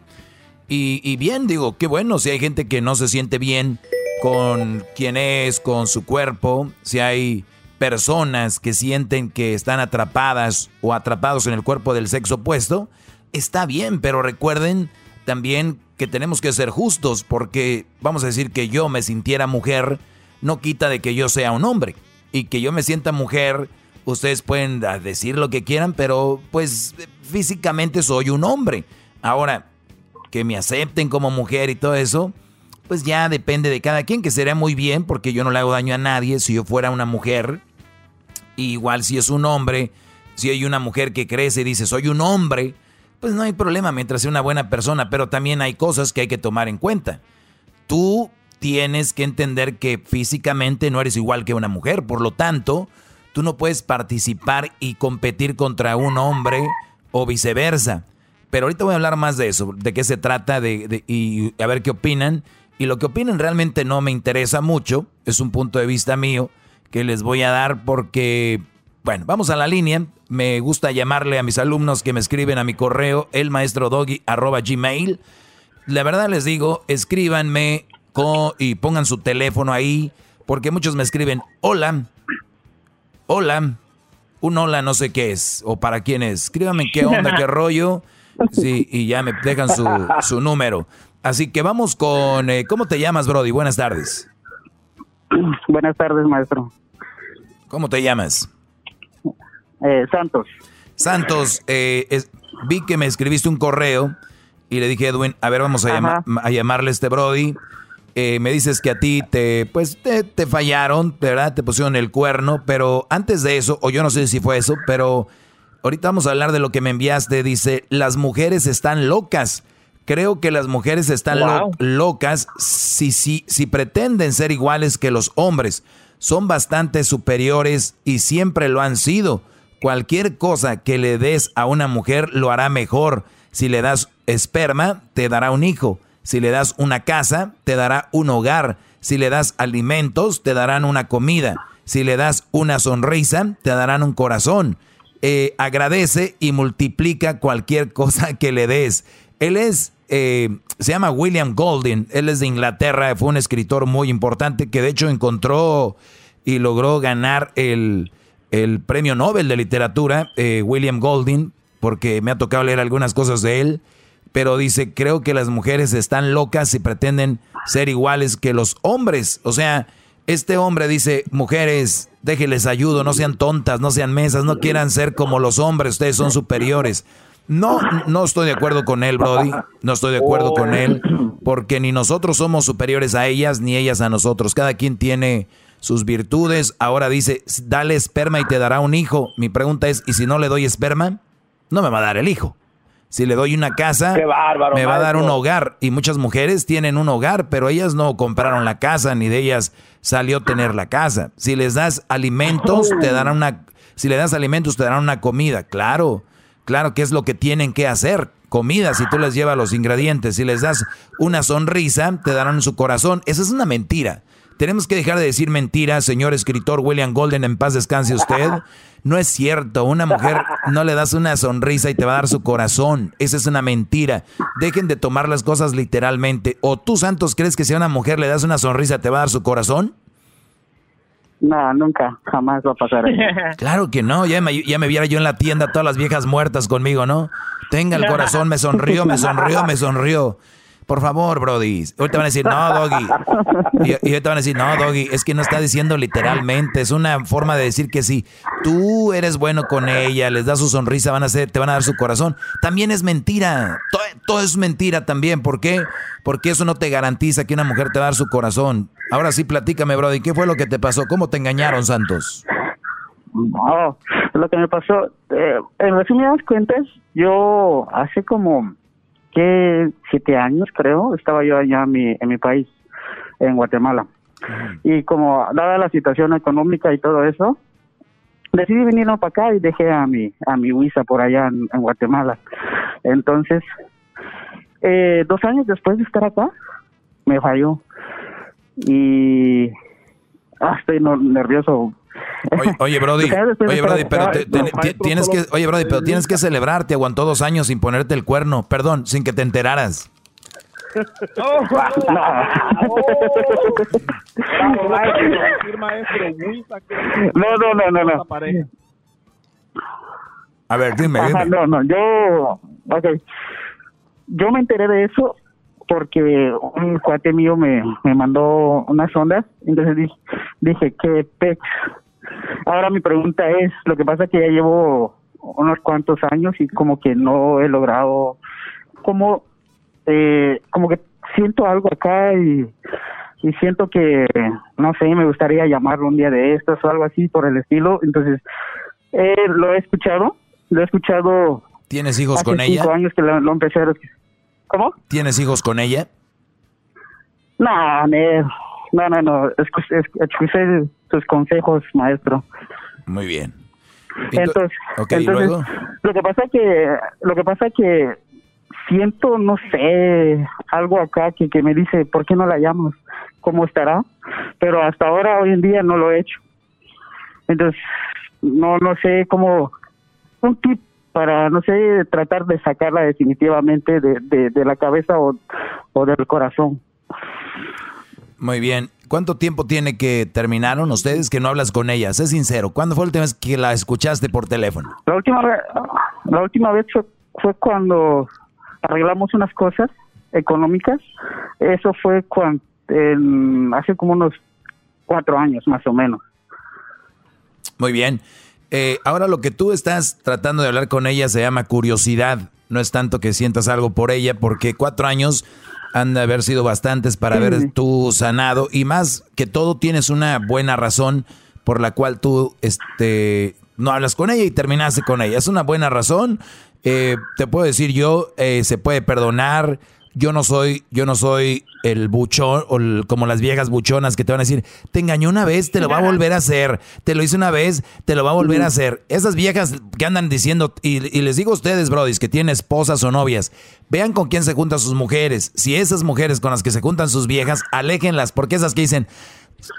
Y, bien, digo, qué bueno, si hay gente que no se siente bien con quién es, con su cuerpo, si hay personas que sienten que están atrapadas o atrapados en el cuerpo del sexo opuesto, está bien, pero recuerden también que tenemos que ser justos, porque vamos a decir que yo me sintiera mujer, no quita de que yo sea un hombre, y que yo me sienta mujer, ustedes pueden ah, decir lo que quieran, pero pues físicamente soy un hombre. Ahora, que me acepten como mujer y todo eso, pues ya depende de cada quien, que sería muy bien, porque yo no le hago daño a nadie si yo fuera una mujer. Igual si es un hombre, si hay una mujer que crece y dice, soy un hombre, pues no hay problema mientras sea una buena persona, pero también hay cosas que hay que tomar en cuenta. Tú tienes que entender que físicamente no eres igual que una mujer, por lo tanto, tú no puedes participar y competir contra un hombre o viceversa. Pero ahorita voy a hablar más de eso, de qué se trata de, y a ver qué opinan. Y lo que opinan realmente no me interesa mucho, es un punto de vista mío que les voy a dar porque, bueno, vamos a la línea. Me gusta llamarle a mis alumnos que me escriben a mi correo, elmaestrodoggy.gmail. La verdad les digo, escríbanme y pongan su teléfono ahí, porque muchos me escriben, hola, hola, un hola no sé qué es, o para quién es. Escríbanme qué onda, qué rollo, sí, y ya me dejan su, su número. Así que vamos con, eh, ¿cómo te llamas, Brody? Buenas tardes. Buenas tardes, maestro. ¿Cómo te llamas? Eh, Santos. Santos, eh, vi que me escribiste un correo y le dije, Edwin, a ver, vamos a, a llamarle a este Brody. Eh, me dices que a ti te, pues, te, te, fallaron, ¿verdad? Te pusieron el cuerno, pero antes de eso, o yo no sé si fue eso, pero ahorita vamos a hablar de lo que me enviaste. Dice, las mujeres están locas. Creo que las mujeres están locas si, si, si pretenden ser iguales que los hombres. Son bastante superiores y siempre lo han sido. Cualquier cosa que le des a una mujer lo hará mejor. Si le das esperma, te dará un hijo. Si le das una casa, te dará un hogar. Si le das alimentos, te darán una comida. Si le das una sonrisa, te darán un corazón. Eh, agradece y multiplica cualquier cosa que le des. Él es eh, se llama William Golding, él es de Inglaterra, fue un escritor muy importante que de hecho encontró y logró ganar el, premio Nobel de literatura, eh, William Golding, porque me ha tocado leer algunas cosas de él, pero dice, creo que las mujeres están locas y pretenden ser iguales que los hombres. O sea, este hombre dice, mujeres, déjenles ayudo, no sean tontas, no sean mesas, no quieran ser como los hombres, ustedes son superiores. No, no estoy de acuerdo con él, Brody. No estoy de acuerdo con él. Porque ni nosotros somos superiores a ellas, ni ellas a nosotros. Cada quien tiene sus virtudes. Ahora dice, dale esperma y te dará un hijo. Mi pregunta es, ¿y si no le doy esperma? No me va a dar el hijo. Si le doy una casa, me va a dar un hogar. Y muchas mujeres tienen un hogar, pero ellas no compraron la casa, ni de ellas salió tener la casa. Si les das alimentos, te darán una... Si le das alimentos, te darán una comida. Claro. Claro, ¿qué es lo que tienen que hacer? Comida, si tú les llevas los ingredientes, si les das una sonrisa, te darán su corazón. Esa es una mentira. Tenemos que dejar de decir mentiras, señor escritor William Golden, en paz descanse usted. No es cierto, una mujer no le das una sonrisa y te va a dar su corazón. Esa es una mentira. Dejen de tomar las cosas literalmente. ¿O tú, Santos, crees que si a una mujer le das una sonrisa te va a dar su corazón? No, nunca, jamás va a pasar. claro que no, ya me, ya me viera yo en la tienda todas las viejas muertas conmigo, ¿no? Tenga el corazón, me sonrió, me sonrió, me sonrió. Por favor, Brody. Ahorita van a decir, no, Doggy. Y, y ahorita van a decir, no, Doggy, es que no está diciendo literalmente. Es una forma de decir que si tú eres bueno con ella, les das su sonrisa, van a hacer, te van a dar su corazón. También es mentira. Todo, todo es mentira también. ¿Por qué? Porque eso no te garantiza que una mujer te va a dar su corazón. Ahora sí, platícame, Brody. ¿Qué fue lo que te pasó? ¿Cómo te engañaron, Santos? No, lo que me pasó, eh, en resumidas cuentas, yo hace como que siete años, creo, estaba yo allá en mi, en mi país, en Guatemala. Y como dada la situación económica y todo eso, decidí venirme para acá y dejé a mi a mi Huiza por allá en, Guatemala. Entonces, eh, dos años después de estar acá, me falló. Y ah, estoy nervioso Oye, Brody, oye, Brody, pero tienes que, oye, Brody, pero tienes que celebrar, te aguantó dos años sin ponerte el cuerno, perdón, sin que te enteraras. No, no, no, no, no. A ver, dime, dime. No, no, yo, okay. Yo me enteré de eso porque un cuate mío me, me mandó unas ondas, entonces dije, dije que pex Ahora mi pregunta es, lo que pasa es que ya llevo unos cuantos años y como que no he logrado, como, eh, como que siento algo acá y, y siento que, no sé, me gustaría llamarlo un día de estos o algo así por el estilo. Entonces, eh, lo he escuchado, lo he escuchado ¿Tienes hijos Hace con ella? cinco años que lo, lo empecé a... ¿Cómo? ¿Tienes hijos con ella? No, no, no, no, no. Escu- es- escuché sus consejos, maestro. Muy bien. Entonces, lo que pasa que, lo que pasa que siento, no sé, algo acá que, que me dice, ¿por qué no la llamas? ¿Cómo estará? Pero hasta ahora, hoy en día, no lo he hecho. Entonces, no, no sé cómo, un tip para, no sé, tratar de sacarla definitivamente de, de, de la cabeza o, o del corazón. Muy bien. ¿Cuánto tiempo tiene que terminaron ustedes que no hablas con ella? Sé sincero. ¿Cuándo fue la última vez que la escuchaste por teléfono? La última, ve- la última vez fue, fue cuando arreglamos unas cosas económicas. Eso fue cuando, hace como unos cuatro años más o menos. Muy bien. Eh, ahora lo que tú estás tratando de hablar con ella se llama curiosidad. No es tanto que sientas algo por ella, porque cuatro años han de haber sido bastantes para haber tú sanado. Y más que todo tienes una buena razón por la cual tú este, no hablas con ella y terminaste con ella. Es una buena razón. Eh, te puedo decir yo, eh, se puede perdonar. Yo no soy, yo no soy el buchón o el- como las viejas buchonas que te van a decir, te engañó una vez, te lo va a volver a hacer, te lo hice una vez, te lo va a volver a hacer. Esas viejas que andan diciendo, y, y les digo a ustedes, brodis, que tienen esposas o novias, vean con quién se juntan sus mujeres. Si esas mujeres con las que se juntan sus viejas, aléjenlas, porque esas que dicen,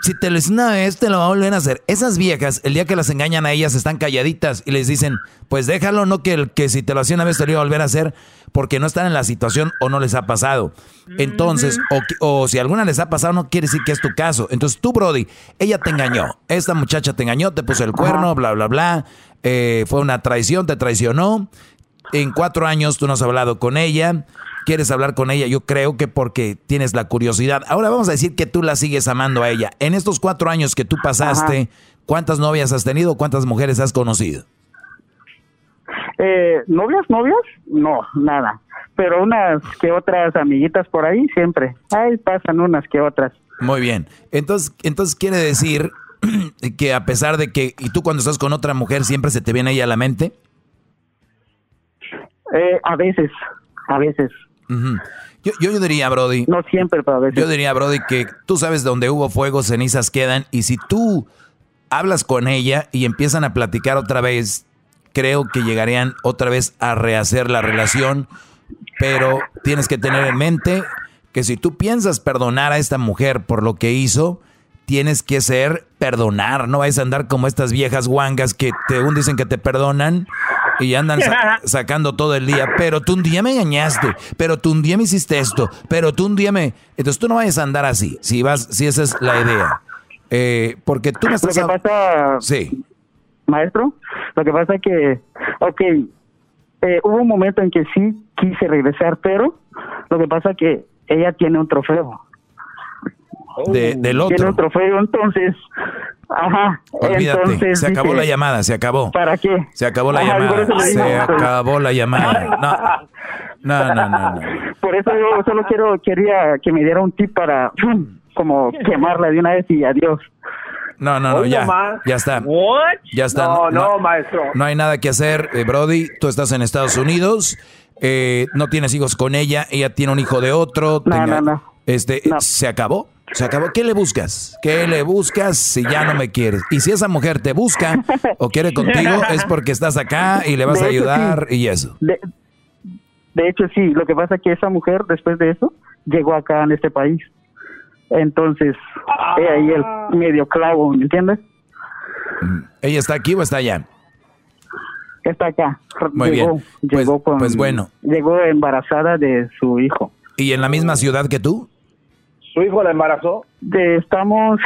si te lo hice una vez, te lo va a volver a hacer. Esas viejas, el día que las engañan a ellas, están calladitas y les dicen, pues déjalo, no que, el, que si te lo hacía una vez te lo iba a volver a hacer, porque no están en la situación o no les ha pasado. Entonces, o, o si alguna les ha pasado, no quiere decir que es tu caso. Entonces tú, Brody, ella te engañó. Esta muchacha te engañó, te puso el cuerno, bla, bla, bla. Eh, fue una traición, te traicionó. En cuatro años tú no has hablado con ella. Quieres hablar con ella, yo creo que porque tienes la curiosidad. Ahora vamos a decir que tú la sigues amando a ella. En estos cuatro años que tú pasaste, ¿cuántas novias has tenido? ¿Cuántas mujeres has conocido? Eh, ¿Novias, novias? No, nada. Pero unas que otras amiguitas por ahí siempre. Ahí pasan unas que otras. Muy bien. Entonces, entonces quiere decir que a pesar de que, y tú cuando estás con otra mujer siempre se te viene ella a la mente. Eh, a veces, a veces. Yo, yo, yo diría, Brody. No siempre, pero a veces. Yo diría, Brody, que tú sabes donde hubo fuego, cenizas quedan. Y si tú hablas con ella y empiezan a platicar otra vez, creo que llegarían otra vez a rehacer la relación. Pero tienes que tener en mente que si tú piensas perdonar a esta mujer por lo que hizo, tienes que ser perdonar. No vais a andar como estas viejas guangas que te un dicen que te perdonan y andan sa- sacando todo el día. Pero tú un día me engañaste, pero tú un día me hiciste esto, pero tú un día me. Entonces tú no vayas a andar así. Si vas, si esa es la idea, Eh, porque tú me Lo estás. que hab- pasa, Sí. maestro, lo que pasa es que, ok, eh, hubo un momento en que sí quise regresar, pero lo que pasa es que ella tiene un trofeo. De- del Tiene otro. un trofeo, entonces, ajá, Olvídate. entonces se acabó dije, la llamada, se acabó. ¿Para qué? Se acabó la Ajá, por llamada. Se digo. acabó la llamada. No, no, no, no. no. Por eso yo solo quiero quería que me diera un tip para como quemarla de una vez y adiós. No, no, no, ya. Ya está. Ya está. No, no, maestro. No hay nada que hacer, eh, Brody. Tú estás en Estados Unidos. eh, no tienes hijos con ella. Ella tiene un hijo de otro. No, tenga- no, no. Este, se acabó. Se acabó. ¿Qué le buscas? ¿Qué le buscas si ya no me quieres? Y si esa mujer te busca o quiere contigo, es porque estás acá y le vas a De hecho, sí. ayudar y eso. De, de hecho, sí, lo que pasa es que esa mujer, después de eso, llegó acá en este país. Entonces, he ahí el medio clavo, ¿me entiendes? ¿Ella está aquí o está allá? Está acá. Muy llegó, bien. Pues- Llegó con, pues bueno. Llegó embarazada de su hijo. ¿Y en la misma ciudad que tú? ¿Su hijo la embarazó? De, estamos...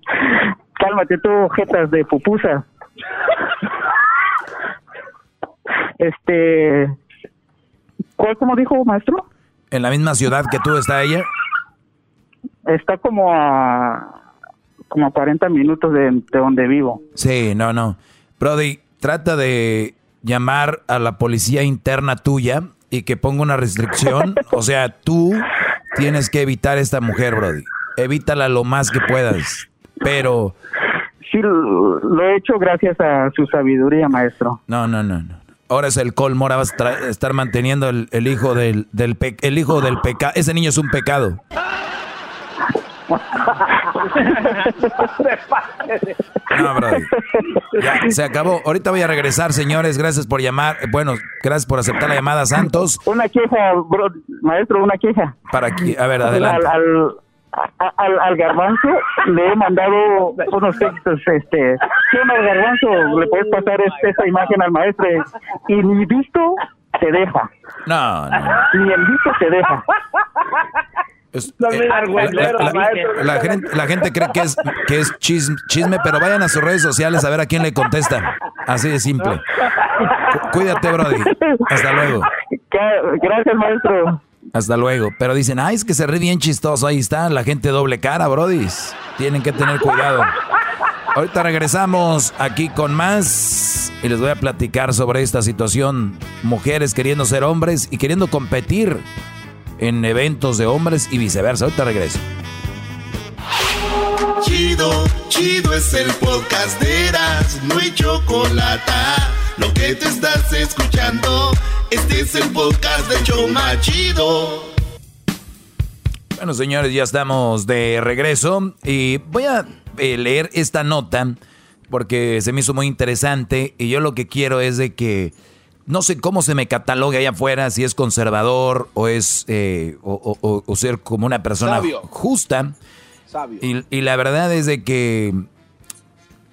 Cálmate tú, jetas de pupusa. Este... ¿Cuál, como dijo, maestro? ¿En la misma ciudad que tú está ella? Está como a... como a 40 minutos de, de donde vivo. Sí, no, no. Brody, trata de llamar a la policía interna tuya y que ponga una restricción. o sea, tú tienes que evitar a esta mujer, Brody. Evítala lo más que puedas. Pero, Sí, lo he hecho gracias a su sabiduría, maestro. no, no, no, no. Ahora es el colmo, ahora vas a estar manteniendo el, hijo del, del el hijo del pecado. Ese niño es un pecado. No, bro. Ya, se acabó. Ahorita voy a regresar, señores. Gracias por llamar. Bueno, gracias por aceptar la llamada, Santos. Una queja, bro, maestro, una queja. Para aquí, a ver, adelante. Al, al, al, garbanzo le he mandado unos textos, este, ¿qué onda garbanzo? Le puedes pasar este, esta imagen al maestro y ni visto te deja. No, no. Ni el visto te deja. Eh, la, gente, la, gente, cree que es, que es chisme, pero vayan a sus redes sociales a ver a quién le contesta. Así de simple. Cuídate, Brody. Hasta luego. Gracias, maestro. Hasta luego. Pero dicen, ay, es que se ríe bien chistoso. Ahí está, la gente doble cara, Brody. Tienen que tener cuidado. Ahorita regresamos aquí con más y les voy a platicar sobre esta situación. Mujeres queriendo ser hombres y queriendo competir en eventos de hombres y viceversa. Ahorita regreso. Chido, chido es el podcast de Eras, no hay chocolate. Lo que te estás escuchando, este es el podcast de Choma Chido. Bueno, señores, ya estamos de regreso y voy a eh, leer esta nota porque se me hizo muy interesante y yo lo que quiero es de que no sé cómo se me cataloga allá afuera, si es conservador o es eh, o, ser como una persona justa. Y, la verdad es de que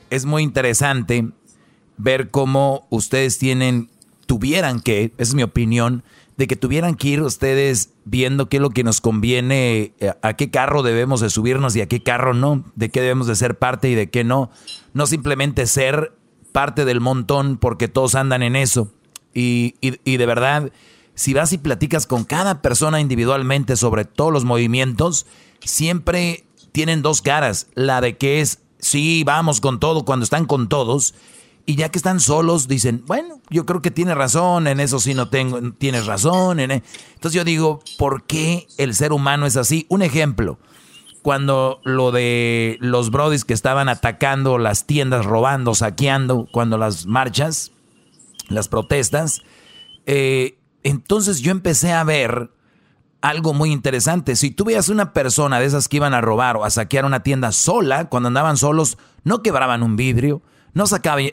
es muy interesante ver cómo ustedes tienen, tuvieran que, esa es mi opinión, de que tuvieran que ir ustedes viendo qué es lo que nos conviene, eh, a qué carro debemos de subirnos y a qué carro no, de qué debemos de ser parte y de qué no. No simplemente ser parte del montón porque todos andan en eso. Y, de verdad, si vas y platicas con cada persona individualmente sobre todos los movimientos, siempre tienen dos caras. La de que es, sí, vamos con todo cuando están con todos. Y ya que están solos, dicen, bueno, yo creo que tiene razón, en eso sí no tengo, tienes razón. En e-". Entonces yo digo, ¿por qué el ser humano es así? Un ejemplo, cuando lo de los brodis que estaban atacando las tiendas, robando, saqueando, cuando las marchas, las protestas, eh, entonces yo empecé a ver algo muy interesante. Si tú veías una persona de esas que iban a robar o a saquear una tienda sola, cuando andaban solos, no quebraban un vidrio, no,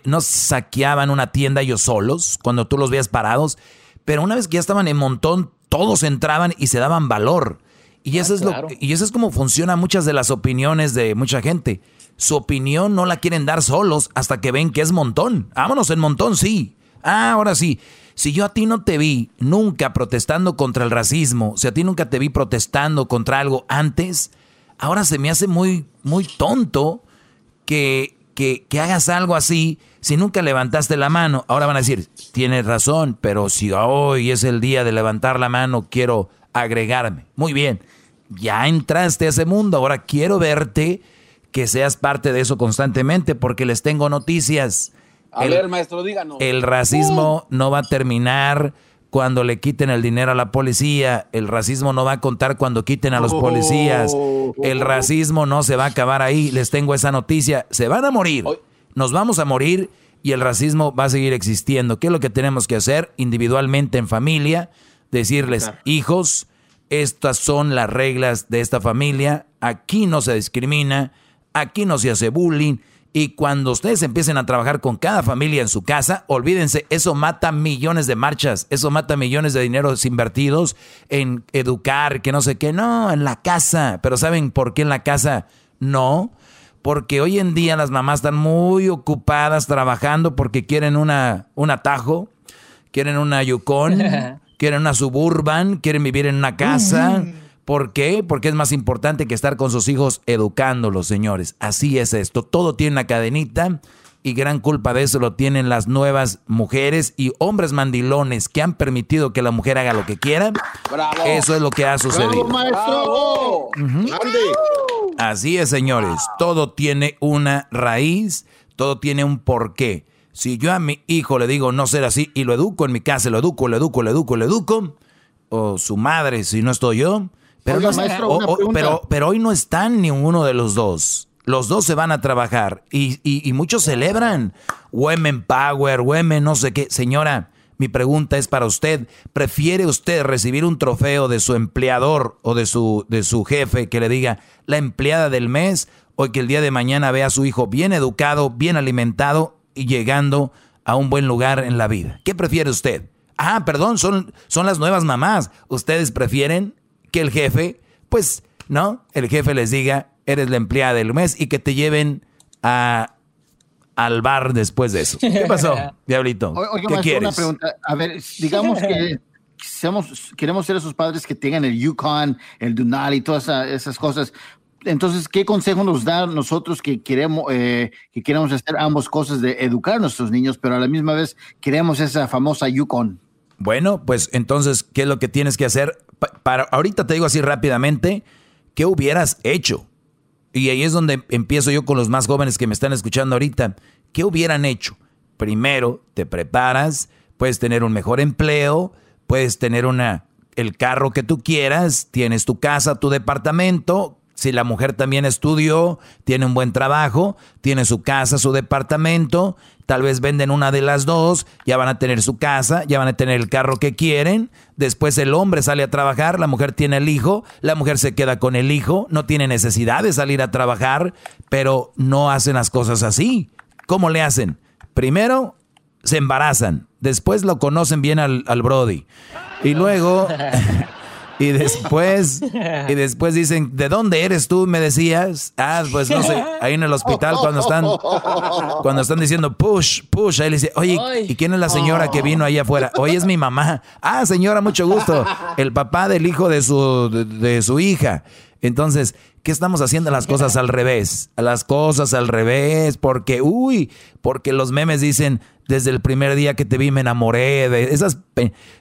no saqueaban una tienda ellos solos, cuando tú los veías parados, pero una vez que ya estaban en montón, todos entraban y se daban valor. Y eso, ah, es lo, y eso es como funcionan muchas de las opiniones de mucha gente. Su opinión no la quieren dar solos hasta que ven que es montón. Vámonos en montón, sí. Ah, ahora sí. Si yo a ti no te vi nunca protestando contra el racismo, si a ti nunca te vi protestando contra algo antes, ahora se me hace muy, muy tonto que, que, que hagas algo así si nunca levantaste la mano. Ahora van a decir, tienes razón, pero si hoy es el día de levantar la mano, quiero agregarme. Muy bien, ya entraste a ese mundo, ahora quiero verte que seas parte de eso constantemente porque les tengo noticias. A ver, maestro, díganos. El racismo no va a terminar cuando le quiten el dinero a la policía. El racismo no va a contar cuando quiten a los policías. El racismo no se va a acabar ahí. Les tengo esa noticia. Se van a morir. Nos vamos a morir y el racismo va a seguir existiendo. ¿Qué es lo que tenemos que hacer individualmente en familia? Decirles, hijos, estas son las reglas de esta familia. Aquí no se discrimina. Aquí no se hace bullying y cuando ustedes empiecen a trabajar con cada familia en su casa, olvídense, eso mata millones de marchas, eso mata millones de dineros invertidos en educar, que no sé qué, no, en la casa. Pero ¿saben por qué en la casa no? Porque hoy en día las mamás están muy ocupadas trabajando porque quieren una, un atajo, quieren una Yukon, quieren una Suburban, quieren vivir en una casa. ¿Por qué? Porque es más importante que estar con sus hijos educándolos, señores. Así es esto. Todo tiene una cadenita y gran culpa de eso lo tienen las nuevas mujeres y hombres mandilones que han permitido que la mujer haga lo que quiera. Eso es lo que ha sucedido. maestro! Así es, señores. Todo tiene una raíz, todo tiene un porqué. Si yo a mi hijo le digo no ser así y lo educo en mi casa, lo educo, lo educo, lo educo, lo educo, o su madre, si no estoy yo, pero, pero, pero, hoy no están ni uno de los dos. Los dos se van a trabajar y, y, muchos celebran Women Power, Women no sé qué. Señora, Mi pregunta es para usted, ¿prefiere usted recibir un trofeo de su empleador o de su, de su jefe que le diga la empleada del mes o que el día de mañana vea a su hijo bien educado, bien alimentado y llegando a un buen lugar en la vida? ¿Qué prefiere usted? Ah, perdón, son, son las nuevas mamás. ¿Ustedes prefieren que el jefe, pues, no, el jefe les diga, eres la empleada del mes y que te lleven a al bar después de eso. ¿Qué pasó, Diablito? ¿Qué quieres? Una pregunta. A ver, digamos que queremos ser esos padres que tengan el Yukon, el Dunal y todas esas cosas. Entonces, ¿qué consejo nos da nosotros que queremos, eh, que queremos hacer ambas cosas de educar a nuestros niños, pero a la misma vez queremos esa famosa Yukon? Bueno, pues entonces, ¿qué es lo que tienes que hacer? Para, ahorita te digo así rápidamente, ¿qué hubieras hecho? Y ahí es donde empiezo yo con los más jóvenes que me están escuchando ahorita. ¿Qué hubieran hecho? Primero, te preparas, puedes tener un mejor empleo, puedes tener una el carro que tú quieras, tienes tu casa, tu departamento, si la mujer también estudió, tiene un buen trabajo, tiene su casa, su departamento, tal vez venden una de las dos, ya van a tener su casa, ya van a tener el carro que quieren, después el hombre sale a trabajar, la mujer tiene el hijo, la mujer se queda con el hijo, no tiene necesidad de salir a trabajar, pero no hacen las cosas así. ¿Cómo le hacen? Primero se embarazan, después lo conocen bien al, al Brody y luego... Y después, y después dicen, ¿de dónde eres tú? Me decías. Ah, pues no sé, ahí en el hospital cuando están, cuando están diciendo push, push, ahí le dice, oye, ¿y quién es la señora que vino ahí afuera? Oye, es mi mamá. Ah, señora, mucho gusto. El papá del hijo de su, de su hija. Entonces, ¿qué estamos haciendo las cosas al revés? Las cosas al revés, porque, uy, porque los memes dicen, desde el primer día que te vi me enamoré de esas,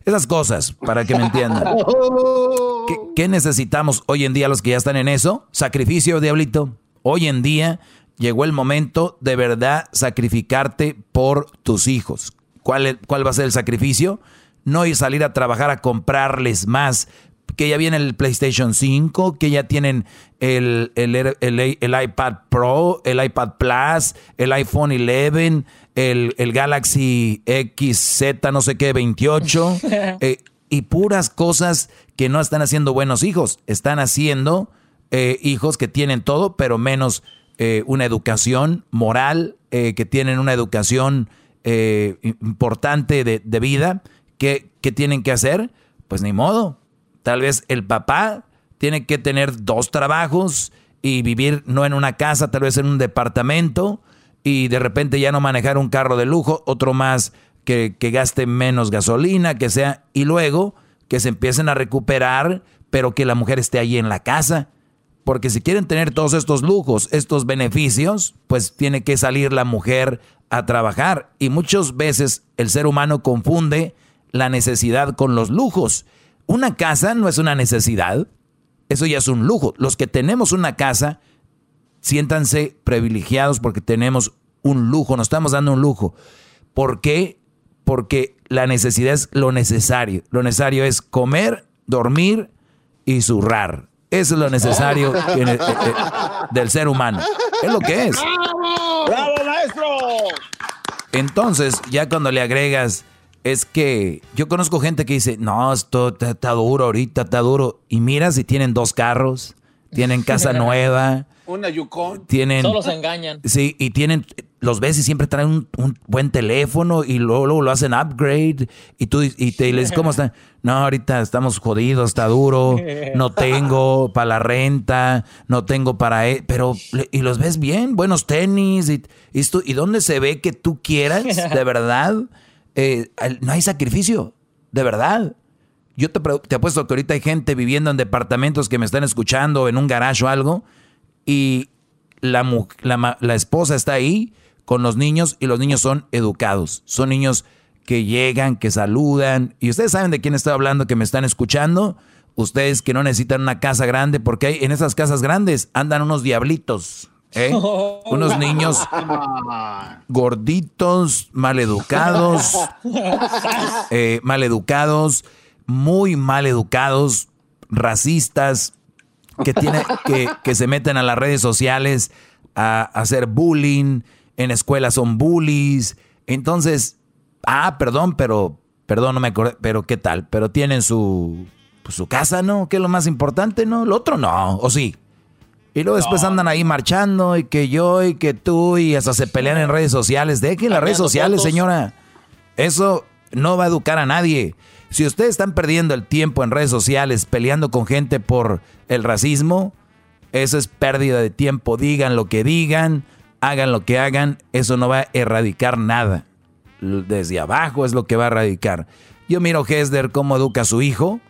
esas cosas, para que me entiendan. ¿Qué, necesitamos hoy en día los que ya están en eso? Sacrificio, diablito. Hoy en día llegó el momento de verdad sacrificarte por tus hijos. ¿Cuál, ¿Cuál va a ser el sacrificio? No ir salir a trabajar a comprarles más, que ya viene el PlayStation 5, que ya tienen el, el, iPad Pro, el iPad Plus, el iPhone 11, el, Galaxy XZ, no sé qué, 28, eh, y puras cosas que no están haciendo buenos hijos, están haciendo eh, hijos que tienen todo, pero menos eh, una educación moral, que tienen una educación importante de, de vida. ¿Qué, ¿Qué tienen que hacer? Pues ni modo, Tal vez el papá tiene que tener dos trabajos y vivir no en una casa, tal vez en un departamento y de repente ya no manejar un carro de lujo, otro más que, gaste menos gasolina, que sea, y luego que se empiecen a recuperar, pero que la mujer esté ahí en la casa. Porque si quieren tener todos estos lujos, estos beneficios, pues tiene que salir la mujer a trabajar. Y muchas veces el ser humano confunde la necesidad con los lujos. Una casa no es una necesidad, eso ya es un lujo. Los que tenemos una casa, siéntanse privilegiados porque tenemos un lujo, nos estamos dando un lujo. ¿Por qué? Porque la necesidad es lo necesario. Lo necesario es comer, dormir y zurrar. Eso es lo necesario eh, eh, del ser humano. Es lo que es. ¡Bravo, maestro! Entonces, ya cuando le agregas es que yo conozco gente que dice, no, esto está, duro ahorita, está duro. Y mira si tienen dos carros, tienen casa nueva. Una Yukon. Tienen, Solo se engañan. Sí, y tienen, los ves y siempre traen un, buen teléfono y luego, lo hacen upgrade. Y tú y te les ¿cómo están? No, ahorita estamos jodidos, está duro, no tengo para la renta, no tengo para... E-", pero, y los ves bien, buenos tenis, y, y, y dónde se ve que tú quieras, de verdad eh, no hay sacrificio, de verdad. Yo te, te apuesto que ahorita hay gente viviendo en departamentos que me están escuchando, en un garage o algo, y la, la, esposa está ahí con los niños y los niños son educados. Son niños que llegan, que saludan. Y ustedes saben de quién estoy hablando, que me están escuchando. Ustedes que no necesitan una casa grande, porque en esas casas grandes andan unos diablitos. ¿Eh? Unos niños gorditos, maleducados, eh, maleducados, muy maleducados, racistas, que, tiene, que, que, se meten a las redes sociales a, hacer bullying, en escuelas son bullies. Entonces, ah, perdón, pero Perdón, no me acordé, pero ¿qué tal? Pero tienen su, pues, su casa, ¿no? ¿Qué es lo más importante, no? Lo otro no, ¿o sí? Y luego después andan ahí marchando y que yo y que tú y hasta se pelean en redes sociales. Dejen las redes sociales, señora. Eso no va a educar a nadie. Si ustedes están perdiendo el tiempo en redes sociales peleando con gente por el racismo, eso es pérdida de tiempo. Digan lo que digan, hagan lo que hagan, eso no va a erradicar nada. Desde abajo es lo que va a erradicar. Yo miro Hesder cómo educa a su hijo,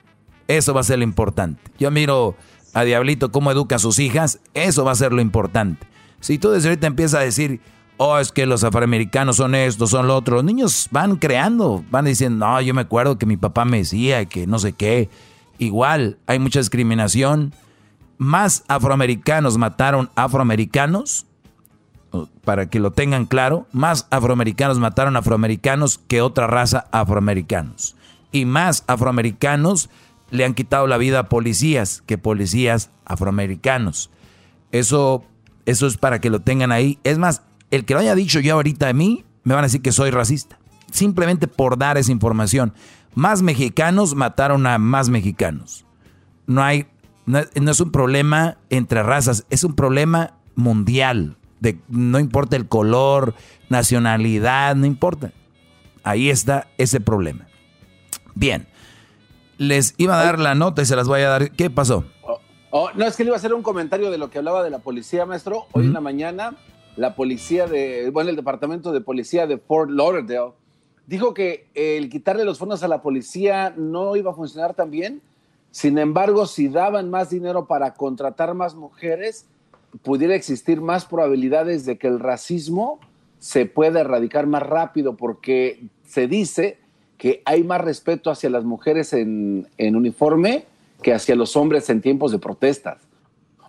eso va a ser lo importante. Yo miro a Diablito cómo educa a sus hijas, eso va a ser lo importante. Si tú desde ahorita empiezas a decir, oh, es que los afroamericanos son estos, son lo otro, los niños van creando, van diciendo, no, yo me acuerdo que mi papá me decía que no sé qué. Igual, hay mucha discriminación. Más afroamericanos mataron afroamericanos, para que lo tengan claro, más afroamericanos mataron afroamericanos que otra raza afroamericanos. Y más afroamericanos le han quitado la vida a policías que policías afroamericanos. Eso, eso es para que lo tengan ahí. Es más, el que lo haya dicho yo ahorita a mí, me van a decir que soy racista. Simplemente por dar esa información. Más mexicanos mataron a más mexicanos. No hay, no, es un problema entre razas, es un problema mundial. De, no importa el color, nacionalidad, no importa. Ahí está ese problema. Bien, les iba a dar la nota y se las voy a dar. ¿Qué pasó? Oh, oh, no, es que le iba a hacer un comentario de lo que hablaba de la policía, maestro. Hoy en la mañana, la policía de, bueno, el departamento de policía de Fort Lauderdale dijo que el quitarle los fondos a la policía no iba a funcionar tan bien. Sin embargo, si daban más dinero para contratar más mujeres, pudiera existir más probabilidades de que el racismo se pueda erradicar más rápido, porque se dice que hay más respeto hacia las mujeres en, uniforme que hacia los hombres en tiempos de protestas.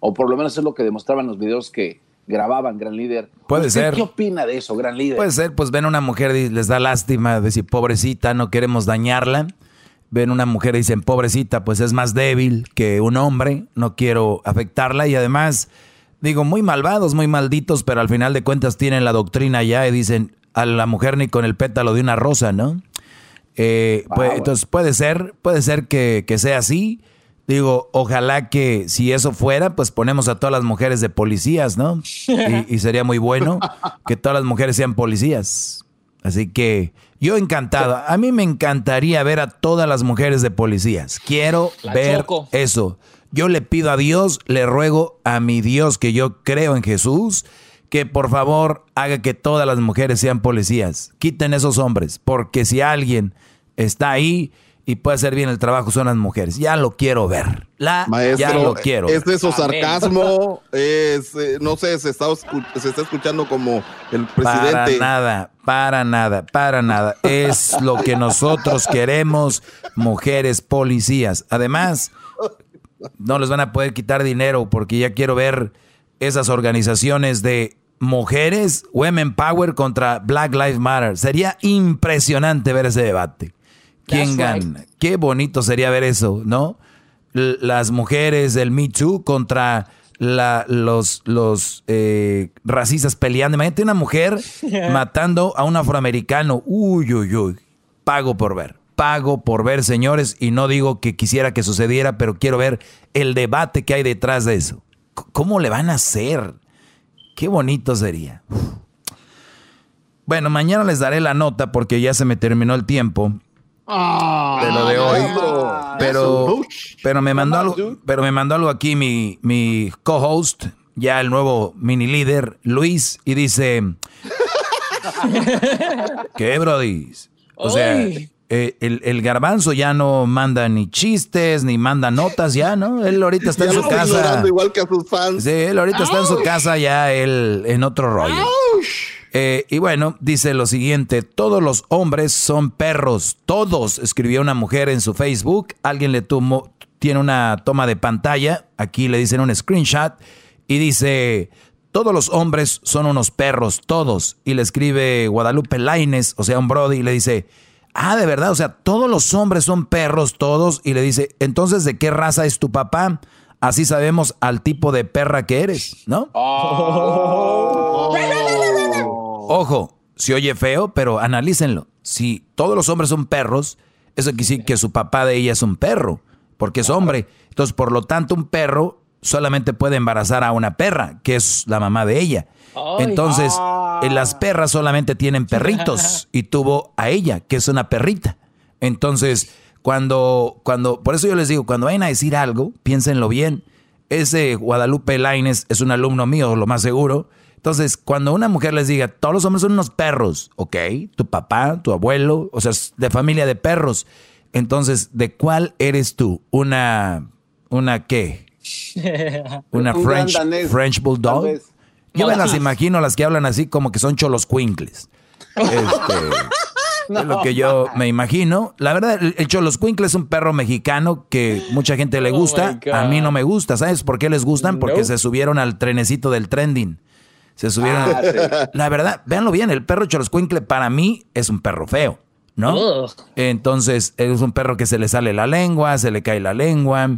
O por lo menos es lo que demostraban los videos que grababan, gran líder. Puede ser. ¿Qué opina de eso, gran líder? Puede ser, pues ven a una mujer y les da lástima, decir, pobrecita, no queremos dañarla. Ven una mujer y dicen, pobrecita, pues es más débil que un hombre, no quiero afectarla. Y además, digo, muy malvados, muy malditos, pero al final de cuentas tienen la doctrina ya y dicen, a la mujer ni con el pétalo de una rosa, ¿no? Eh, pues, entonces puede ser, puede ser que, sea así. Digo, ojalá que si eso fuera, pues ponemos a todas las mujeres de policías, ¿no? Y, sería muy bueno que todas las mujeres sean policías. Así que yo encantado. A mí me encantaría ver a todas las mujeres de policías. Quiero ver eso. Yo le pido a Dios, le ruego a mi Dios que yo creo en Jesús, que por favor haga que todas las mujeres sean policías. Quiten esos hombres, porque si alguien está ahí y puede hacer bien el trabajo son las mujeres. Ya lo quiero ver. La, ya lo quiero. Es eso sarcasmo, es, eh, no sé, se está, se está escuchando como el presidente. Para nada, para nada, para nada. Es lo que nosotros queremos, mujeres policías. Además, no les van a poder quitar dinero porque ya quiero ver esas organizaciones de mujeres, Women Power contra Black Lives Matter. Sería impresionante ver ese debate. ¿Quién gana? Qué bonito sería ver eso, ¿no? las mujeres del Me Too contra los, los eh, racistas peleando. Imagínate una mujer matando a un afroamericano. Uy, uy, uy. Pago por ver. Pago por ver, señores. Y no digo que quisiera que sucediera, pero quiero ver el debate que hay detrás de eso. ¿Cómo le van a hacer? Qué bonito sería. Bueno, mañana les daré la nota porque ya se me terminó el tiempo de lo de hoy. pero, pero me mandó algo, pero me mandó algo aquí mi, mi co-host, ya el nuevo mini líder, Luis, y dice ¿Qué, Brody? O sea, eh, el, garbanzo ya no manda ni chistes, ni manda notas ya, ¿no? Él ahorita está en su casa. igual que a sus fans. Sí, él ahorita está en su casa ya, él en otro rollo. Eh, y bueno, dice lo siguiente, todos los hombres son perros, todos, escribió una mujer en su Facebook, alguien le tomó, tiene una toma de pantalla, aquí le dicen un screenshot, y dice, todos los hombres son unos perros, todos, y le escribe Guadalupe Laines, o sea, un Brody, y le dice, Ah, de verdad, o sea, todos los hombres son perros, todos. Y le dice, entonces, ¿de qué raza es tu papá? Así sabemos al tipo de perra que eres, ¿no? Oh. Ojo, se oye feo, pero analícenlo. Si todos los hombres son perros, eso quiere decir que su papá de ella es un perro, porque es hombre. Entonces, por lo tanto, un perro solamente puede embarazar a una perra, que es la mamá de ella. Entonces, eh, las perras solamente tienen perritos y tuvo a ella, que es una perrita. Entonces, cuando, cuando, por eso yo les digo, cuando vayan a decir algo, piénsenlo bien. Ese Guadalupe Laines es un alumno mío, lo más seguro. Entonces, cuando una mujer les diga, todos los hombres son unos perros, ok, tu papá, tu abuelo, o sea, de familia de perros. Entonces, ¿de cuál eres tú? ¿Una, una qué? ¿Una French, French Bulldog? Yo me las imagino las que hablan así como que son cholos cuincles. Este, Es lo que yo me imagino. La verdad, el, cholos cuincles es un perro mexicano que mucha gente le oh gusta. a mí no me gusta. ¿Sabes por qué les gustan? Porque se subieron al trenecito del trending. Se subieron. Ah, La verdad, véanlo bien, el perro cholos cuincle para mí es un perro feo. ¿No? Entonces, es un perro que se le sale la lengua, se le cae la lengua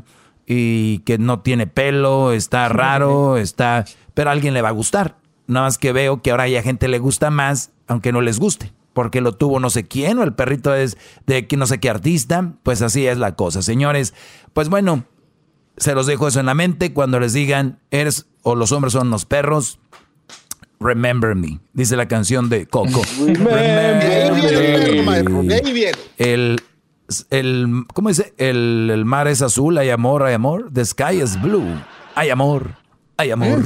y que no tiene pelo, está raro, está pero a alguien le va a gustar. Nada más que veo que ahora ya gente le gusta más, aunque no les guste, porque lo tuvo no sé quién, o el perrito es de no sé qué artista, pues así es la cosa. Señores, pues bueno, se los dejo eso en la mente cuando les digan, eres o los hombres son los perros. Remember me, dice la canción de Coco. Remember me. El, el, ¿cómo dice? El, el mar es azul, hay amor, hay amor. The sky is blue, hay amor. Ay, amor.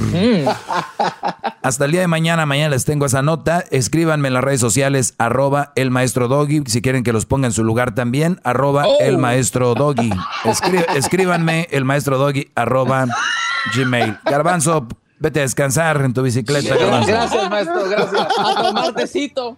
Hasta el día de mañana, mañana les tengo esa nota. Escríbanme en las redes sociales, arroba el maestro Doggy, si quieren que los ponga en su lugar también, arroba oh. el maestro Doggy. escríbanme el maestro Doggy, arroba gmail. Garbanzo, vete a descansar en tu bicicleta. Gracias, maestro, gracias. A tomar tecito.